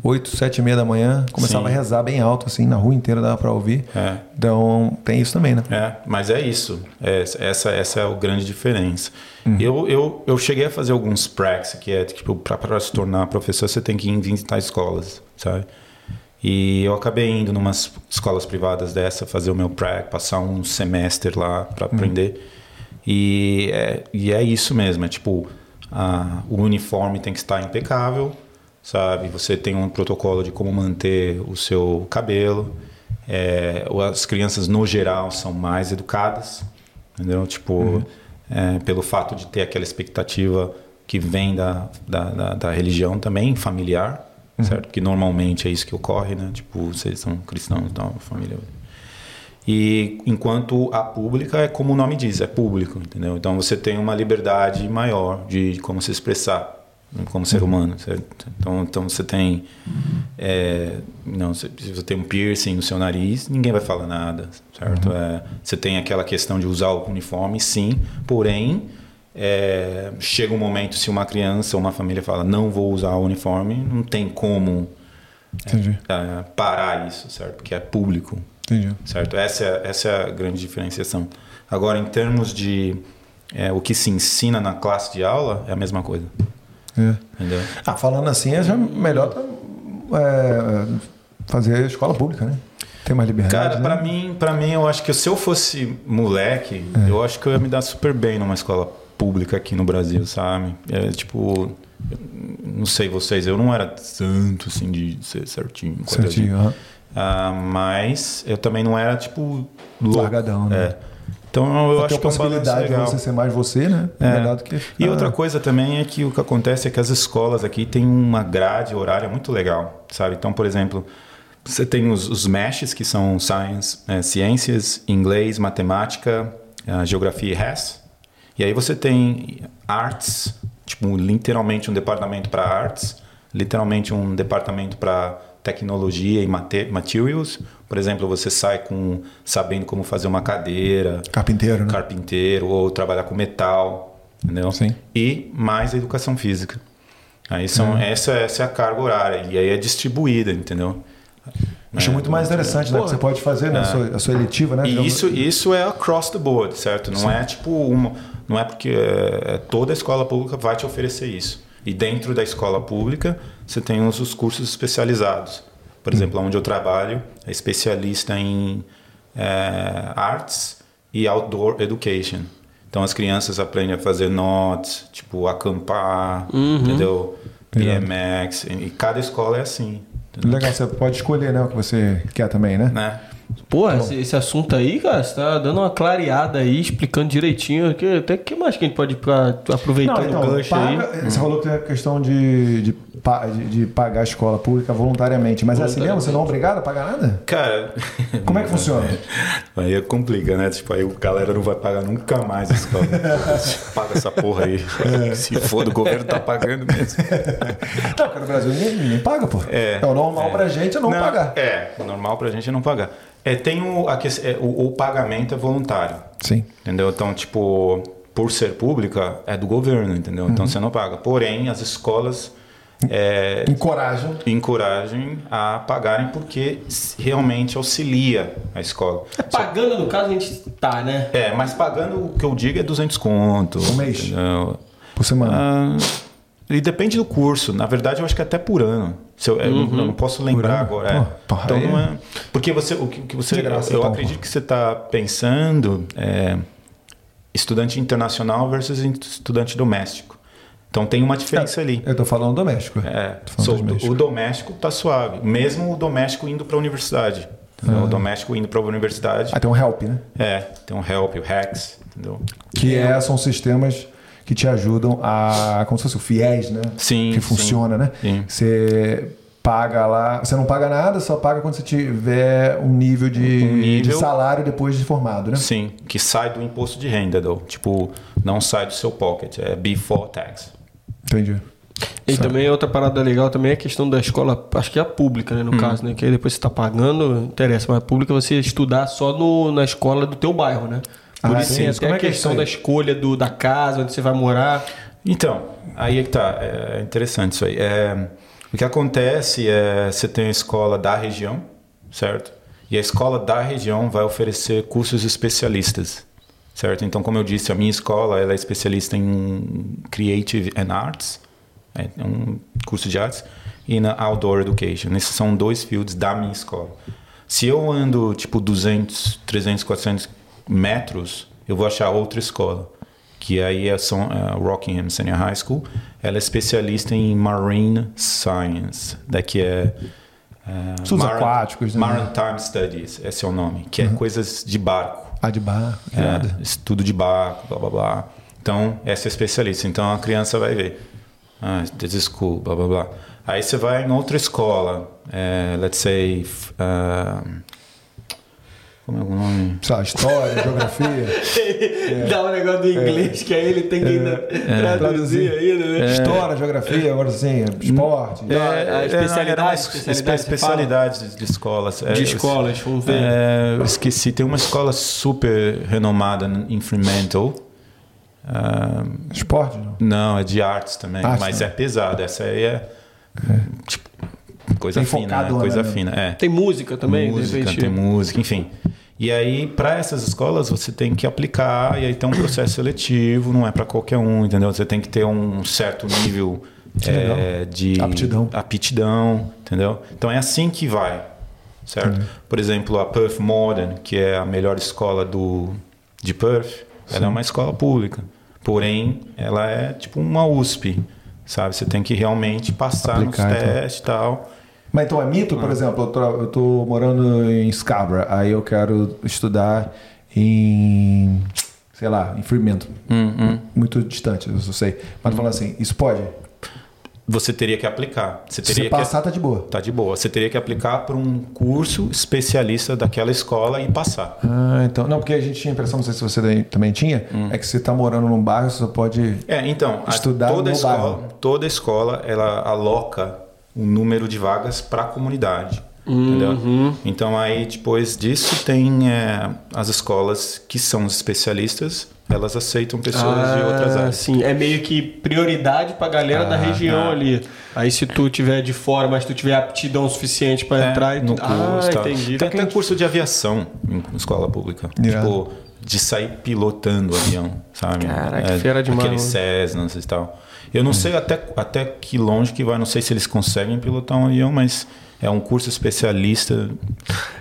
8, 7 e meia da manhã, começava Sim. a rezar bem alto, assim, na rua inteira dava pra ouvir. É. Então tem isso também, né? É, mas é isso. É, essa, essa é a grande diferença. Uhum. Eu, eu, eu cheguei a fazer alguns pracs, que é tipo, para se tornar professor, você tem que ir em visitar escolas, sabe? E eu acabei indo em umas escolas privadas dessa, fazer o meu prac, passar um semestre lá para aprender. E, é, e é isso mesmo, é tipo, a, o uniforme tem que estar impecável, sabe? Você tem um protocolo de como manter o seu cabelo. É, as crianças, no geral, são mais educadas, entendeu? Tipo, é, pelo fato de ter aquela expectativa que vem da, da, da, da religião também, familiar, certo? Porque normalmente é isso que ocorre, né? Tipo, vocês são cristãos, então, família... E enquanto a pública é como o nome diz, é público, entendeu? Então você tem uma liberdade maior de como se expressar né, como ser humano, certo? Então, então você tem, é, não, se se você tem um piercing no seu nariz, ninguém vai falar nada, certo? É, você tem aquela questão de usar o uniforme, sim, porém é, chega um momento se uma criança ou uma família fala não vou usar o uniforme, não tem como é, parar isso, certo? Porque é público, entendi. certo? Essa é, essa é a grande diferenciação. Agora, em termos de é, o que se ensina na classe de aula, é a mesma coisa, É. entendeu? Ah, falando assim, é já melhor é, fazer escola pública, né? Tem mais liberdade. Cara, né? pra mim, para mim, eu acho que se eu fosse moleque, É. eu acho que eu ia me dar super bem numa escola pública aqui no Brasil, sabe? É, tipo, não sei vocês, eu não era tanto assim de ser certinho. Certinho, aham. Ah, mas eu também não era tipo louco. Largadão, né? É. Então eu acho a que é um possibilidade de você ser mais você, né? É. Do que. E Ah, outra coisa também é que o que acontece é que as escolas aqui têm uma grade horária muito legal, sabe? Então, por exemplo, você tem os, os meshes, que são science, é, ciências, inglês, matemática, ah, geografia e RES. E aí você tem arts, tipo, literalmente um departamento para arts, literalmente um departamento para tecnologia e mate- materials. Por exemplo, você sai com sabendo como fazer uma cadeira, Carpinteiro, né? carpinteiro ou trabalhar com metal, entendeu? Sim. E mais a educação física. Aí são essa, essa é a carga horária e aí é distribuída, entendeu? Acho É, muito mais interessante, né? Que você pode fazer, né? A, sua, a sua eletiva, né? E isso, isso é across the board, certo? Não é tipo uma, não é porque é, toda escola pública vai te oferecer isso. E dentro da escola pública você tem os, os cursos especializados. Por exemplo, onde eu trabalho é especialista em é, arts e outdoor education. Então as crianças aprendem a fazer notes, tipo acampar, entendeu? BMX. E cada escola é assim. entendeu? Legal, você pode escolher, né? O que você quer também, né? Né? Porra, esse, esse assunto aí, cara, você tá dando uma clareada aí, explicando direitinho. Que, até que mais que a gente pode pra, aproveitar Não, então, o gancho paga- aí? Você falou que tem a questão de, de, de- de pagar a escola pública voluntariamente, mas é assim mesmo? Você não é obrigado a pagar nada? Cara. Como é que funciona? Aí é complica, né? Tipo, aí o galera não vai pagar nunca mais a escola. Paga essa porra aí. Se for, o governo tá pagando mesmo. Não, porque no Brasil ninguém, ninguém paga, pô. É. o normal pra gente é não, pagar. É, o normal pra gente é não pagar. É, tem o, a, é, o, o pagamento é voluntário. Sim. Entendeu? Então, tipo, por ser pública, é do governo, entendeu? Uhum. Então você não paga. Porém, as escolas é, Encorajam. encoragem a pagarem porque realmente auxilia a escola. Pagando, no caso, a gente tá, né? É, mas pagando o que eu digo é 200 conto. Um mês? entendeu? Por semana. Ah, e depende do curso. Na verdade, eu acho que é até por ano. Eu, eu não- eu não posso lembrar Uhum. Agora. é. Pô, então não é. Porque você, o que, o que você, graça, eu então, acredito pô. que você está pensando é, estudante internacional versus estudante doméstico. Então tem uma diferença ali. Eu tô falando doméstico. É, Tô falando so, doméstico. o doméstico tá suave. Mesmo o doméstico indo para a universidade. entendeu? O doméstico indo para a universidade. Ah, tem um help, né? É, tem o help, o hacks, entendeu? Que é, são sistemas que te ajudam a. Como se fosse o FIES, né? Sim, Que sim. funciona, né? Sim. Você paga lá. Você não paga nada, só paga quando você tiver um nível de, Um nível- de salário depois de formado, né? Sim, que sai do imposto de renda, do, tipo, não sai do seu pocket, é before tax. Entendi. E também outra parada legal também é a questão da escola, acho que é a pública, né, no caso, né? Que aí depois você tá pagando, interessa, mas a pública é você estudar só no, na escola do teu bairro, né? Por Ah, sim. Como até é a que é questão da escolha do, da casa, onde você vai morar. Então, aí é que tá, é interessante isso aí. É, O que acontece é você tem a escola da região, certo? E a escola da região vai oferecer cursos especialistas, certo? Então, como eu disse, a minha escola ela é especialista em Creative and Arts, é um curso de artes, e na Outdoor Education. Esses são dois fields da minha escola. Se eu ando tipo 200, 300, 400 metros, eu vou achar outra escola, que aí é são a Rockingham Senior High School. Ela é especialista em Marine Science, daqui é é, Estudos aquáticos, né? Maritime Studies, esse é o nome, que é coisas de barco. Ah, de barco. É, estudo de barco, blá blá blá. Então, essa é especialista. Então, a criança vai ver. Ah, this cool, blá blá blá. Aí você vai em outra escola, é, let's say. ah, como é o nome? Sei lá, história, geografia. Dá um negócio do inglês que aí ele tem que ainda traduzir ainda, né? História, geografia, agora assim, esporte. É, É, especialidade, especialidade, especialidades de escolas. É, De escolas, vamos ver. É, eu esqueci, tem uma escola super renomada em Fremantle. Ah, Esporte, não. não, é de artes também, Artes mas também. é pesada. Essa aí é, tipo, coisa Bem fina, né? coisa né? fina. É. Tem música também, música, tem música, enfim. E aí, para essas escolas, você tem que aplicar, e aí tem um processo seletivo, não é para qualquer um, entendeu? Você tem que ter um certo nível é, de Aptidão. aptidão, entendeu? Então é assim que vai, certo? Por exemplo, a Perth Modern, que é a melhor escola do, de Perth, ela é uma escola pública. Porém, ela é tipo uma USP, sabe? Você tem que realmente passar Aplicar, nos então. testes e tal. Mas então é mito, Ah. por exemplo, eu tô morando em Scarborough, aí eu quero estudar em, sei lá, em Fremantle. Hum, Muito distante, eu sei. Mas falando assim, isso pode? Você teria que aplicar. Você Se teria que passar, tá de boa. Tá de boa. Você teria que aplicar para um curso especialista daquela escola e passar. Ah, então. Não, porque a gente tinha a impressão, não sei se você também tinha, Hum. é que você tá morando num bairro, você só pode. É, então, Estudar toda no escola, bairro. toda escola ela aloca um número de vagas para a comunidade. Entendeu? Então aí depois disso tem é, as escolas que são os especialistas, elas aceitam pessoas de outras Ah, áreas. Sim, é meio que prioridade pra galera da Ah, região ah. ali. Aí se tu tiver de fora, mas tu tiver aptidão suficiente pra É, entrar e tu... no curso, Ah, tá. entendi. Tem até curso de aviação em escola pública. Irado. Tipo, de sair pilotando o avião, sabe? Cara, que fera demais, Aqueles mano. Cessnas e tal. Eu não sei até, até que longe que vai, não sei se eles conseguem pilotar um avião, mas é um curso especialista.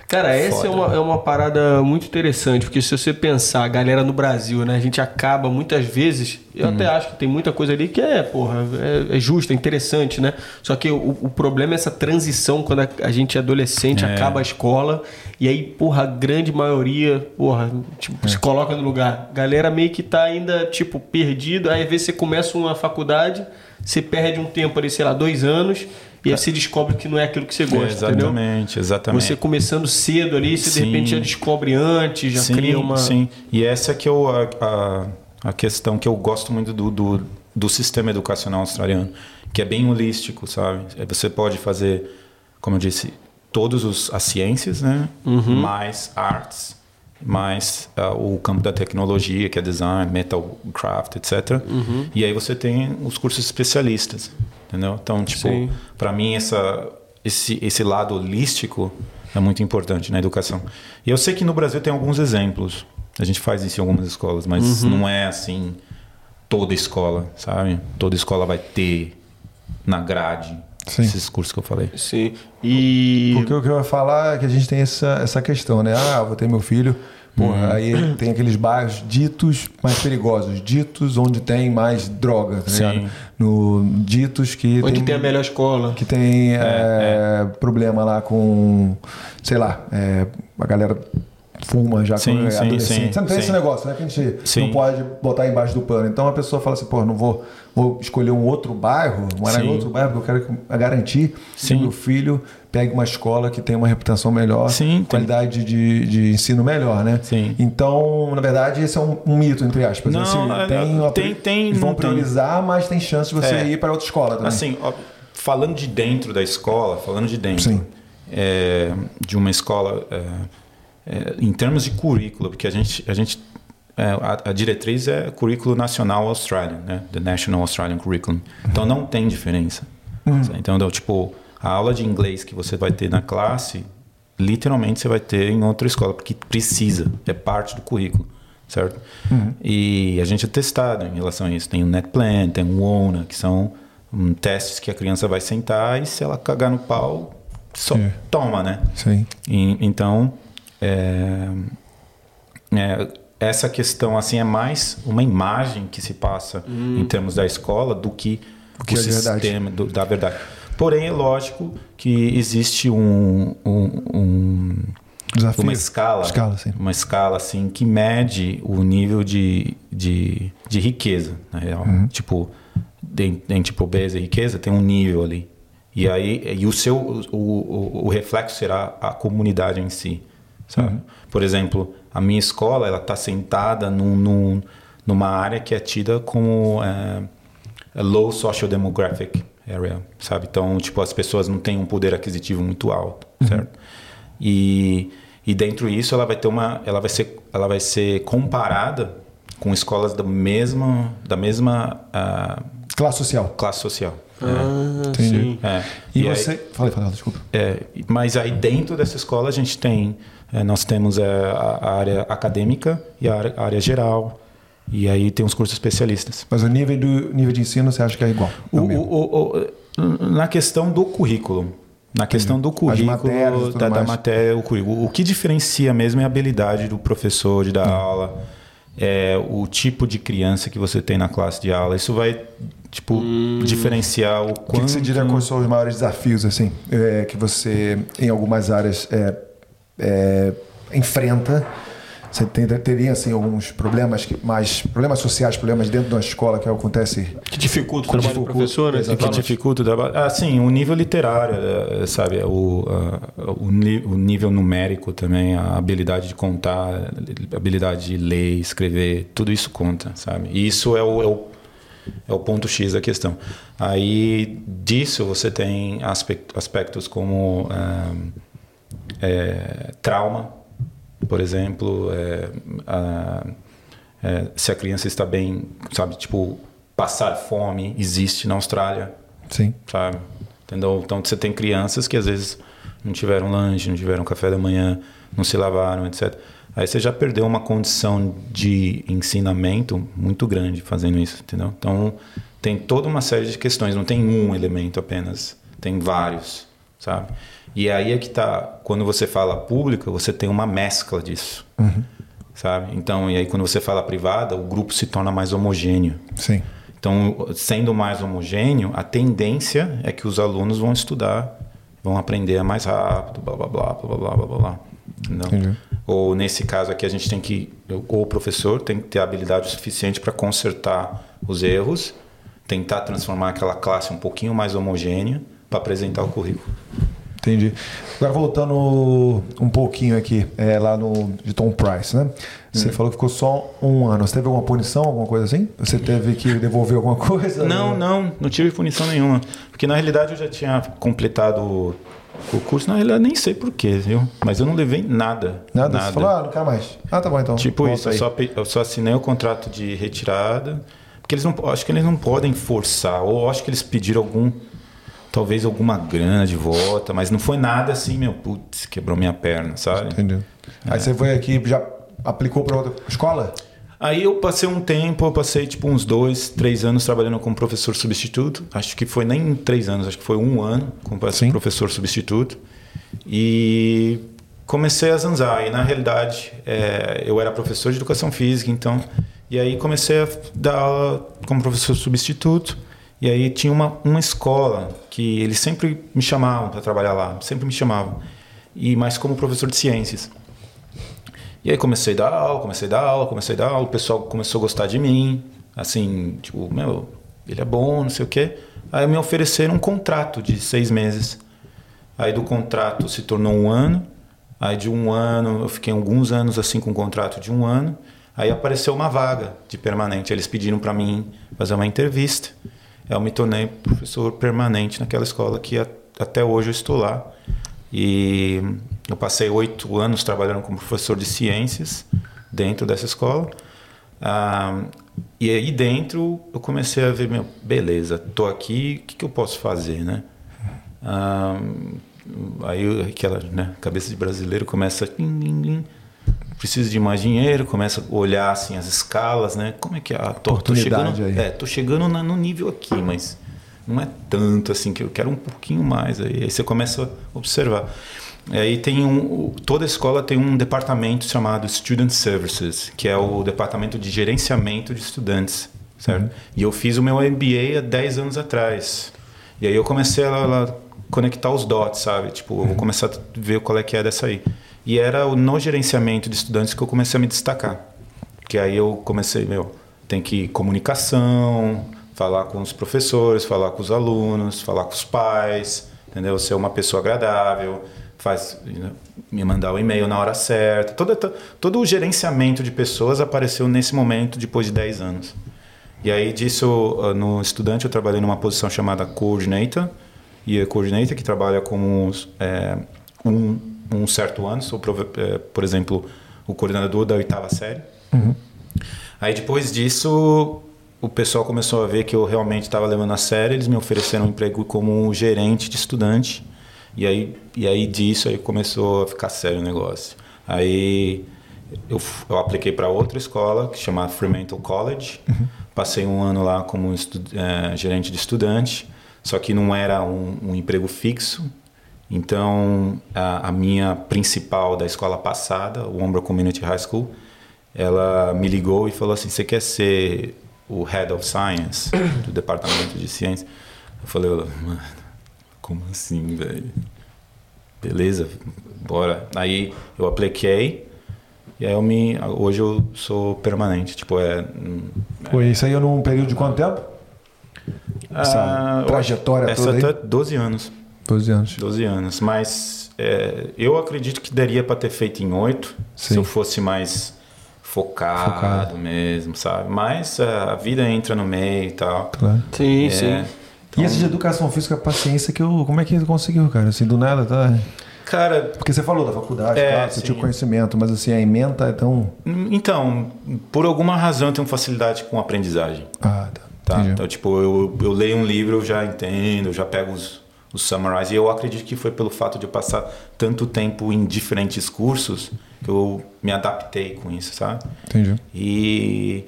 Cara, essa Foda. é uma, é uma parada muito interessante, porque se você pensar, a galera no Brasil, né? A gente acaba muitas vezes, eu até acho que tem muita coisa ali que é, porra, é, é justa, é interessante, né? Só que o, o problema é essa transição quando a, a gente é adolescente, É. acaba a escola, e aí, porra, a grande maioria, porra, tipo, se coloca no lugar. Galera meio que tá ainda, tipo, perdido, aí às vezes você começa uma faculdade, você perde um tempo ali, sei lá, dois anos, e aí você descobre que não é aquilo que você gosta, entendeu? exatamente, exatamente. Você começando cedo ali, você de Sim. repente já descobre antes, já sim, cria uma. Sim, e essa que é o, a, a, a questão que eu gosto muito do, do, do sistema educacional australiano, que é bem holístico, sabe? É, Você pode fazer, como eu disse, todas as ciências, né? Uhum. Mais artes, mais ah, o campo da tecnologia, que é design, metal craft, etc. Uhum. E aí você tem os cursos especialistas, entendeu? Então, tipo, para mim essa esse esse lado holístico é muito importante na educação. E eu sei que no Brasil tem alguns exemplos. A gente faz isso em algumas escolas, mas Uhum. não é assim toda escola, sabe? Toda escola vai ter na grade Sim. esses cursos que eu falei. Sim. E. Porque o que eu ia falar é que a gente tem essa, essa questão, né? Ah, vou ter meu filho. Porra, aí tem aqueles bairros ditos mais perigosos, ditos onde tem mais droga, tá Sim. ligado? No, ditos que Onde tem a melhor escola. que tem é, problema lá com, sei lá, é, a galera fuma já Sim, quando é sim, adolescente. sim, Você não tem sim. esse negócio, né? Que a gente Sim. não pode botar embaixo do pano. Então a pessoa fala assim, pô, não vou, vou escolher um outro bairro, morar em outro bairro, porque eu quero que- garantir que Sim. meu filho pegue uma escola que tenha uma reputação melhor, Sim, qualidade de, de ensino melhor, né? Sim. Então, na verdade, esse é um, um mito, entre aspas. Não, Assim, é- tem, uma- tem- tem, vão não tem. priorizar, mas tem chance de você É. ir para outra escola também. Assim, ó, falando de dentro da escola, falando de dentro é, de uma escola, é, é, em termos de currículo, porque a gente, a gente é, a, a diretriz é currículo nacional australian, né? The National Australian Curriculum. Então não tem diferença, Então, então, tipo, a aula de inglês que você vai ter na classe, literalmente você vai ter em outra escola, porque precisa, é parte do currículo, certo? E a gente é testado em relação a isso. Tem o NetPlan, tem o ONA, que são hum, testes que a criança vai sentar e se ela cagar no pau, só Sim. toma, né? Sim. E- então, é, é, essa questão assim é mais uma imagem que se passa em termos da escola do que o, que é verdade. sistema do- da verdade. Porém, é lógico que existe um, um- um- Desafio. uma escala, Escala, uma escala assim que mede o nível de, de, de riqueza, na real. Uhum. Tipo, tem, tem tipo pobreza e riqueza, tem um nível ali. E aí e o seu o, o, o reflexo será a comunidade em si, sabe? Uhum. Por exemplo, a minha escola ela está sentada num, num- numa área que é tida como é, low social demographic area, sabe? Então, tipo, as pessoas não têm um poder aquisitivo muito alto, certo? E, e dentro disso ela vai ter uma, ela vai ser, ela vai ser comparada com escolas da mesma, da mesma ah, Classe social. classe social. Ah, Entendi. sim. É. E, aí- você. Falei, falei, desculpa. é, mas aí dentro dessa escola a gente tem, é, nós temos é, a, a área acadêmica e a área, a área geral. E aí tem os cursos especialistas. Mas o nível, do, nível de ensino você acha que é igual? É O- o o- o- na questão do currículo. Na questão do currículo, matérias da, da matéria, o currículo. O que diferencia mesmo é a habilidade do professor de dar aula, é o tipo de criança que você tem na classe de aula. Isso vai, tipo, diferenciar o O que, quanto... que você diria quais são os maiores desafios assim é, que você em algumas áreas é, é, enfrenta? Você tem, teria assim alguns problemas que, mais problemas sociais, problemas dentro de uma escola que acontece? Que dificulta o Com trabalho do professor, né? Que dificulta o trabalho. Ah, sim, o nível literário, eh, sabe? O, ah, o, o nível numérico também, a habilidade de contar, a habilidade de ler, escrever, tudo isso conta, sabe? E isso é o, é o, é o ponto X da questão. Aí disso você tem aspect- aspectos como eh, trauma, por exemplo, eh, a- eh, se a criança está bem, sabe? Tipo, passar fome existe na Austrália Sim. sabe? Entendeu? Então você tem crianças que às vezes não tiveram lanche, não tiveram café da manhã, não se lavaram, etc. Aí você já perdeu uma condição de ensinamento muito grande fazendo isso, entendeu? Então tem toda uma série de questões, não tem um elemento apenas, tem vários, sabe? E aí é que tá, quando você fala pública, você tem uma mescla disso. Sabe? Então, e aí quando você fala privada, o grupo se torna mais homogêneo. Sim. Então, sendo mais homogêneo, a tendência é que os alunos vão estudar, vão aprender mais rápido, blá blá blá blá blá blá blá. Entendi. Ou nesse caso aqui a gente tem que, ou o professor tem que ter habilidade suficiente para consertar os erros, tentar transformar aquela classe um pouquinho mais homogênea para apresentar o currículo. Entendi. Agora voltando um pouquinho aqui, é, lá no de Tom Price, né? Você falou que ficou só um ano. Você teve alguma punição, alguma coisa assim? Você teve que devolver alguma coisa? Não, não, não tive punição nenhuma. Porque na realidade eu já tinha completado o curso, na realidade nem sei porquê, viu? Mas eu não levei nada. Nada? Você falou, ah, não quero mais. Ah, tá bom então. Tipo isso, eu só, eu só assinei o contrato de retirada, porque eles não, acho que eles não podem forçar, ou acho que eles pediram algum, talvez alguma grana de volta, mas não foi nada assim, meu, putz, quebrou minha perna, sabe? Entendi. Aí você foi aqui, já aplicou para outra escola? Aí eu passei um tempo, eu passei tipo uns dois, três anos trabalhando como professor substituto. Acho que foi nem três anos, acho que foi um ano como professor substituto. E comecei a zanzar. E na realidade é, eu era professor de educação física, então. E aí comecei a dar aula como professor substituto. E aí tinha uma, uma escola que eles sempre me chamavam para trabalhar lá, sempre me chamavam. E mas como professor de ciências. E aí comecei a dar aula, comecei a dar aula, comecei a dar aula, o pessoal começou a gostar de mim, assim, tipo, meu, ele é bom, não sei o quê. Aí me ofereceram um contrato de seis meses. Aí do contrato se tornou um ano. Aí de um ano, eu fiquei alguns anos assim com um contrato de um ano. Aí apareceu uma vaga de permanente. Eles pediram para mim fazer uma entrevista. Eu me tornei professor permanente naquela escola que a- até hoje eu estou lá. E eu passei oito anos trabalhando como professor de ciências dentro dessa escola. Ah, e aí dentro eu comecei a ver, meu, beleza, tô aqui, o que, que eu posso fazer, né? Ah, aí aquela né, cabeça de brasileiro começa preciso de mais dinheiro, começa a olhar assim as escalas, né? Como é que é? Ah, tô, tô chegando, aí. é, tô chegando na- no nível aqui, mas não é tanto assim que eu quero um pouquinho mais. Aí, aí você começa a observar. E aí tem um, toda escola tem um departamento chamado Student Services, que é o departamento de gerenciamento de estudantes, certo? E eu fiz o meu MBA há 10 anos atrás. E aí eu comecei a, a conectar os dots, sabe? Tipo, eu vou começar a ver qual é que é dessa aí. E era no gerenciamento de estudantes que eu comecei a me destacar. Que aí eu comecei, meu, tem que comunicação, falar com os professores, falar com os alunos, falar com os pais, entendeu? Ser uma pessoa agradável, faz me mandar o e-mail na hora certa. Todo, to- todo o gerenciamento de pessoas apareceu nesse momento depois de 10 anos. E aí disso, ah, no estudante eu trabalhei numa posição chamada coordinator, e a coordinator que trabalha como é, um, um certo ano, sou, é, por exemplo, o coordenador da oitava série. Aí depois disso, o pessoal começou a ver que eu realmente estava levando a sério, eles me ofereceram um emprego como gerente de estudante. E aí, e aí disso aí começou a ficar sério o negócio. Aí eu, eu apliquei para outra escola, que chama Fremantle College. Passei um ano lá como eh, gerente de estudante, só que não era um, um emprego fixo. Então, a, a minha principal da escola passada, o Umbra Community High School, ela me ligou e falou assim: Você quer ser o Head of Science do departamento de ciência? Eu falei: Mano, como assim, velho? Beleza, bora. Aí eu apliquei e aí eu me. Hoje eu sou permanente. Tipo, é. Pô, isso aí é num período de quanto tempo? Essa Ah, trajetória toda Essa aí? tá 12 anos. 12 anos. 12 anos. Mas é, eu acredito que daria para ter feito em 8 se Sim. eu fosse mais focado, Focado. mesmo, sabe? Mas é, a vida entra no meio e tal. Claro. Sim, É, sim. E esse de educação física, paciência, que eu. Como é que conseguiu, cara? Assim, do nada, tá? Cara, Porque você falou da faculdade, É, claro, você sim. tinha o conhecimento, mas assim, a ementa é tão. então, por alguma razão eu tenho facilidade com aprendizagem. Ah, tá. Tá? Então, tipo, eu, eu leio um livro, eu já entendo, eu já pego os, os summarize. E eu acredito que foi pelo fato de eu passar tanto tempo em diferentes cursos que eu me adaptei com isso, sabe? Entendi. E,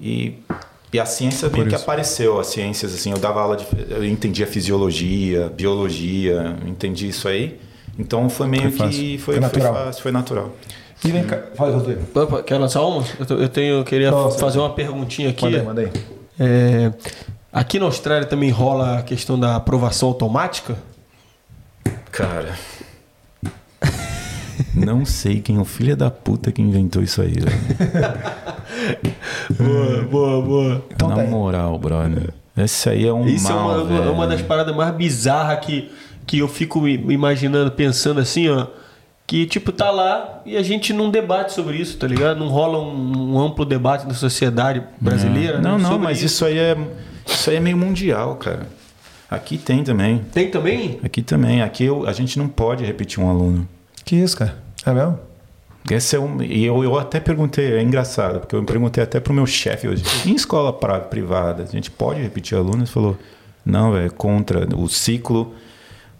e, e a ciência meio que apareceu, as ciências, assim, eu dava aula de. Eu entendia fisiologia, biologia, entendi isso aí. Então foi meio Foi que. Foi Foi, natural. foi fácil, foi natural. E vem cá. Fala, Rodrigo. Opa, quer lançar uma? Eu tenho, eu queria Nossa. fazer uma perguntinha aqui. Manda aí, manda aí. É, aqui na Austrália também rola a questão da aprovação automática? Cara. Não sei quem é o filho da puta que inventou isso aí, velho. Boa, boa, boa. Então Na tá moral, brother. Esse aí é um Isso mal, é uma, velho. uma das paradas mais bizarras que, que eu fico imaginando, pensando assim, ó. Que, tipo, tá lá e a gente não debate sobre isso, tá ligado? Não rola um, um amplo debate na sociedade brasileira. Não, né, não, mas isso aí é isso aí é meio mundial, cara. Aqui tem também. Tem também? Aqui também. Aqui eu- a gente não pode repetir um aluno. Que isso, cara? É mesmo? Esse é um, e eu, eu até perguntei, é engraçado, porque eu perguntei até pro meu chefe hoje. Em escola pra- privada, a gente pode repetir aluno? Ele falou, não, velho, é contra. O ciclo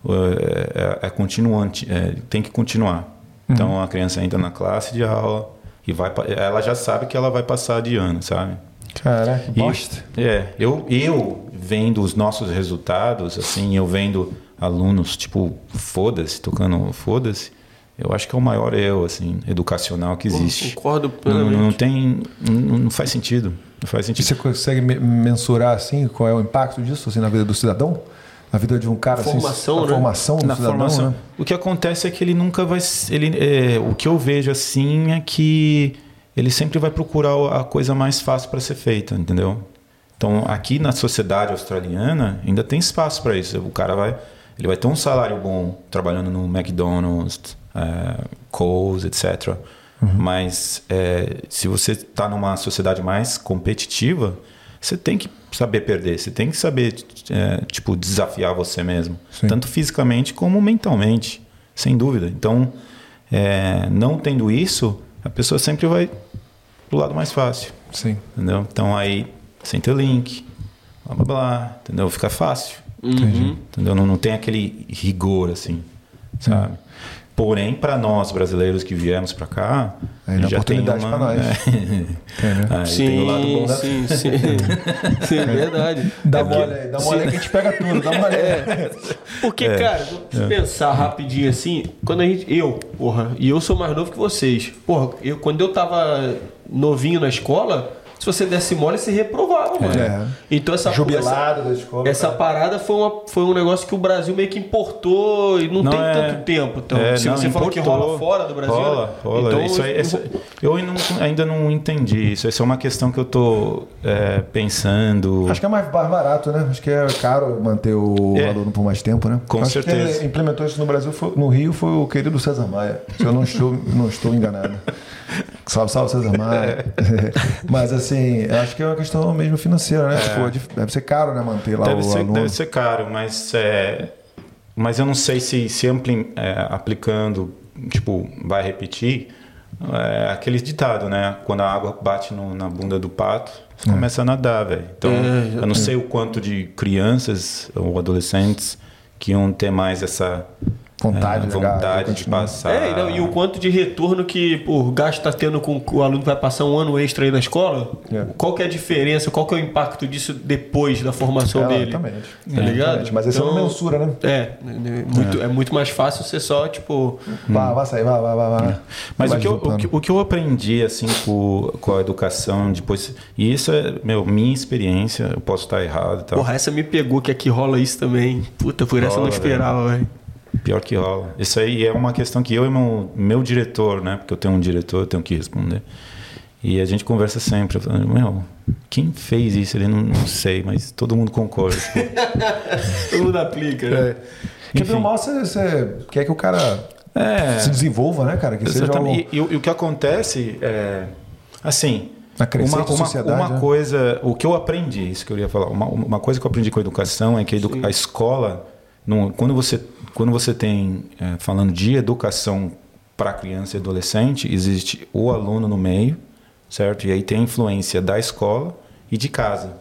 é, é- é continuante, é, tem que continuar. Então a criança entra na classe de aula e vai, ela já sabe que ela vai passar de ano, sabe? Caraca, E- bosta. É, eu, eu vendo os nossos resultados, assim, eu vendo alunos, tipo, foda-se, tocando foda-se, eu acho que é o maior erro, assim, educacional que existe. Concordo Não, plenamente. não tem. Não, não faz sentido. Não faz E sentido. você consegue me- mensurar assim qual é o impacto disso assim, na vida do cidadão? Na vida de um cara Formação, assim, a né? formação do Na cidadão, formação. né? O que acontece é que ele nunca vai. Ele, é, o que eu vejo assim é que ele sempre vai procurar a coisa mais fácil para ser feita, entendeu? Então, aqui na sociedade australiana, ainda tem espaço para isso. O cara vai. Ele vai ter um salário bom trabalhando no McDonald's, é, Coles, etc. Mas é, se você está numa sociedade mais competitiva, você tem que saber perder. Você tem que saber, é, tipo, desafiar você mesmo. Sim. Tanto fisicamente como mentalmente, sem dúvida. Então, é, não tendo isso, a pessoa sempre vai pro lado mais fácil. Sim. Entendeu? Então aí, sem ter link, blá blá blá, entendeu? Fica fácil. Uhum. Entendeu? Não, não tem aquele rigor assim, sabe? Porém, para nós brasileiros que viemos para cá, Ainda já tem oportunidade uma, pra nós. É. Entendeu? Aí tem o lado bom da sim, sim. sim, verdade. Dá É mole porque- aí, dá mole aí que a gente pega tudo, dá mole aí. É. Porque, cara, vou pensar rapidinho assim, quando a gente. Eu, porra, e eu sou mais novo que vocês. Porra, eu, quando eu tava novinho na escola, se você desse mole, você reprovava, mano. É. Então essa Jubilado da escola. Essa parada foi, uma, foi um negócio que o Brasil meio que importou e não, Não tem é- tanto tempo. Então, É, se não, você falou que importou. rola fora do Brasil. Rola, né? rola. Então, isso aí, essa- eu não- ainda não entendi isso. Essa é uma questão que eu tô é, pensando. Acho que é mais barato, né? Acho que é caro manter o É. aluno por mais tempo, né? Com Acho certeza. Que quem implementou isso no Brasil, foi- no Rio, foi o querido César Maia. Se eu não estou, não estou enganado. Salve, salve, César Maia. Mas, assim, eu acho que é uma questão mesmo financeira, né? Tipo, é dif- deve ser caro, né? Manter lá Deve o ser, aluno. deve ser caro, mas é, mas eu não sei se, se ampli- é, aplicando, tipo, vai repetir. É aquele ditado, né? Quando a água bate no- na bunda do pato, você começa a nadar, velho. Então, É, eu não sei o quanto de crianças ou adolescentes que iam ter mais essa Vontade, é, né, vontade de passar. É, e, não, e o quanto de retorno que o gasto está tendo com que o aluno vai passar um ano extra aí na escola? É. Qual que é a diferença? Qual que é o impacto disso depois da formação É, dele? exatamente. Tá ligado? Exatamente. Mas esse Então, não mensura, né? É, é muito, é. muito mais fácil você só, tipo. Vá, vai sair, vai, vai, vai. vai. Mas Vai o que, eu, o, que, o que eu aprendi assim com, com a educação depois e isso é meu minha experiência eu posso estar errado e tal Porra, essa me pegou que aqui rola isso também. Puta, por essa eu não Rola, esperava, velho. Pior que rola isso aí é uma questão que eu e meu, meu diretor né porque eu tenho um diretor eu tenho que responder e a gente conversa sempre falo, meu quem fez isso ele não, não sei mas todo mundo concorda Todo mundo aplica, né? É. Porque mal você, você quer que o cara é se desenvolva, né, cara? Que seja. E, e o- e o que acontece é assim. Na uma, uma, sociedade, uma né? coisa, o que eu aprendi, isso que eu ia falar, uma, uma coisa que eu aprendi com a educação é que a, edu- a escola, não- quando você quando você tem é, falando de educação para criança e adolescente, existe o aluno no meio, certo? E aí tem a influência da escola e de casa.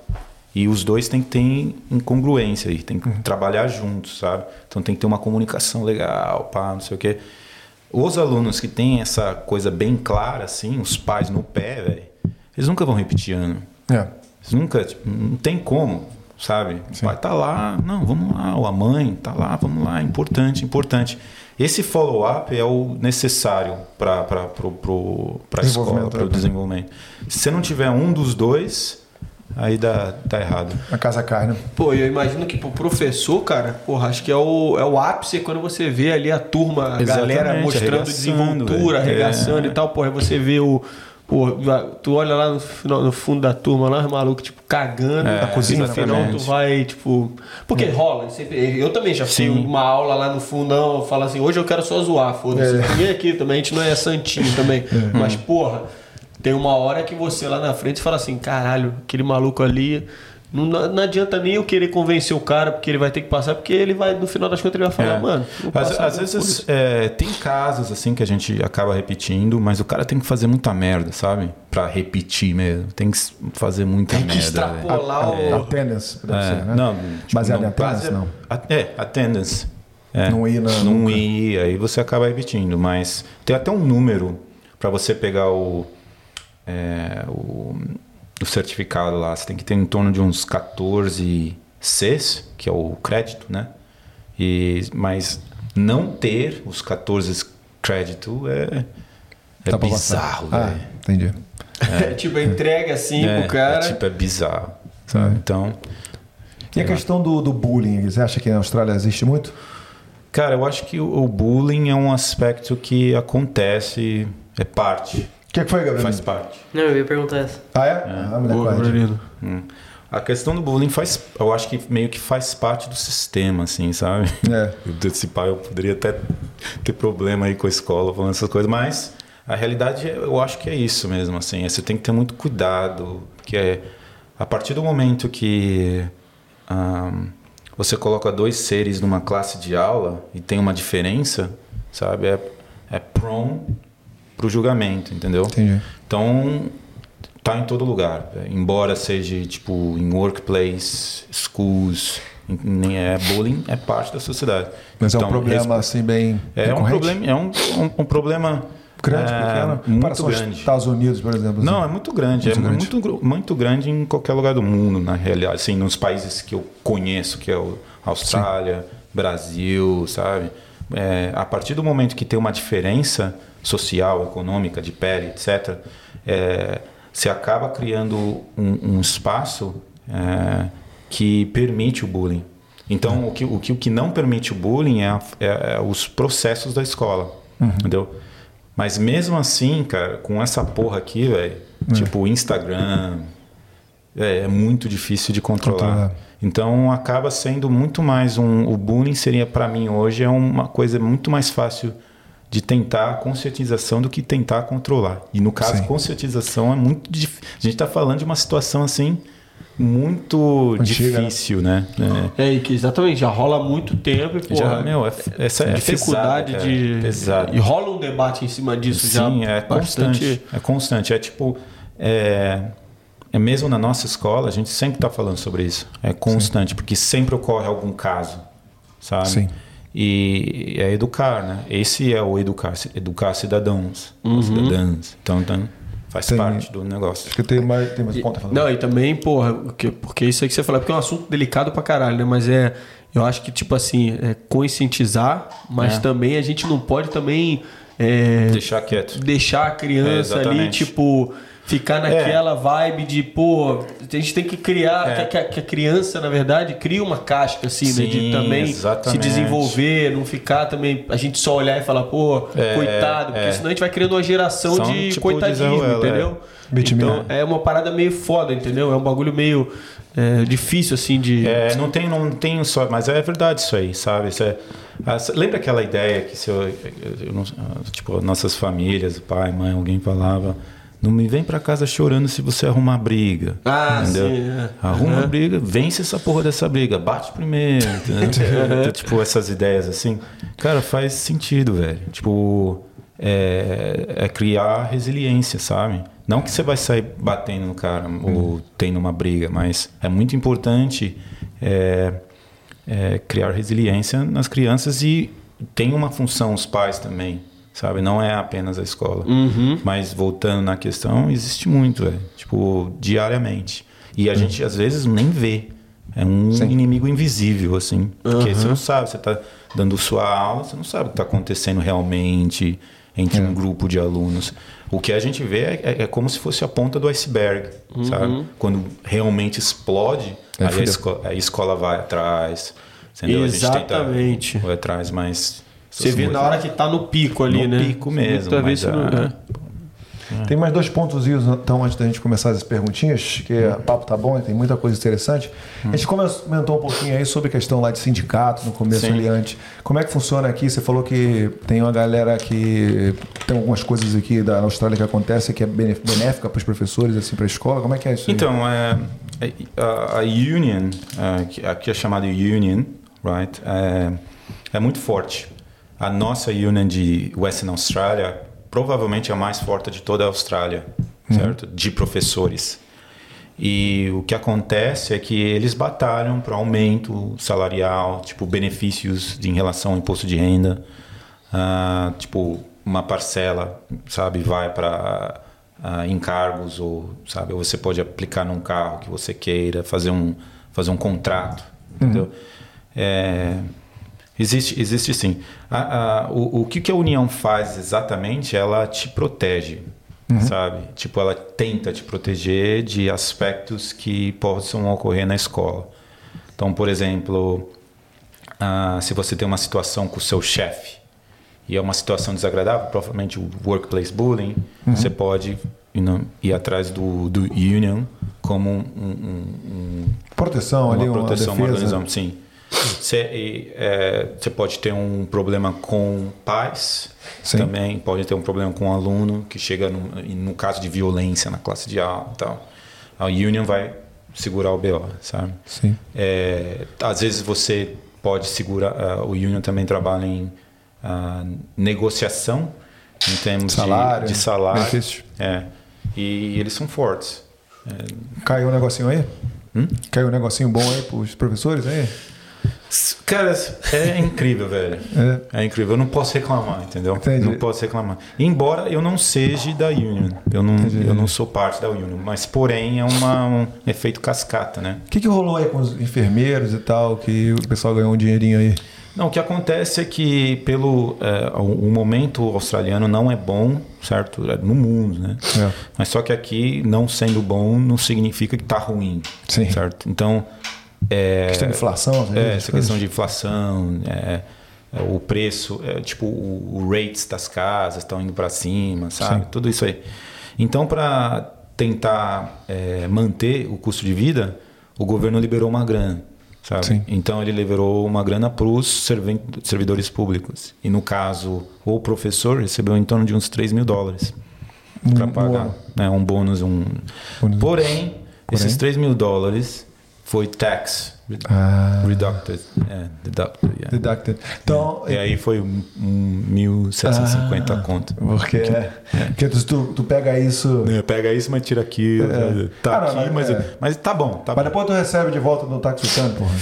E os dois têm que ter incongruência aí, tem que Uhum. trabalhar juntos, sabe? Então tem que ter uma comunicação legal, pá, não sei o quê. Os alunos que têm essa coisa bem clara, assim, os pais no pé, velho, eles nunca vão repetir ano. É. Eles nunca, tipo, não tem como, sabe? O pai tá lá, não, vamos lá, ou a mãe tá lá, vamos lá, importante, importante. Esse follow-up é o necessário para a escola, Desenvolvimento, para o né? desenvolvimento. Se você não tiver um dos dois, aí dá, tá errado. A casa cai, né? Pô, eu imagino que pro professor, cara, porra, acho que é o, é o ápice quando você vê ali a turma, a galera mostrando arregaçando, desenvoltura, velho. arregaçando É. e tal, porra, aí você vê o. Pô, tu olha lá no, final- no fundo da turma, lá os malucos, tipo, cagando. É, na cozinha, no final tu vai, tipo. Porque rola, sempre, eu também já fui Sim. uma aula lá no fundão, eu falo assim, hoje eu quero só zoar, foda-se. É. Ninguém aqui também, a gente não é santinho também. Mas, porra, tem uma hora que você lá na frente fala assim, caralho, aquele maluco ali. Não, não adianta nem eu querer convencer o cara, porque ele vai ter que passar, porque ele vai, no final das contas, ele vai falar, É. mano. Às, às vezes é, tem casos assim que a gente acaba repetindo, mas o cara tem que fazer muita merda, sabe? Pra repetir mesmo. Tem que fazer muita Tem que merda. extrapolar o. Attendance, É, ser, né? Não, Baseado no em attendance, não. a- É, attendance. É, Não ir na- Não nunca. ir, aí você acaba repetindo. Mas tem até um número para você pegar o, é, o, o certificado lá. Você tem que ter em torno de uns 14 Cs, que é o crédito, né? E, mas não ter os 14 crédito é, é Tá bizarro. Ah, velho. entendi. tipo, entrega assim É, pro cara. é, tipo, é bizarro. Sabe? Então, E a questão do, do bullying, você acha que na Austrália existe muito? Cara, eu acho que o o bullying é um aspecto que acontece, é parte, que, que foi, Gabriel? faz parte. Não, eu ia perguntar essa. Ah, é? Ah, mulher Boa. Hum. A questão do bullying faz, eu acho que meio que faz parte do sistema, assim, sabe? É. Eu, esse pai eu poderia até ter problema aí com a escola falando essas coisas, mas a realidade é- eu acho que é isso mesmo, assim. é, Você tem que ter muito cuidado, porque é, a partir do momento que ahn, você coloca dois seres numa classe de aula e tem uma diferença, sabe? É, é prone pro julgamento, entendeu? Entendi. Então, tá em todo lugar. é, Embora seja tipo em workplace, schools, em- em- é bullying é parte da sociedade. Mas é um Então, problema assim bem é um problema, é um, um, um problema grande, é, pequeno, muito para grande. Estados Unidos, por exemplo. Não, assim. é muito grande. Muito é grande. Muito, muito grande em qualquer lugar do mundo, na realidade. Assim, nos países que eu conheço, que é o Austrália, Brasil, sabe? É, a partir do momento que tem uma diferença social, econômica, de pele, etc., é, você acaba criando um, um espaço é, que permite o bullying. Então, o, que, o, que, o que não permite o bullying é, a- é- é os processos da escola, entendeu? Mas mesmo assim, cara, com essa porra aqui, velho, tipo Instagram, é, é muito difícil de controlar. Controlar. Então acaba sendo muito mais um. O bullying seria para mim hoje é uma coisa muito mais fácil de tentar a conscientização do que tentar controlar. E no caso, Sim. conscientização é muito difícil. A gente está falando de uma situação assim muito Antiga, né? difícil, né? É. É, que exatamente, já rola há muito tempo e, porra, Já, meu, é, essa é dificuldade pesado, de. Pesado. E rola um debate em cima disso já. Sim, é constante. É constante. É tipo. É, é mesmo na nossa escola, a gente sempre está falando sobre isso. É constante, porque sempre ocorre algum caso, sabe? Sim. E é educar, né? Esse é o educar, educar cidadãos, cidadãs. Então, então faz Tem- parte do negócio. Acho que tem mais, tem mais ponta falando. Não, e também, porra, porque, porque isso aí que você falou, porque é um assunto delicado pra caralho, né? Mas é. Eu acho que, tipo assim, é conscientizar, mas É. também a gente não pode também. é, Deixar quieto. deixar a criança É, ali, tipo, ficar naquela vibe de, pô, a gente tem que criar, É. que, a- que a criança, na verdade, cria uma casca, assim, né? De Sim, também se exatamente. desenvolver, não ficar também, a gente só olhar e falar, pô, É, coitado, porque é. senão a gente vai criando uma geração São, de tipo, coitadismo, de Ruela, entendeu? Então, é uma parada meio foda, entendeu? É um bagulho meio é, difícil, assim, de... É, não tem, não tem só, mas é verdade isso aí, sabe? Isso é, lembra aquela ideia que se eu, eu não- tipo nossas famílias, pai, mãe, alguém falava, não me vem pra casa chorando se você arrumar briga, Ah, entendeu? sim, é. Arruma Aham. briga, vence essa porra dessa briga, bate primeiro, entendeu? Então, tipo essas ideias assim, cara, faz sentido, velho. Tipo é, é criar resiliência, sabe? Não que você vai sair batendo no cara ou tendo uma briga, mas é muito importante é, é, criar resiliência nas crianças e tem uma função os pais também, sabe? Não é apenas a escola. Mas voltando na questão, existe muito, velho. Tipo, diariamente. E a gente às vezes nem vê. É um inimigo invisível, assim. Porque você não sabe, você está dando sua aula, você não sabe o que está acontecendo realmente entre um grupo de alunos. O que a gente vê é, é- é como se fosse a ponta do iceberg, sabe? Quando realmente explode, É, aí a, esco- a escola vai atrás. Entendeu? A gente Exatamente. tenta ir atrás, mas. Você vê na hora que tá no pico ali, No né? pico mesmo, a- é. Tem mais dois pontos então antes da gente começar as perguntinhas, que o papo tá bom, tem muita coisa interessante. A gente comentou um pouquinho aí sobre a questão lá de sindicato no começo Sim. ali antes. Como é que funciona aqui? Você falou que tem uma galera que tem algumas coisas aqui da Austrália que acontece que é benéfica para os professores, assim, para a escola. Como é que é isso? Então, é, é, a, a union, é, aqui é chamada union, right? É, é muito forte. A nossa union de Western Australia provavelmente é a mais forte de toda a Austrália, certo? De professores. E o que acontece é que eles batalham para aumento salarial, tipo benefícios em relação ao imposto de renda, Ah, tipo uma parcela, sabe, vai para encargos ou sabe, você pode aplicar num carro que você queira, fazer um fazer um contrato, entendeu? É, Existe, existe sim. A- a- o, o que, que a União faz exatamente? Ela te protege, sabe? Tipo, ela tenta te proteger de aspectos que possam ocorrer na escola. Então, por exemplo, se você tem uma situação com o seu chefe e é uma situação desagradável, provavelmente o workplace bullying, você pode know, ir atrás do, do union como um- um- um Proteção ali, uma uma proteção, uma defesa. organização, sim. Você é, pode ter um problema com pais Sim. também, pode ter um problema com um aluno que chega no, no caso de violência na classe de aula e tal. A union vai segurar o BO, sabe? Sim. É, às vezes você pode segurar, ah, o union também trabalha em ah, negociação em termos de- Salário, de, salário. benefícios. É. E eles são fortes. Caiu um negocinho aí? Hum? Caiu um negocinho bom aí pros professores aí? Cara, é incrível, velho. É. É incrível. Eu não posso reclamar, entendeu? Entendi. Não posso reclamar. Embora eu não seja da Union. Eu não, eu não sou parte da Union. Mas, porém, é uma, um efeito cascata, né? O que, que rolou aí com os enfermeiros e tal, que o pessoal ganhou um dinheirinho aí? Não, o que acontece é que pelo é, o, o momento australiano não é bom, certo? É no mundo, né? É. Mas só que aqui não sendo bom não significa que tá ruim, Sim. certo? Então é, Questão de inflação, é, essa questão de inflação, é, é, o preço, é, tipo o, o rates das casas estão indo para cima, sabe? Sim. Tudo isso aí. Então para tentar é, manter o custo de vida, o governo liberou uma grana. Sabe? Sim. Então ele liberou uma grana para os servidores públicos. E no caso, o professor recebeu em torno de uns 3 mil dólares para no pagar. né, um bônus. Um... Bônus. Porém, esses Porém? 3 mil dólares foi tax Ah. reducted. É, deducted, yeah. Deducted. Então, E aí foi um, um 1.750 Ah. conto. porque, porque tu, tu pega isso. É, Pega isso, mas tira aquilo. É. Tá Ah, não, aqui, mas- mas, é. mas tá bom. Tá Mas bom. depois tu recebe de volta no tax return, porra.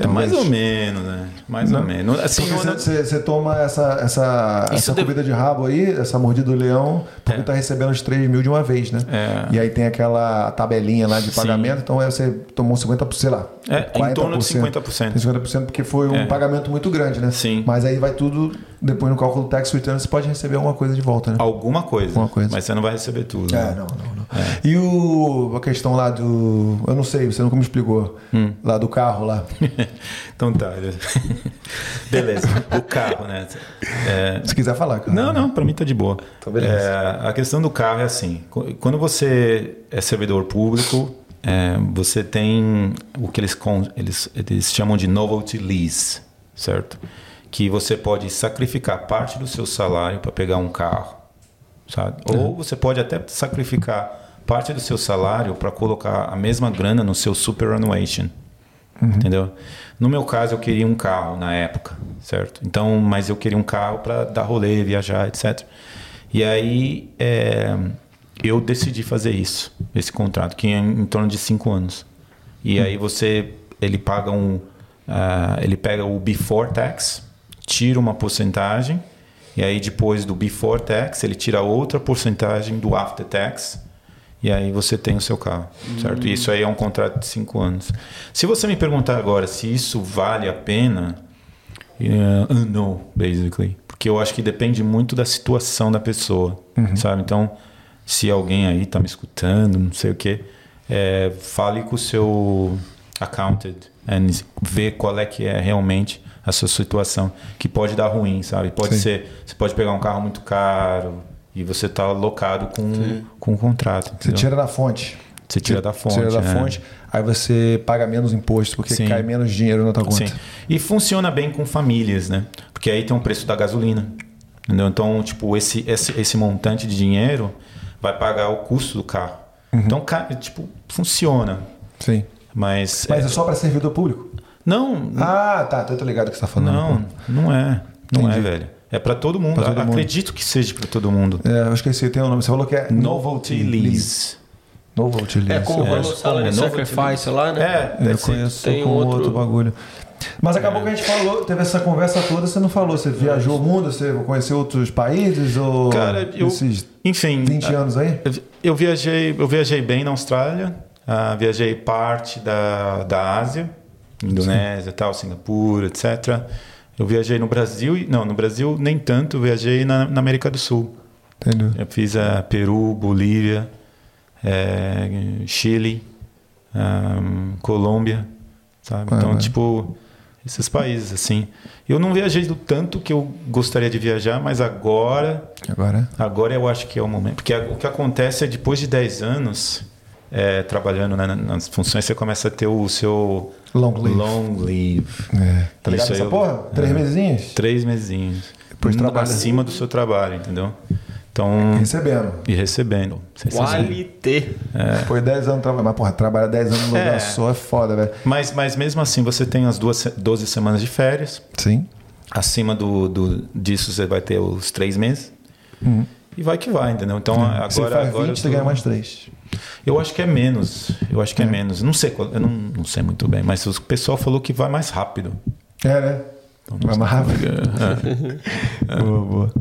É mais ou menos, né? Mais ou menos. Assim, Porque não- você, você toma essa, essa, Isso essa comida de rabo aí, essa mordida do leão, porque tá recebendo os 3 mil de uma vez, né? É. E aí tem aquela tabelinha lá de Sim. pagamento, então aí você tomou 50%, sei lá. É, em torno de 50%. Tem 50% porque foi um É. pagamento muito grande, né? Sim. Mas aí vai tudo, depois no cálculo do tax return, você pode receber alguma coisa de volta, né? Alguma coisa, Alguma coisa. Mas você não vai receber tudo. É, né? não, não, não. E o, a questão lá do. Eu não sei, você nunca me explicou. Hum. Lá do carro lá. então tá. Beleza. O carro, né? É, Se quiser falar, cara. Não, não, pra mim tá de boa. Então, beleza. É, a questão do carro é assim: qu- quando você é servidor público, é, você tem o que eles, eles, eles chamam de novelty lease, certo? Que você pode sacrificar parte do seu salário para pegar um carro, sabe? Ou você pode até sacrificar parte do seu salário para colocar a mesma grana no seu superannuation. Entendeu? No meu caso, eu queria um carro na época, certo? Então, mas eu queria um carro para dar rolê, viajar, etc. E aí, é, eu decidi fazer isso, esse contrato, que é em, torno de cinco anos. E aí você, ele paga um, ah, ele pega o before tax, tira uma porcentagem, e aí depois do before tax, ele tira outra porcentagem do after tax, e aí você tem o seu carro, certo? Isso aí é um contrato de cinco anos. Se você me perguntar agora se isso vale a pena, uh, no, basically. Porque eu acho que depende muito da situação da pessoa, sabe? Então, se alguém aí tá me escutando, não sei o quê, é, fale com o seu accountant e vê qual é que é realmente a sua situação, que pode dar ruim, sabe? Pode Sim. ser, você pode pegar um carro muito caro e você tá locado com, com um contrato. Você entendeu? tira da fonte. Você tira da fonte. Tira da né? fonte, aí você paga menos imposto, porque Sim. cai menos dinheiro na tua conta. Sim. E funciona bem com famílias, né? Porque aí tem o preço da gasolina. Entendeu? Então, tipo, esse, esse, esse montante de dinheiro vai pagar o custo do carro. Uhum. Então, tipo, funciona. Sim. Mas. Mas é- é só para servidor público? Não, Ah, tá. Eu tô ligado o que você tá falando. não, não é. Não Entendi. é, velho. É pra todo mundo. Pra todo mundo. Acredito que seja pra todo mundo. É, eu esqueci, tem um nome. Você falou que é Novelty Lease. Novelty Lease. É como É, quando o é sacrifice lá, né? É, Eu conheço tem com outro- outro... bagulho. Mas acabou que a gente falou, teve essa conversa toda, você não falou. Você viajou o mundo, você conheceu outros países ou Cara, eu. esses Enfim. 20 anos aí? Eu- viajei, eu viajei bem na Austrália, ah, viajei parte da, da Ásia, Indonésia, tal, Singapura, etc. Eu viajei no Brasil, e- não, no Brasil nem tanto, viajei na, na América do Sul. Entendeu? Eu fiz a Peru, Bolívia, eh, Chile, ahm, Colômbia, sabe? Ah, Então, vai. tipo, esses países, assim. Eu não viajei do tanto que eu gostaria de viajar, mas agora Agora Agora eu acho que é o momento. Porque o que acontece é depois de 10 anos é, trabalhando né, nas funções, você começa a ter o seu Long leave. long leave. É. Tá ligado essa eu- porra? Três é. mesinhos? Três mesinhos. Depois Hum, trabalha- Acima do seu trabalho, entendeu? Então, Recebendo. e recebendo. Sensacional. Qualité. Depois de 10 anos trabalhando. Mas, porra, trabalhar 10 anos no lugar É. só é foda, velho. Mas, mas mesmo assim, você tem as duas, se- 12 semanas de férias. Sim. Acima do, do, disso, você vai ter os três meses. Uhum. e vai que vai, entendeu? Então agora, Você faz agora 20, eu você tô- ganha mais 3. Eu acho que é menos. Eu acho que é, menos. Não sei, qual- eu não, não sei muito bem, mas o pessoal falou que vai mais rápido. É, né? Vai mais rápido. boa, boa.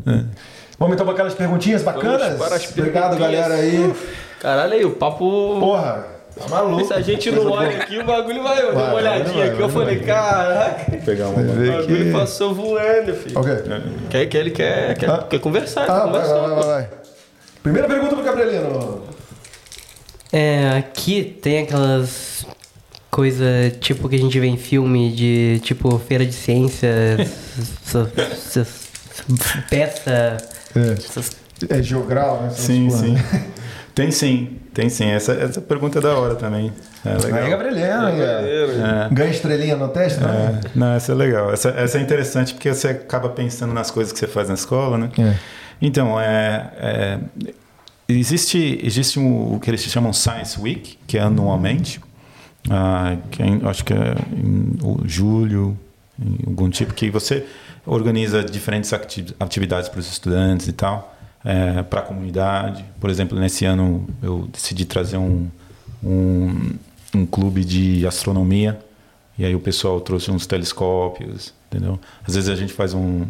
Vamos então para aquelas perguntinhas bacanas? para as Obrigado, perguntinhas. galera aí. Caralho, aí, o papo. Porra, tá maluco. Se a gente não olha aqui, o bagulho vai. Eu dei uma olhadinha vai, aqui, eu falei, vai. caraca, Vou pegar uma. o bagulho que- passou voando, filho. Ok. Quer, quer, ele quer, quer, Ah. quer conversar, Ah, vai, vai, vai, vai. Primeira pergunta pro Gabrielino. É, aqui tem aquelas coisas tipo que a gente vê em filme de tipo feira de ciências, peça, É, é geogral, né? Sim, sim. Tem sim, tem sim. Essa, essa pergunta é da hora também. É legal. Aí. É. Ganha estrelinha no teste, né? É, não, essa é legal. Essa, essa é interessante porque você acaba pensando nas coisas que você faz na escola, né? É. Então, é, é, existe, existe um, o que eles chamam Science Week, que é anualmente, ah, que é acho que é em julho, em algum tipo, que você organiza diferentes ati- atividades para os estudantes e tal, para a comunidade. Por exemplo, nesse ano eu decidi trazer um, um, um clube de astronomia, e aí o pessoal trouxe uns telescópios, entendeu? Às vezes a gente faz um,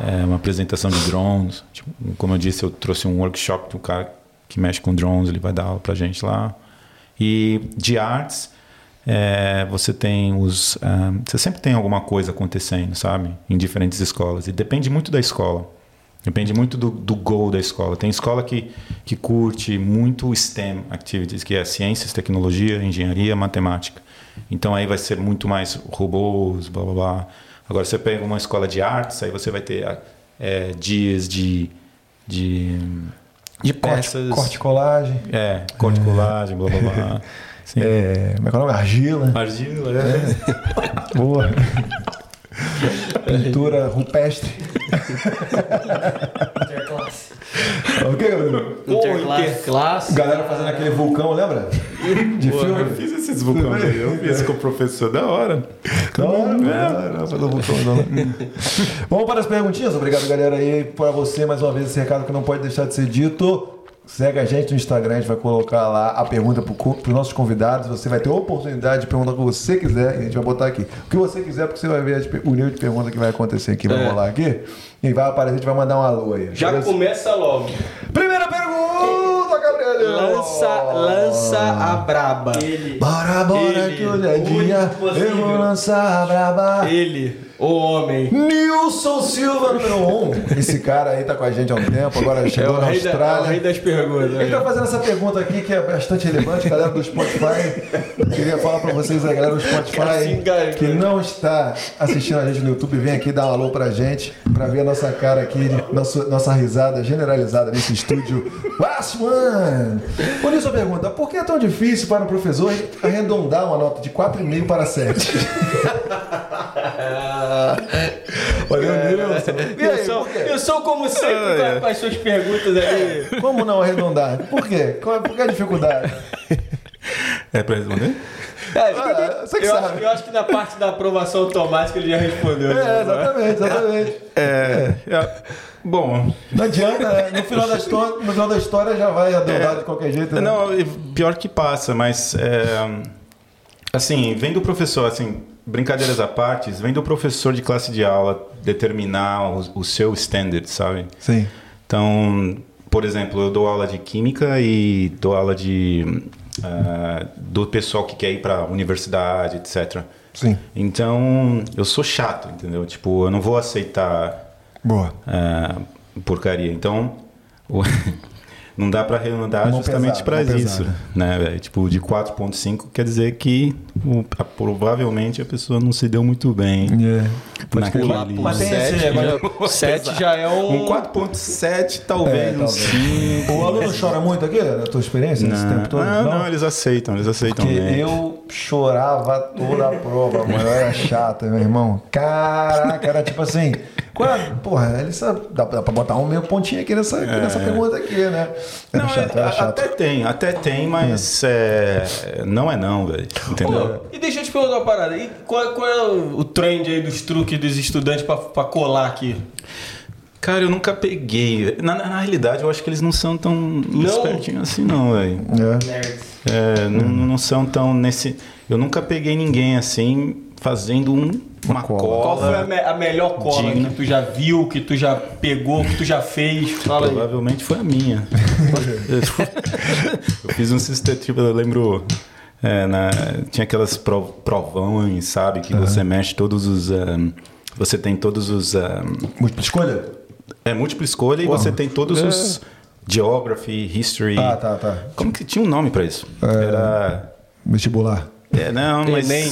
é, uma apresentação de drones. Tipo, como eu disse, eu trouxe um workshop do cara que mexe com drones, ele vai dar aula pra gente lá. E de artes, é, você tem os. ah, você sempre tem alguma coisa acontecendo, sabe? Em diferentes escolas. E depende muito da escola. Depende muito do, do goal da escola. Tem escola que, que curte muito STEM activities, que é ciências, tecnologia, engenharia, matemática. Então aí vai ser muito mais robôs, blá blá blá. Agora você pega uma escola de artes, aí você vai ter ah, é, dias de, de, de Corte, peças. corte e colagem. É, corte colagem, blá blá blá. Sim. É, como é que é o nome? Argila. Argila, é. Boa. Pintura rupestre. interclasse. ok, Gabriel? Pô, Interclasse. Galera fazendo aquele vulcão, lembra? De eu filme. fiz esses vulcões aí, eu fiz com o professor, da hora. Da hora, da hora, fazer o vulcão, da hora. Vamos para as perguntinhas. Obrigado, galera, aí, para você, mais uma vez, esse recado que não pode deixar de ser dito. Segue a gente no Instagram, a gente vai colocar lá a pergunta para os nossos convidados. Você vai ter a oportunidade de perguntar o que você quiser e a gente vai botar aqui. O que você quiser, porque você vai ver o nível de pergunta que vai acontecer aqui, vai É. rolar aqui. E vai aparecer, a gente vai mandar um alô aí. Já beleza? começa logo. Primeira pergunta, Gabriel! Lança, lança a braba. Ele. Bora, bora, Ele, que hoje é dia. possível. Eu vou lançar a braba. Ele, o homem. Nilson Silva, número 1. Um. Esse cara aí tá com a gente há um tempo, agora É chegou o, na rei da, é o Austrália. rei das perguntas. Ele tá né? fazendo essa pergunta aqui que é bastante relevante, galera do Spotify. Queria falar pra vocês, a galera do Spotify, que não está assistindo a gente no YouTube, vem aqui dar um alô pra gente, pra ver a nossa cara aqui, nossa, nossa risada generalizada nesse estúdio. Last one! Por isso a pergunta, por que é tão difícil para um professor arredondar uma nota de 4,5 para 7? Olha o Nilson. E aí, Wilson, por quê? Wilson, como sempre, com, com as suas perguntas aí. Como não arredondar? Por quê? Qual é, por que a dificuldade? É pra responder? É, Ah, que eu, sabe. acho, eu acho que na parte da aprovação automática ele já respondeu. É, né? exatamente, exatamente. É, é, bom, Não adianta, né? no final da história, no final da história já vai arredondar de qualquer jeito. Né? não, pior que passa, mas é, assim, vem do professor, assim, brincadeiras à parte, vem do professor de classe de aula determinar o, o seu standard, sabe? Sim. Então, por exemplo, eu dou aula de química e dou aula de ah, do pessoal que quer ir para universidade, etc. Sim. Então, eu sou chato, entendeu? Tipo, eu não vou aceitar Boa. ah, porcaria. Então, não dá para arredondar justamente para isso, pesada. né? velho? Tipo, de 4.5 quer dizer que o- a- provavelmente a pessoa não se deu muito bem. naquele- Pular por Mas tem esse 7 negócio- já, 7 já é um... Um 4.7, talvez, É, um talvez. 5. O aluno chora muito aqui, na tua experiência, nesse tempo todo? Não, não, eles aceitam, eles aceitam Porque bem. eu chorava toda a prova, mano. Eu era chata, meu irmão. Caraca, era tipo assim. É? Porra, ele sabe. Dá, dá pra botar um meio pontinho aqui nessa, aqui nessa pergunta aqui, né? Era Não, chato, é- era chato. até tem, até tem, mas é, não é não, velho. Entendeu? Pô, e deixa eu te perguntar uma parada. E qual, qual é o, o trend aí dos truques dos estudantes pra, pra colar aqui? Cara, eu nunca peguei. Na, na, na realidade, eu acho que eles não são tão espertinhos assim, não, velho. É. É, não, não são tão nesse. Eu nunca peguei ninguém assim fazendo um, uma, cola. cola. Qual foi a, me- a melhor cola Digna. que tu já viu, que tu já pegou, que tu já fez? Fala aí. Provavelmente foi a minha. eu fiz um sistema, tipo, eu lembro. É, na- tinha aquelas pro- provões, sabe? Que você mexe todos os. um, você tem todos os. um, Múltipla escolha? é múltipla escolha e você tem todos os. Geography, History. Ah, tá, tá. Como que tinha um nome pra isso? Era. Vestibular. É, não, mas. Enem.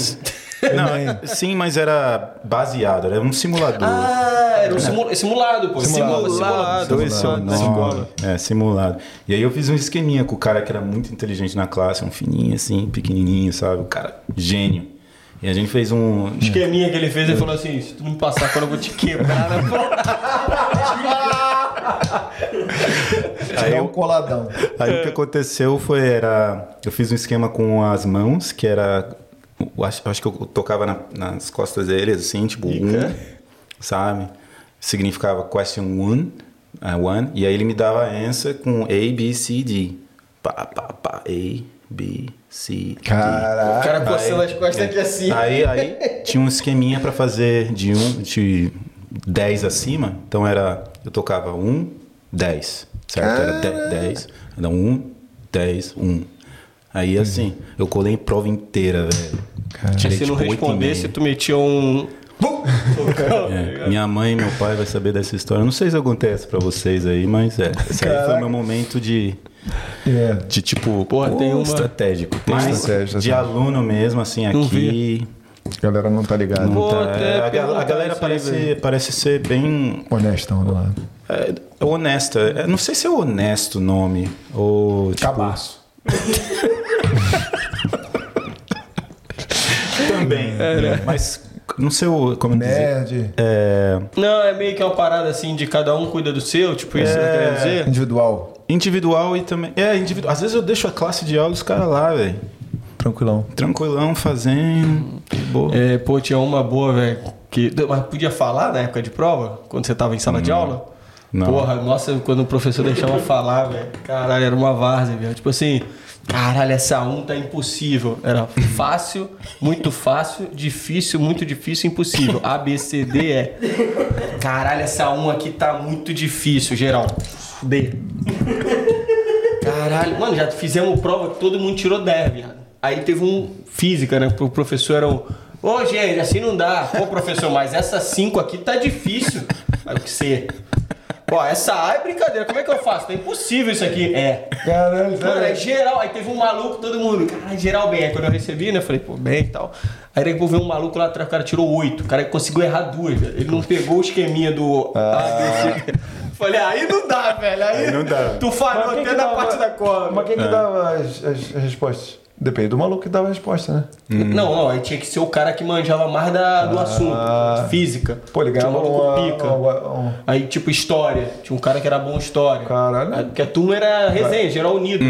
Não, sim, mas era baseado, era um simulador. Ah, era um simu- simulado, pô. Simulado, Simulado. Esse é o da escola. nome. É, simulado. E aí eu fiz um esqueminha com o cara que era muito inteligente na classe, um fininho assim, pequenininho, sabe? O cara, gênio. E a gente fez um... Esqueminha que ele fez, ele falou assim: se tu não passar agora eu vou te quebrar na Aí Aí é um eu- coladão. Aí o que aconteceu foi, era... Eu fiz um esquema com as mãos, que era... Eu acho, eu acho que eu tocava na- nas costas deles, assim, tipo, um, sabe? Significava question one, uh, one, e aí ele me dava a answer com A, B, C, D. Pá, pá, pá, A, B, C, D. O Caraca. cara coçando as costas É. aqui assim. Aí, aí tinha um esqueminha pra fazer de um de 10 acima. Então era. Eu tocava 1, 10. Certo? Era 10, 10. Era 1, 10, 1. Aí assim, eu colei a prova inteira, velho. Tirei, se não tipo, e respondesse, tu metia um. É, minha mãe e meu pai vai saber dessa história. Não sei se acontece pra vocês aí, mas é. Esse aí foi meu momento de, É. de tipo, Porra, tem uma- estratégico. Tem Mas estratégia, de assim. aluno mesmo, assim, Não aqui. A galera não tá ligada. Não tá- é, a, gal- a galera isso aí, parece, parece ser bem Honestão, né? lá. é, honesta. É, não sei se é honesto o nome. Ou, tipo, Cabaço. Também. é, Mas não sei o- como dizer. Nerd. É, Não, é meio que uma parada assim de cada um cuida do seu, tipo isso que eu queria dizer. Individual. individual e também. É, individual. Às vezes eu deixo a classe de aula e os caras lá, velho. Tranquilão. Tranquilão, fazendo. Boa. É, pô, tinha uma boa, velho. Que... Mas podia falar na época de prova? Quando você tava em sala de aula? Não. Porra, nossa, quando o professor deixava falar, velho. Caralho, era uma várzea, velho. Tipo assim, caralho, essa 1 tá impossível. Era fácil, muito fácil, difícil, muito difícil, impossível. A, B, C, D, E. Caralho, essa 1 aqui tá muito difícil, geral. D. Caralho, mano, já fizemos prova que todo mundo tirou 10, viado. Aí teve um física, né? O professor era um. Ô, gente, assim não dá. Ô, professor, mas essa 5 aqui tá difícil. Aí o que C? Pô, essa A é brincadeira. Como é que eu faço? Tá impossível isso aqui. É. Caralho, Mano, é geral. Aí teve um maluco, todo mundo. Cara, geral bem. Aí quando eu recebi, né? eu Falei, pô, bem e tal. Aí depois um maluco lá atrás, o cara tirou oito. O cara conseguiu errar duas, velho. Ele não pegou o esqueminha do A, B, C. Falei, aí não dá, velho. Aí, Aí não dá. Tu falhou quem até na parte da cola. Mas quem que dava as, as- as respostas? Depende do maluco que dava a resposta, né? Não, não, aí tinha que ser o cara que manjava mais da, do assunto. Física. Pô, ele Tinha um ganhava maluco uma, pica. uma- um- Aí, tipo, história. Tinha um cara que era bom em história. Caralho. Aí, Porque a turma era resenha, geral unido.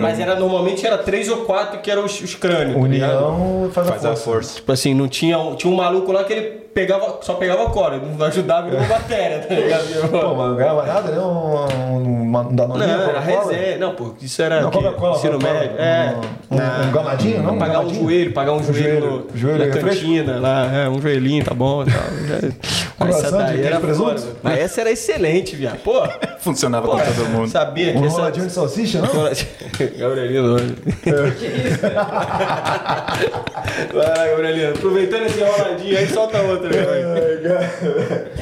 Mas era normalmente era três ou quatro que eram os, os crânios. tá ligado? União faz a Faz a força. força. Tipo assim, não tinha, tinha um maluco lá que ele pegava, só pegava cola, ele não ajudava nenhuma matéria, tá ligado? Pô, mas não ganhava nada, né? Um, um, um não, danoninho, era Coca-Cola? resenha. Não, pô, isso era Não, o quê? Coca-Cola, ensino Coca-Cola. médio. É. Um, um, um gamadinho, não? Pagar um joelho, pagar um, joelho, joelho. no- Joelho na refresco? cantina, lá, é, um joelhinho, tá bom e. Já- Mas essa daí era presunto? Mas essa era excelente, viado. Pô, Funcionava com todo mundo. sabia que Um essa... roladinho de salsicha, não? Gabrielino. Vai lá, Gabrielino. Aproveitando esse roladinho aí, solta outra. vai.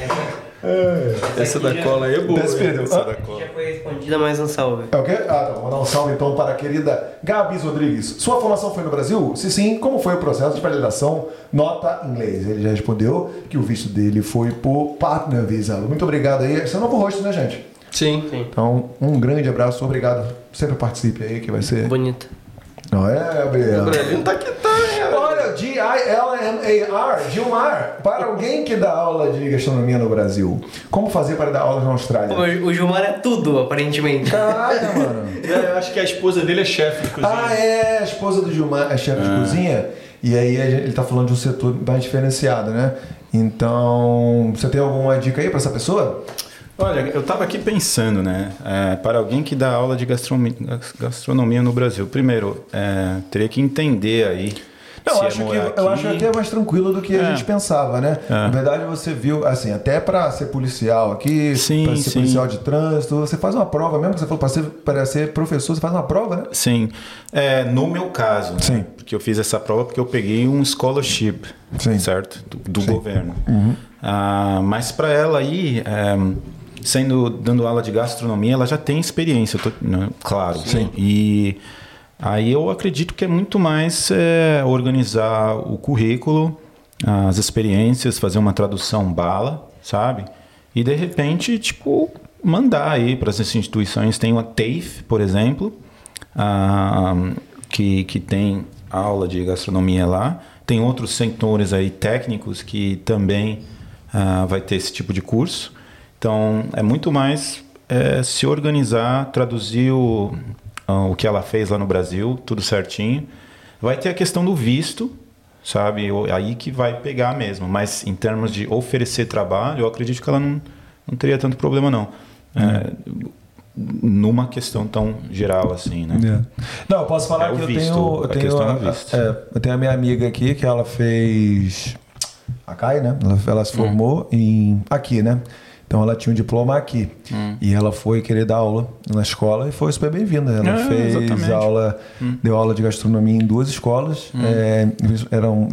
Essa da cola aí é boa. Período. Essa Ah, da cola. Já foi respondida mais um salve. É o quê? Ah, tá. Vou mandar um salve então para a querida Gabs Rodrigues. Sua formação foi no Brasil? Se sim, como foi o processo de validação nota inglês? Ele já respondeu que o visto dele foi por Partner Visa. Muito obrigado aí. Esse é o novo rosto, né, gente? Sim. Então, um grande abraço, obrigado. Sempre participe aí, que vai ser. Bonito. Não é, Gabriel? Gabrielino tá que tá, né? Olha, G-I-L-M-A-R, Gilmar, para alguém que dá aula de gastronomia no Brasil, como fazer para dar aulas na Austrália? O, o Gilmar é tudo, aparentemente. Caraca, mano. Eu acho que a esposa dele é chefe de cozinha. Ah, é, a esposa do Gilmar é chefe de cozinha, e aí a ele tá falando de um setor mais diferenciado, né? Então, você tem alguma dica aí para essa pessoa? Olha, eu estava aqui pensando, né? é, para alguém que dá aula de gastronomia, gastronomia no Brasil, primeiro, é, teria que entender aí. Eu é acho, que, morar eu aqui. acho que é mais tranquilo do que a É. gente pensava, né? É. Na verdade, você viu, assim, até pra ser policial aqui, pra ser sim. policial de trânsito, você faz uma prova, mesmo que você falou pra ser, para ser professor, você faz uma prova, né? Sim. É, no meu caso, né? Sim. porque eu fiz essa prova porque eu peguei um scholarship, Sim. Uhum. certo? Do, do governo. Ah, mas para ela aí, é, sendo dando aula de gastronomia, ela já tem experiência, tô- né? claro. Sim. E aí eu acredito que é muito mais é, organizar o currículo, as experiências, fazer uma tradução bala, sabe? E de repente, tipo, mandar aí para essas instituições. Tem a TAFE, por exemplo, ah, que, que tem aula de gastronomia lá. Tem outros setores aí técnicos que também ah, vai ter esse tipo de curso. Então, é muito mais é, se organizar, traduzir o, o que ela fez lá no Brasil, tudo certinho. Vai ter a questão do visto, sabe? Aí que vai pegar mesmo. Mas em termos de oferecer trabalho, eu acredito que ela não, não teria tanto problema, não. É, numa questão tão geral assim, né? Não, eu posso falar É que eu visto, tenho. Eu a tenho, é a- visto. é, eu tenho a minha amiga aqui que ela fez. A Kai, né? Ela, ela se formou em. Aqui, né? Então ela tinha um diploma aqui. E ela foi querer dar aula na escola e foi super bem-vinda. Ela É, fez exatamente. aula, deu aula de gastronomia em duas escolas. é, eram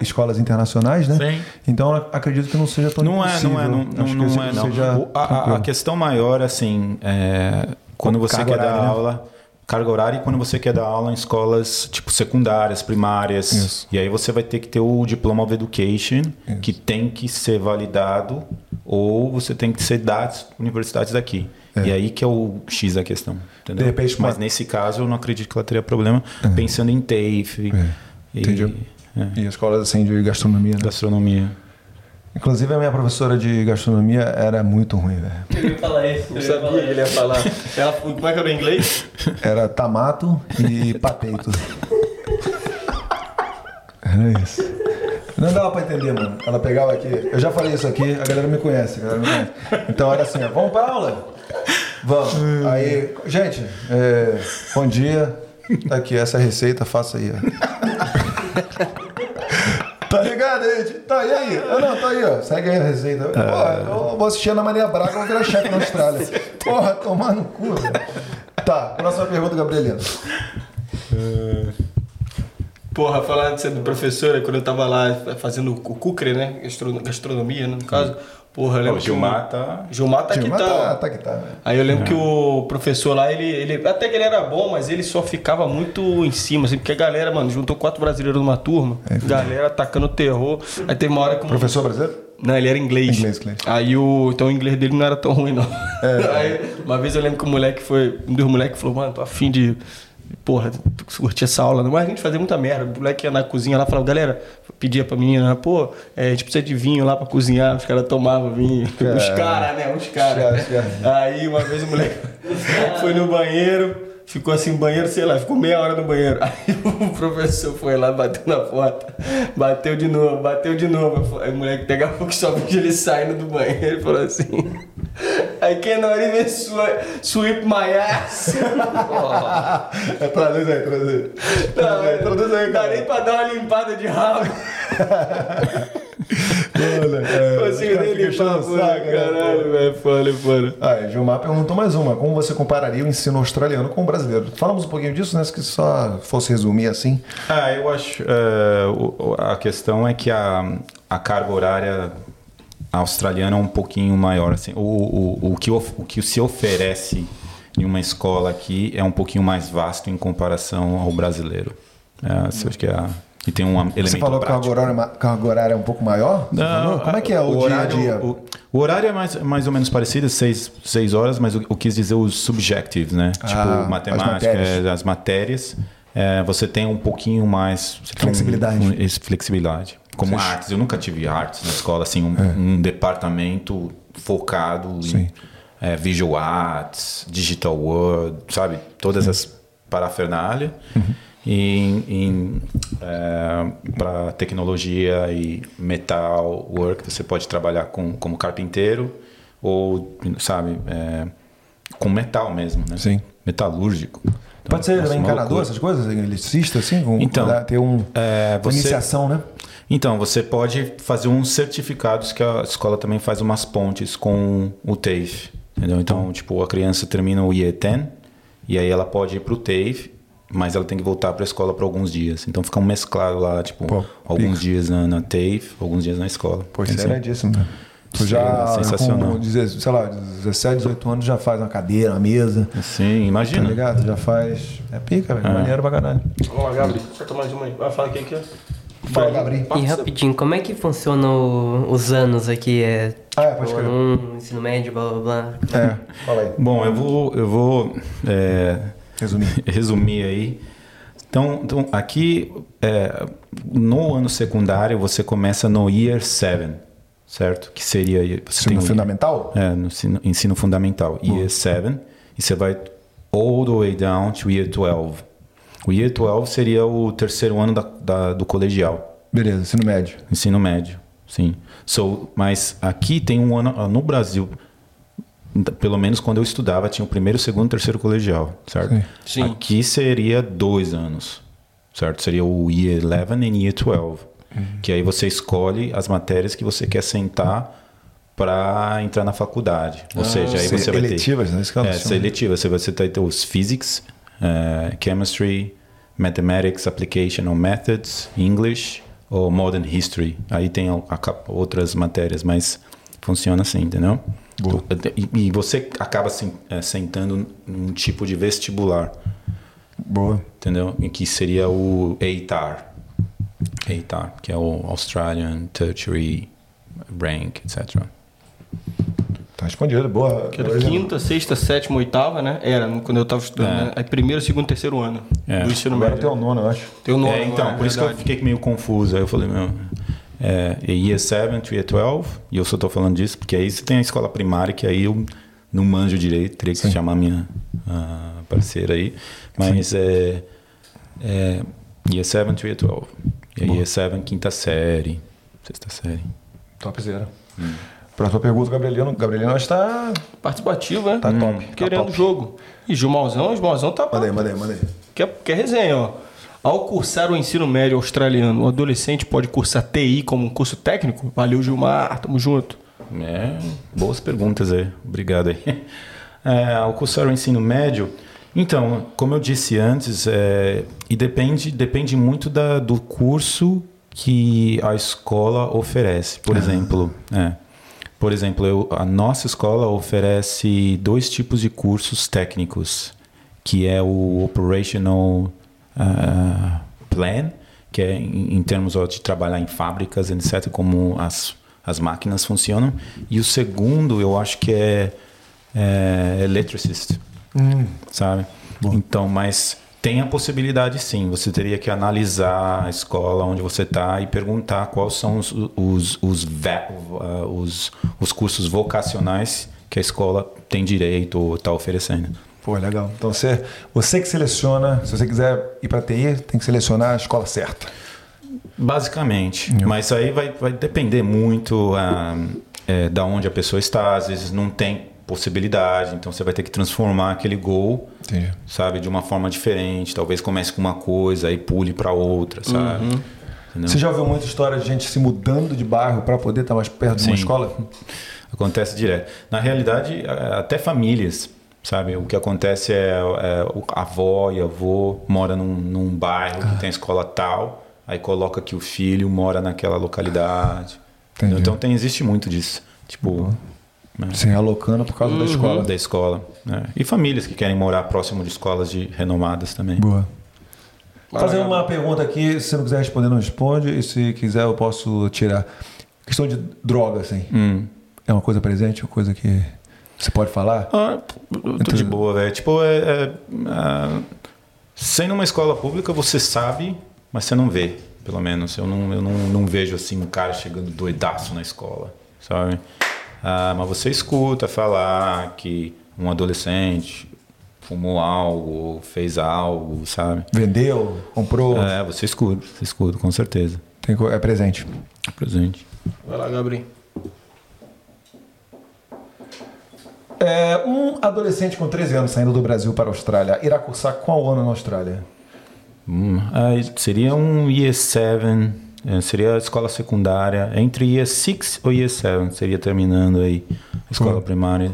escolas internacionais, né? Sim. Então acredito que não seja tão Não é, não é, não, não, não é, não. seja O- a- a, questão maior, assim, é, quando você quer dar né? aula, carga horária, e quando você quer dar aula em escolas, tipo, secundárias, primárias, Isso. e aí você vai ter que ter o Diploma of Education, que tem que ser validado, ou você tem que ser das universidades daqui. E aí que é o X da questão, entendeu? De repente, Mas uma- nesse caso, eu não acredito que ela teria problema, pensando em TAFE, e, Entendi. é, E escolas assim de gastronomia, né? gastronomia. Inclusive a minha professora de gastronomia era muito ruim, velho. Eu ia falar isso. Eu sabia que ele ia falar. Ela, como é que era o inglês? Era tamato e pateito. Era isso. Não dava pra entender, mano. Ela pegava aqui. Eu já falei isso aqui, a galera me conhece. A galera me conhece. Então era assim, ó, vamos pra aula? Vamos. Aí, gente, é, bom dia. Tá Aqui, essa receita, faça aí, ó. Tá ligado, gente? Tá e aí? Eu, não, tá aí, ó. Segue aí a receita. Porra, eu vou assistir a Ana Maria Braga, eu vou virar chefe na Austrália. Porra, tomar no cu, velho. Tá, próxima pergunta, Gabrielino. Porra, falando de ser do professor, quando eu tava lá fazendo o Cucre, né? Gastro- Gastronomia, né, no caso. Porra, eu lembro O que Gilmar tá... o Gilmar tá aqui, Gilmar tá. tá, tá que tá, velho. Aí eu lembro que o professor lá, ele, ele. Até que ele era bom, mas ele só ficava muito em cima, assim, porque a galera, mano, juntou quatro brasileiros numa turma, galera atacando terror. Aí teve uma hora que. o- Professor brasileiro? Não, ele era inglês. Inglês, inglês. Aí o. Então o inglês dele não era tão ruim, não. Aí, uma vez eu lembro que o moleque foi. Um dos moleques falou, mano, tô afim de. Porra, tu curtir essa aula, não? Mas a gente fazia muita merda. O moleque ia na cozinha lá falava, galera, pedia pra menina, pô, é, a gente precisa de vinho lá pra cozinhar. Os caras tomavam vinho. Os caras, né? Os caras. Os caras. Aí uma vez o moleque foi no banheiro, ficou assim no banheiro, sei lá, ficou meia hora no banheiro. Aí o professor foi lá, bateu na porta, bateu de novo, bateu de novo. Aí o moleque daqui a pouco só viu ele saindo do banheiro e falou assim. I cannot even swi- sweep my ass. É, traduz aí, traduz aí. Não, traduz aí, dá nem pra dar uma limpada de rabo. Olha, é, Consigo nem limpar, enchendo o pô, saco, né? caralho, velho, foda, foda. Ah, Gilmar perguntou mais uma. Como você compararia o ensino australiano com o brasileiro? Falamos um pouquinho disso, né? Se só fosse resumir assim. Ah, eu acho. o- a questão é que a, a carga horária australiana é um pouquinho maior. Assim. O, o, o, que, of- o que se oferece em uma escola aqui é um pouquinho mais vasto em comparação ao brasileiro. É, acho que é a- e tem um elemento Você falou que prático. horária, é ma- carga horária é um pouco maior? Falou? Como é que é o, dia horário, a dia? O, o horário é mais, mais ou menos parecido, seis, seis horas, mas eu, eu quis dizer os subjectives, né? Ah, tipo, as matemática, matérias. é, as matérias. é, você tem um pouquinho mais... um- Flexibilidade. um- esse- flexibilidade. Como Sim. artes. Eu nunca tive artes na escola, assim, um, um departamento focado Sim. em é, visual arts, digital world, sabe? Todas as parafernália. Em, em, para tecnologia e metal work, você pode trabalhar com, como carpinteiro, ou, sabe, é, com metal mesmo, né? Sim. Metalúrgico. Então, Pode ser uma encanador, essas coisas? Eletricista, assim? Com, Então, ter um, É, você, iniciação, né? Então, você pode fazer uns certificados que a escola também faz umas pontes com o TAFE, entendeu? Então, tipo, a criança termina o IE10 e aí ela pode ir pro TAFE, mas ela tem que voltar para a escola por alguns dias. Então, fica um mesclado lá, tipo, Pô, alguns pica. dias na, na TAFE, alguns dias na escola. Pô, Tem isso é sim. iradíssimo, né? Tu Sim, já, é sensacional. com, sei lá, 17, 18 anos, já faz uma cadeira, uma mesa, Sim, tá imagina. ligado? Já faz... É pica, velho. Maneiro pra caralho. Vamos lá, Gabriel. Deixa eu tomar mais uma aí. Vai falar aqui, aqui. Fala, Gabriel. E rapidinho, como é que funcionam os anos aqui? É, Ah, é, pode tipo, crer. um, ensino médio, blá blá blá. É, fala aí. Bom, eu vou, eu vou é, Resumir. resumir aí. Então, então aqui, é, no ano secundário, você começa no Year 7, certo? Que seria... Ensino fundamental? É, no ensino, ensino fundamental. Year 7. E você vai all the way down to Year 12. O Year 12 seria o terceiro ano da, da- do colegial. Beleza, ensino médio. Ensino médio, sim. So, mas aqui tem um ano... ah, No Brasil, pelo menos quando eu estudava, tinha o primeiro, segundo, terceiro colegial, certo? Sim. Sim. Aqui seria dois anos, certo? Seria o Year 11 e Year 12. Que aí você escolhe as matérias que você quer sentar para entrar na faculdade. Ou seja, aí você vai ter... eletivas, né? É, chama. seletiva. Você vai você vai ter os Physics, eh, Chemistry, Mathematics, Application or Methods, English ou Modern History. Aí tem a- a outras matérias, mas funciona assim, entendeu? E, e você acaba eh, sentando num tipo de vestibular, Boa. entendeu? Em que seria o ATAR. ATAR, que é o Australian Tertiary Rank, etc. Tá respondido. Boa. Que era quinta, sexta, sétima, oitava, né? Era, quando eu tava estudando, É. né? Aí primeiro, segundo, terceiro ano É. do ensino Agora médio. tem o nono, eu acho. Tem o nome É, então, agora, por isso que eu fiquei meio confuso. Aí eu falei, meu, é, é Year 7 to Year 12, e eu só tô falando disso porque aí você tem a escola primária, que aí eu não manjo direito, teria que Sim. chamar minha ah, parceira aí. Mas é, é Year 7 to Year 12. E aí Year 7, quinta série, sexta série. Topzera. Hum. Próxima pergunta, Gabrieliano. Gabrieliano está. Participativo, né? Tá top. Querendo tá top. jogo. E Gilmauzão, Gilmauzão tá... Manda aí, manda aí, manda aí. Quer, quer resenha, ó. Ao cursar o ensino médio australiano, o adolescente pode cursar TI como um curso técnico? Valeu, Gilmar. Tamo junto. É, boas perguntas aí. Obrigado aí. É, ao cursar o ensino médio, então, como eu disse antes, é, e depende, depende muito da, do curso que a escola oferece. Por exemplo, é, por exemplo, eu- a nossa escola oferece dois tipos de cursos técnicos, que é o Operational ah, Plan, que é em, em termos de trabalhar em fábricas, etc., como as, as máquinas funcionam. E o segundo, eu acho que é, é Electricist, sabe? Então, mas tem a possibilidade sim, você teria que analisar a escola onde você está e perguntar quais são os, os, os, uh, os, os cursos vocacionais que a escola tem direito ou está oferecendo. Pô, legal. Então você, você que seleciona, se você quiser ir para TI, tem que selecionar a escola certa. Basicamente. Mas aí vai, vai depender muito ah, é, da onde a pessoa está. Às vezes não tem possibilidade, então você vai ter que transformar aquele gol, Entendi. sabe, de uma forma diferente. Talvez comece com uma coisa e pule para outra, sabe? Entendeu? Você já ouviu muita história de gente se mudando de bairro para poder estar mais perto de uma Sim. escola? Acontece direto. Na realidade, até famílias, sabe? O que acontece é, é o- a avó e avô mora num, num bairro que tem escola tal, aí coloca que o filho mora naquela localidade. Entendi. Então tem, existe muito disso. Tipo, né, Se realocando por causa da escola. da escola. né? E famílias que querem morar próximo de escolas de renomadas também. Boa. Vou fazer uma pergunta aqui, se você não quiser responder, não responde. E se quiser, eu posso tirar. Questão de droga, assim. Hum. É uma coisa presente, uma coisa que você pode falar? Ah, eu tô de boa, velho. Tipo, é, é, ah, sendo uma escola pública, você sabe, mas você não vê, pelo menos. Eu não, eu não, não vejo assim um cara chegando doidaço na escola, sabe? Ah, mas você escuta falar que um adolescente fumou algo, fez algo, sabe? Vendeu, comprou, É, você escuta, você escuta, com certeza. tem é presente. Presente. Vai lá, Gabriel. É, um adolescente com 13 anos saindo do Brasil para a Austrália irá cursar qual ano na Austrália? Hum, seria um Year 7, eh, seria a escola secundária, entre Year 6 ou Year 7, seria terminando aí a escola Hum. primária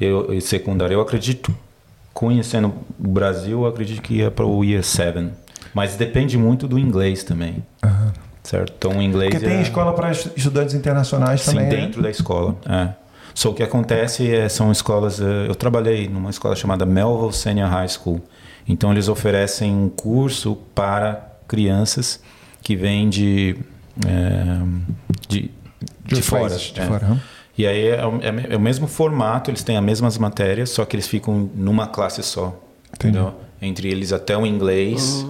e secundária. Eu acredito, conhecendo o Brasil, eu acredito que ia para o Year 7. Mas depende muito do inglês também. Certo? Então o inglês Porque tem é- escola para estu- estudantes internacionais Sim, também. né? dentro da escola. É. Só o que acontece é, são escolas. eh, Eu trabalhei numa escola chamada Melville Senior High School. Então eles oferecem um curso para crianças que vêm de, eh, de, de, outros fora. países, de é. fora. E aí é, o- é é o mesmo formato, eles têm as mesmas matérias, só que eles ficam numa classe só. Entendi. Entendeu? Entre eles até o inglês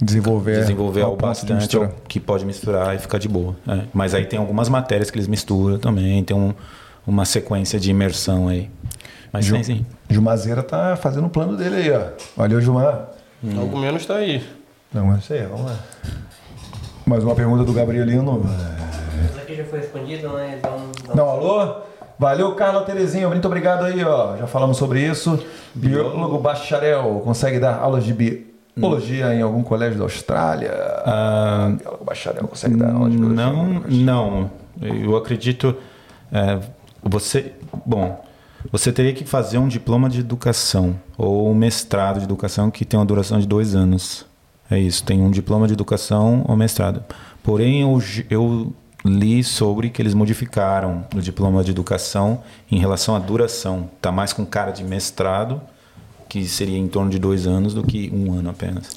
Desenvolver, desenvolver ao algo de bastante, que pode misturar e ficar de boa. é. Mas aí tem algumas matérias que eles misturam também, tem um- uma sequência de imersão aí. Mas Ju- tem sim. Jumazeira tá fazendo o plano dele aí, ó. Valeu, Gilmar. Algo menos tá aí. Não, mas isso aí, vamos lá. Mais uma pergunta do Gabrielino. Isso aqui já foi respondido, né? Então, Não, alô? Valeu, Carla Terezinha. Muito obrigado aí, ó. Já falamos sobre isso. Biólogo bacharel. Consegue dar aulas de biologia em algum colégio da Austrália? Ah, Biólogo bacharel consegue dar aulas de biologia? não, não. Eu acredito. é, você. Bom, você teria que fazer um diploma de educação ou um mestrado de educação que tem uma duração de dois anos. É isso, tem um diploma de educação ou mestrado. Porém, eu, eu li sobre que eles modificaram o diploma de educação em relação à duração. Está mais com cara de mestrado, que seria em torno de dois anos, do que um ano apenas.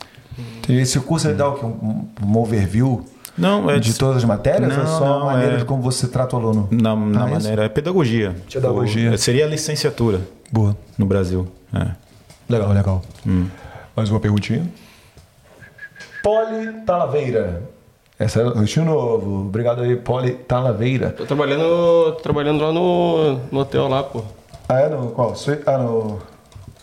Esse curso ele dá? Um, um overview Não, é de todas as matérias ou Não, só a não, maneira é- de como você trata o aluno? Na, na Ah, isso? maneira. É pedagogia. Pedagogia. Tipo, seria a licenciatura Boa. no Brasil. É. Legal, legal. Hum. Mais uma perguntinha. Poli Talaveira. Essa é o novo. Obrigado aí, Poli Talaveira. Tô trabalhando, tô trabalhando lá no, no hotel lá, pô. Ah, é no qual? Ah, no.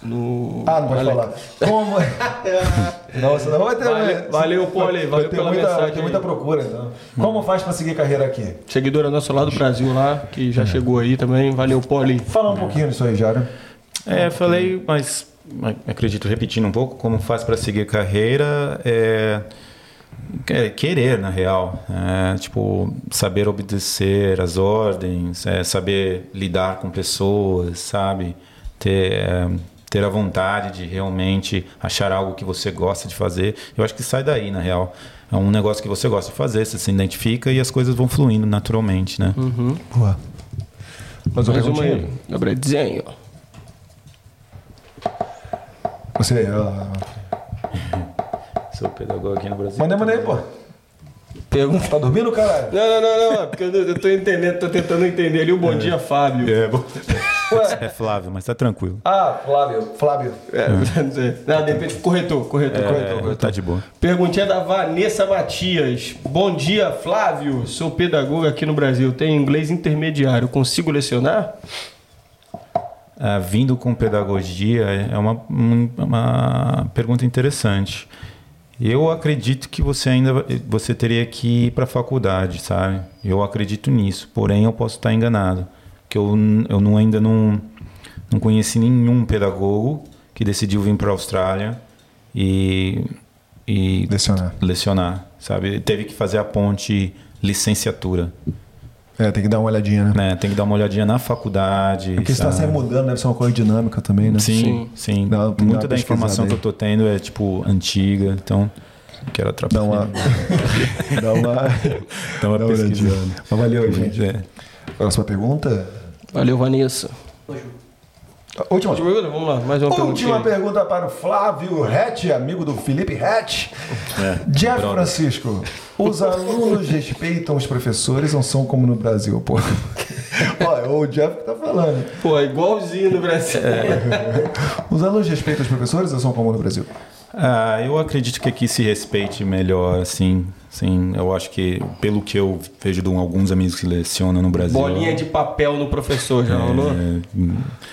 No... Ah, não pode Ale- falar. Como. Não vai ter. Valeu- valeu, Poli, vai valeu ter pela muita, mensagem Vai ter aí. muita procura, então. Como faz pra seguir carreira aqui? Seguidora nossa lá do Brasil lá, que É. já chegou aí também. Valeu, Poli. Fala um pouquinho disso aí, Jário. É, falei, mas mas acredito repetindo um pouco, como faz para seguir carreira é, é querer, na real. É, tipo, saber obedecer às ordens, é, saber lidar com pessoas, sabe? Ter, é, ter a vontade de realmente achar algo que você gosta de fazer. Eu acho que sai daí, na real. É um negócio que você gosta de fazer, você se identifica e as coisas vão fluindo naturalmente, né? Boa. Mais uma Mais uma perguntinha? aí. Gabrielzinho. Você. ó, Sou pedagogo aqui no Brasil. Manda aí, manda aí, pô. Pergunta. Tá dormindo, caralho? Não, não, não, não. é Porque eu, eu tô entendendo, tô tentando entender ali o bom dia, Fábio. É, bom. Ué. é Flávio, mas tá tranquilo. Ah, Flávio. Flávio. É, não sei. Não, de repente, corretor, corretor, corretor, É, corretor. tá de boa. Perguntinha da Vanessa Matias. Bom dia, Flávio. Sou pedagogo aqui no Brasil. Tenho inglês intermediário. Consigo lecionar? Ah, vindo com pedagogia é uma, um- uma pergunta interessante. Eu acredito que você ainda você teria que ir para a faculdade, sabe? Eu acredito nisso, porém eu posso estar enganado, que eu, eu não, ainda não, não conheci nenhum pedagogo que decidiu vir para a Austrália e, e Lecionar. lecionar, sabe? Teve que fazer a ponte licenciatura, É, tem que dar uma olhadinha, né? né? Tem que dar uma olhadinha na faculdade. Porque você tá sabe? sempre mudando, deve ser uma coisa dinâmica também, né? Sim, sim. Dá- que dar Muita uma da informação pesquisada que eu aí. tô tendo é, tipo, antiga, então quero Dá atrapalhar. uma. dá uma. Dá uma dá olhadinha. Mas valeu, gente. É. Próxima pergunta. Valeu, Vanessa. Última. Última pergunta? Vamos lá, mais uma Última pergunta para o Flávio Hatch, amigo do Felipe Hatch. É, Jeff brother. Francisco, os alunos respeitam os professores ou são como no Brasil, pô? Olha, o Jeff que tá falando. Pô, é igualzinho no Brasil. Os alunos respeitam os professores ou são como no Brasil? Ah, eu acredito que aqui se respeite melhor, assim. Sim, eu acho que, pelo que eu vejo de alguns amigos que lecionam no Brasil. Bolinha de papel no professor, já rolou? é,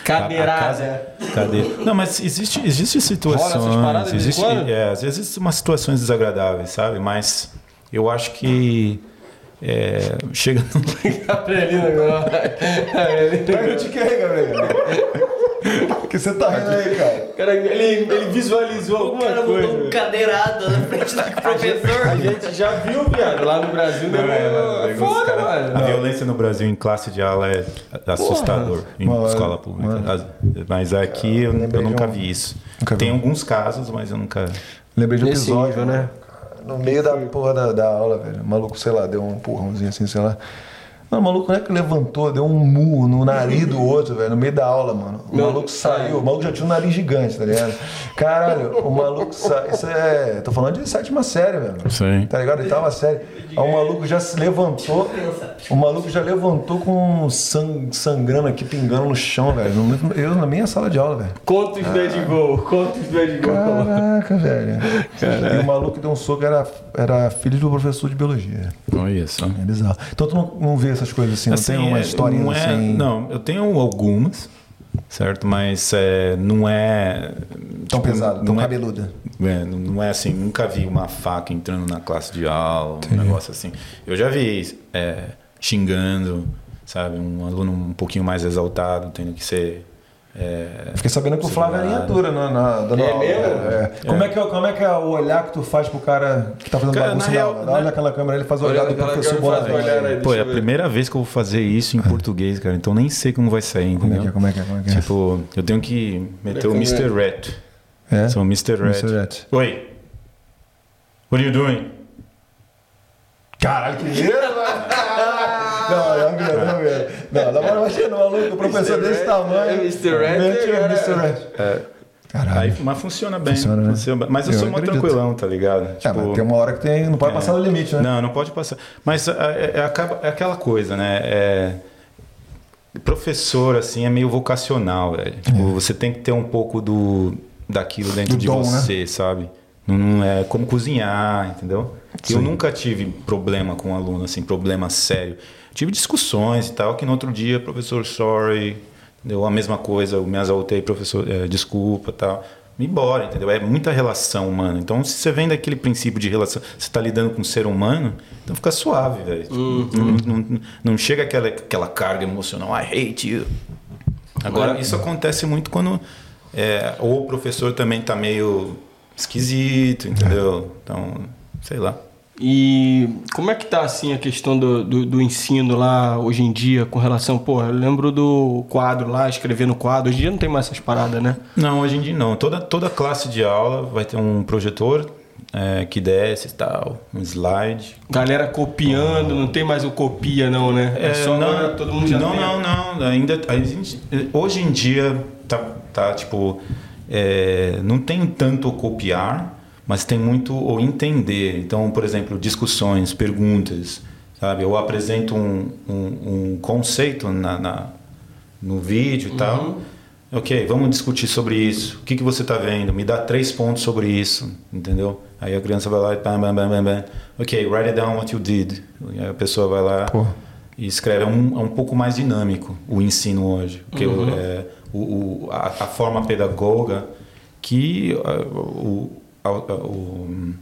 Cadeirada. Cadê? Não, mas existe, existe situações. Paradas existe, é, às vezes umas situações desagradáveis, sabe? Mas eu acho que é, chega num Gabrielina agora. Tá, eu te quero, Gabriel. Que você tá rindo aí, cara? Cara, ele, ele visualizou O alguma cara coisa. botou um cadeirada na frente do professor. A gente já viu, viado, lá no Brasil. Não, é, foda, A mano. violência no Brasil em classe de aula é assustador em Mano, escola pública. mano. As- Mas aqui eu, eu nunca um- vi isso. Nunca vi. Tem alguns casos, mas eu nunca. Lembrei de um episódio, nível, né? No meio da porra da, da aula, velho. O maluco, sei lá, deu um empurrãozinho assim, sei lá. Mano, o maluco não é que levantou, deu um murro no nariz do outro, velho, no meio da aula, mano. O maluco saiu, o maluco já tinha um nariz gigante, tá ligado? Caralho, o maluco saiu. Isso é. Tô falando de sétima série, velho. Sim. Tá ligado? Oitava série. Aí o maluco já se levantou. O maluco já levantou com sang, sangrando aqui, pingando no chão, velho. Eu na minha sala de aula, velho. Conta os bad gol, conta os bad gol. Caraca, velho. E o maluco que deu um soco era, era filho do professor de biologia. Olha só. É bizarro. Então tu não, não vê essas coisas assim, não tem uma é- historinha não é- assim. Não, eu tenho algumas, certo? Mas é, não é. Tão tipo, pesado, tão não é- cabeluda. É, não é assim, nunca vi uma faca entrando na classe de aula, um negócio assim. Eu já vi é, xingando, sabe, um aluno um pouquinho mais exaltado, tendo que ser. é, Fiquei sabendo que o Flávio é segurado. miniatura na, na, dando É aula. mesmo? É. Como, é que, é- como é que é o olhar que tu faz pro cara que tá fazendo Cara, bagunça na real, aula? na- Olha aquela câmera, ele faz o olhar Olha do professor Bonavente. olhar. Pô, é a primeira vez que eu vou fazer isso em português, cara, então nem sei como vai sair, Como é entendeu? que é? Como é que é? Como é que é? Tipo, eu tenho que meter o Mr. Rat. É? Sou o Mr. Rat. Mr. Rat. Oi. What are you doing? Caralho, que mano. Não, é um medo, é um medo. Não, na moral, imagina o maluco, o professor desse tamanho. é Mr. Rat, Mete cara. Mr. Rat. É, Caralho. Aí, mas funciona bem. Funciona, né? funciona bem. Mas eu, Eu sou acredito. tranquilão, tá ligado? É, mas tem uma hora que tem, não pode passar do limite, né? Não, não pode passar. Mas é, é- é acaba- é aquela coisa, né? É, professor, assim, é meio vocacional, velho. Tipo, Você tem que ter um pouco do, daquilo dentro Do de dom, né? você, sabe? Não, é como cozinhar, entendeu? Eu Sim. nunca tive problema com um aluno, assim, problema sério. Tive discussões e tal, que no outro dia, professor, sorry, deu a mesma coisa, eu me exaltei, professor, é, desculpa tal. Me embora, entendeu? É muita relação humana. Então, se você vem daquele princípio de relação, você está lidando com um ser humano, então fica suave, velho. Tipo, não, não- não chega aquela, aquela carga emocional, I hate you. Agora, isso acontece muito quando é, ou o professor também tá meio esquisito, entendeu? Então, sei lá. E como é que tá assim a questão do, do, do ensino lá hoje em dia com relação, pô, eu lembro do quadro lá, escrever no quadro, hoje em dia não tem mais essas paradas, né? Não, hoje em dia não. Toda, toda classe de aula vai ter um projetor é, que desce e tal, um slide. Galera copiando, não tem mais o copia não, né? É, só não, todo mundo já não, tem. não, não. Ainda, a gente- hoje em dia tá, tá tipo, é, não tem tanto o copiar, mas tem muito o entender. Então, por exemplo, discussões, perguntas, sabe? Eu apresento um, um, um conceito na, na- no vídeo e tal. Ok, vamos discutir sobre isso. O que, que você está vendo? Me dá três pontos sobre isso, entendeu? Aí a criança vai lá e bam, bam, bam, bam, bam. Ok, write it down what you did. E aí a pessoa vai lá Pô. e escreve. É um, é um pouco mais dinâmico o ensino hoje. Porque o- é, o, o- a, a forma pedagoga que ah, o, a- o,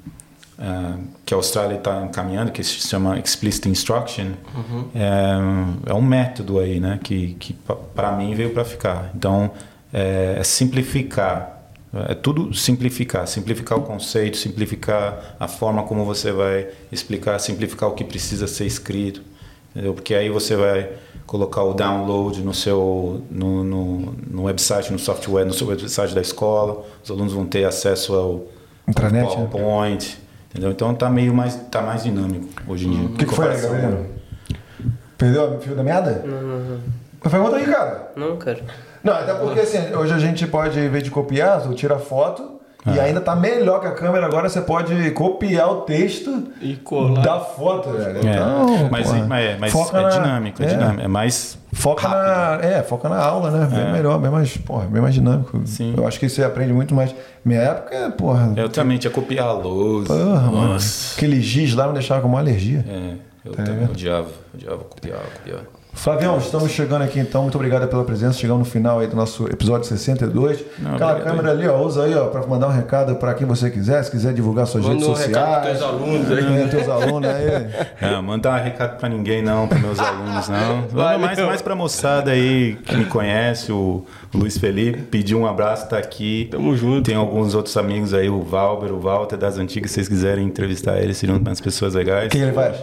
ah, que a Austrália está encaminhando, que se chama Explicit Instruction, é, é um método aí, né? Que, que para mim veio para ficar. Então, é, é simplificar. É tudo simplificar, simplificar o conceito, simplificar a forma como você vai explicar, simplificar o que precisa ser escrito, entendeu? Porque aí você vai colocar o download no seu no, no, no website, no software, no seu website da escola, os alunos vão ter acesso ao, Intranet, ao né? PowerPoint, entendeu? Então tá meio mais tá mais dinâmico hoje em dia. O que, que foi Gabriel? Perdeu o fio da meada? Não, não, não. Pergunta aí, cara. Não, cara. Não, até porque assim, hoje a gente pode, em vez de copiar, tu tira foto e ainda tá melhor que a câmera. Agora você pode copiar o texto E colar. da foto, velho. É, Então, mas, mas, mas foca é na- dinâmico, é, é. dinâmico, é mais Foca na, é, foca na aula, né? Bem É. melhor, bem mais, porra, bem mais dinâmico. Sim. Eu acho que você aprende muito mais. Minha época, porra. Eu também tinha copiar a lousa. Porra, mano. Aquele giz lá me deixava com uma alergia. É, eu Tá também odiava, odiava copiar, copiar. Flavião, estamos chegando aqui então. Muito obrigado pela presença. Chegamos no final aí do nosso episódio 62. Não, Aquela obrigado câmera ali, ó, usa aí, ó, para mandar um recado para quem você quiser. Se quiser divulgar suas Manda redes um recado sociais. teus alunos aí. É, teus alunos aí. Não, manda um recado pra ninguém não, para meus alunos não. Valeu. Mais, mais pra moçada aí que me conhece, o Luiz Felipe, pediu um abraço, tá aqui. Tamo junto. Tem alguns outros amigos aí, o Valber, o Walter das antigas, se vocês quiserem entrevistar ele, seriam umas pessoas legais. O que ele faz?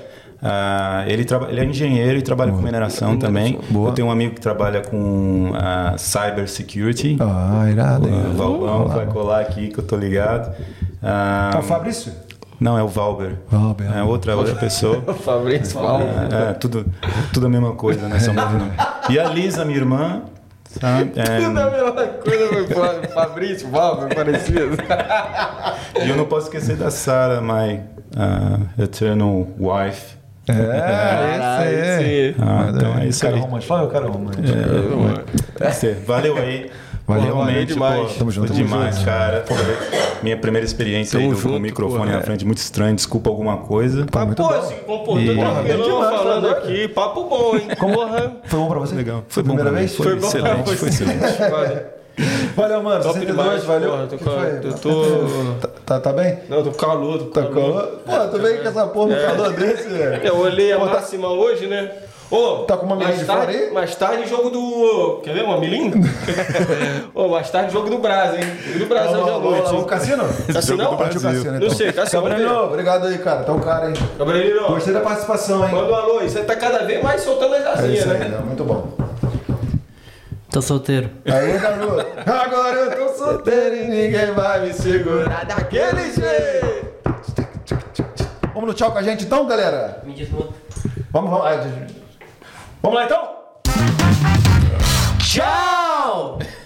Ah, ele, ele é engenheiro e trabalha com mineração também. Boa. Eu tenho um amigo que trabalha com ah, cyber security. Ah, irado, O? Valbão vai colar aqui que eu tô ligado. Ah, Ah, o Fabrício? não, é o Valber. Valber. É outra, outra pessoa. Fabrício Paulo. É, é, tudo, tudo a mesma coisa, né? São mesmo nome. E a Lisa, minha irmã, sabe? Tudo a É, mesma coisa, foi Fabrício, Valver, parecido. e eu não posso esquecer da Sarah, my uh, eternal wife. É, Caralho, esse aí. sim. Ah, então é isso cara aí. romântico. Fala, cara romântico. Você- Valeu aí. Valeu, Realmente, demais. pô, Tamo junto, tamo demais, junto. cara. Minha primeira experiência Tamo aí do, com o microfone pô, na frente, muito estranho. Desculpa alguma coisa. Pô, muito Pô, bom. se comportou E- Bem demais, falando aqui. Papo bom, hein? Porra. Foi bom pra você? Legal. Foi bom primeira pra vez? Foi, Foi bom. excelente, foi excelente. Valeu. Mano. Top 62, demais, valeu. porra, tô Que com- foi? eu tô- Tá, tá, tá bem? Não, tô com calor, tô com Tá calor. calor? Pô, tu veio com essa porra no calor desse, velho. Eu olhei a Pô, tá- máxima hoje, né? Ô, Tá com uma mais milim de tarde, fora aí? Mais tarde, jogo do. Quer ver uma milim? Ô, mais tarde, jogo do Brasa, hein? Jogo do Brasa hoje à noite. vamos, Cassino? Cassino? Do Partiu o Brasil. Cassino, Não então. sei, Cassino, Gabriel, vamos ver. obrigado aí, cara. Tá um cara, hein? Gabrielino, Gostei da participação, hein? manda um alô aí. Você tá cada vez mais soltando as É asinhas, né? né? muito bom. Tô solteiro. Aí, garoto. Agora eu tô solteiro e ninguém vai me segurar daquele jeito. Vamos no tchau com a gente então, galera? Me diz Vamos, vamos. Vamos lá então? Tchau!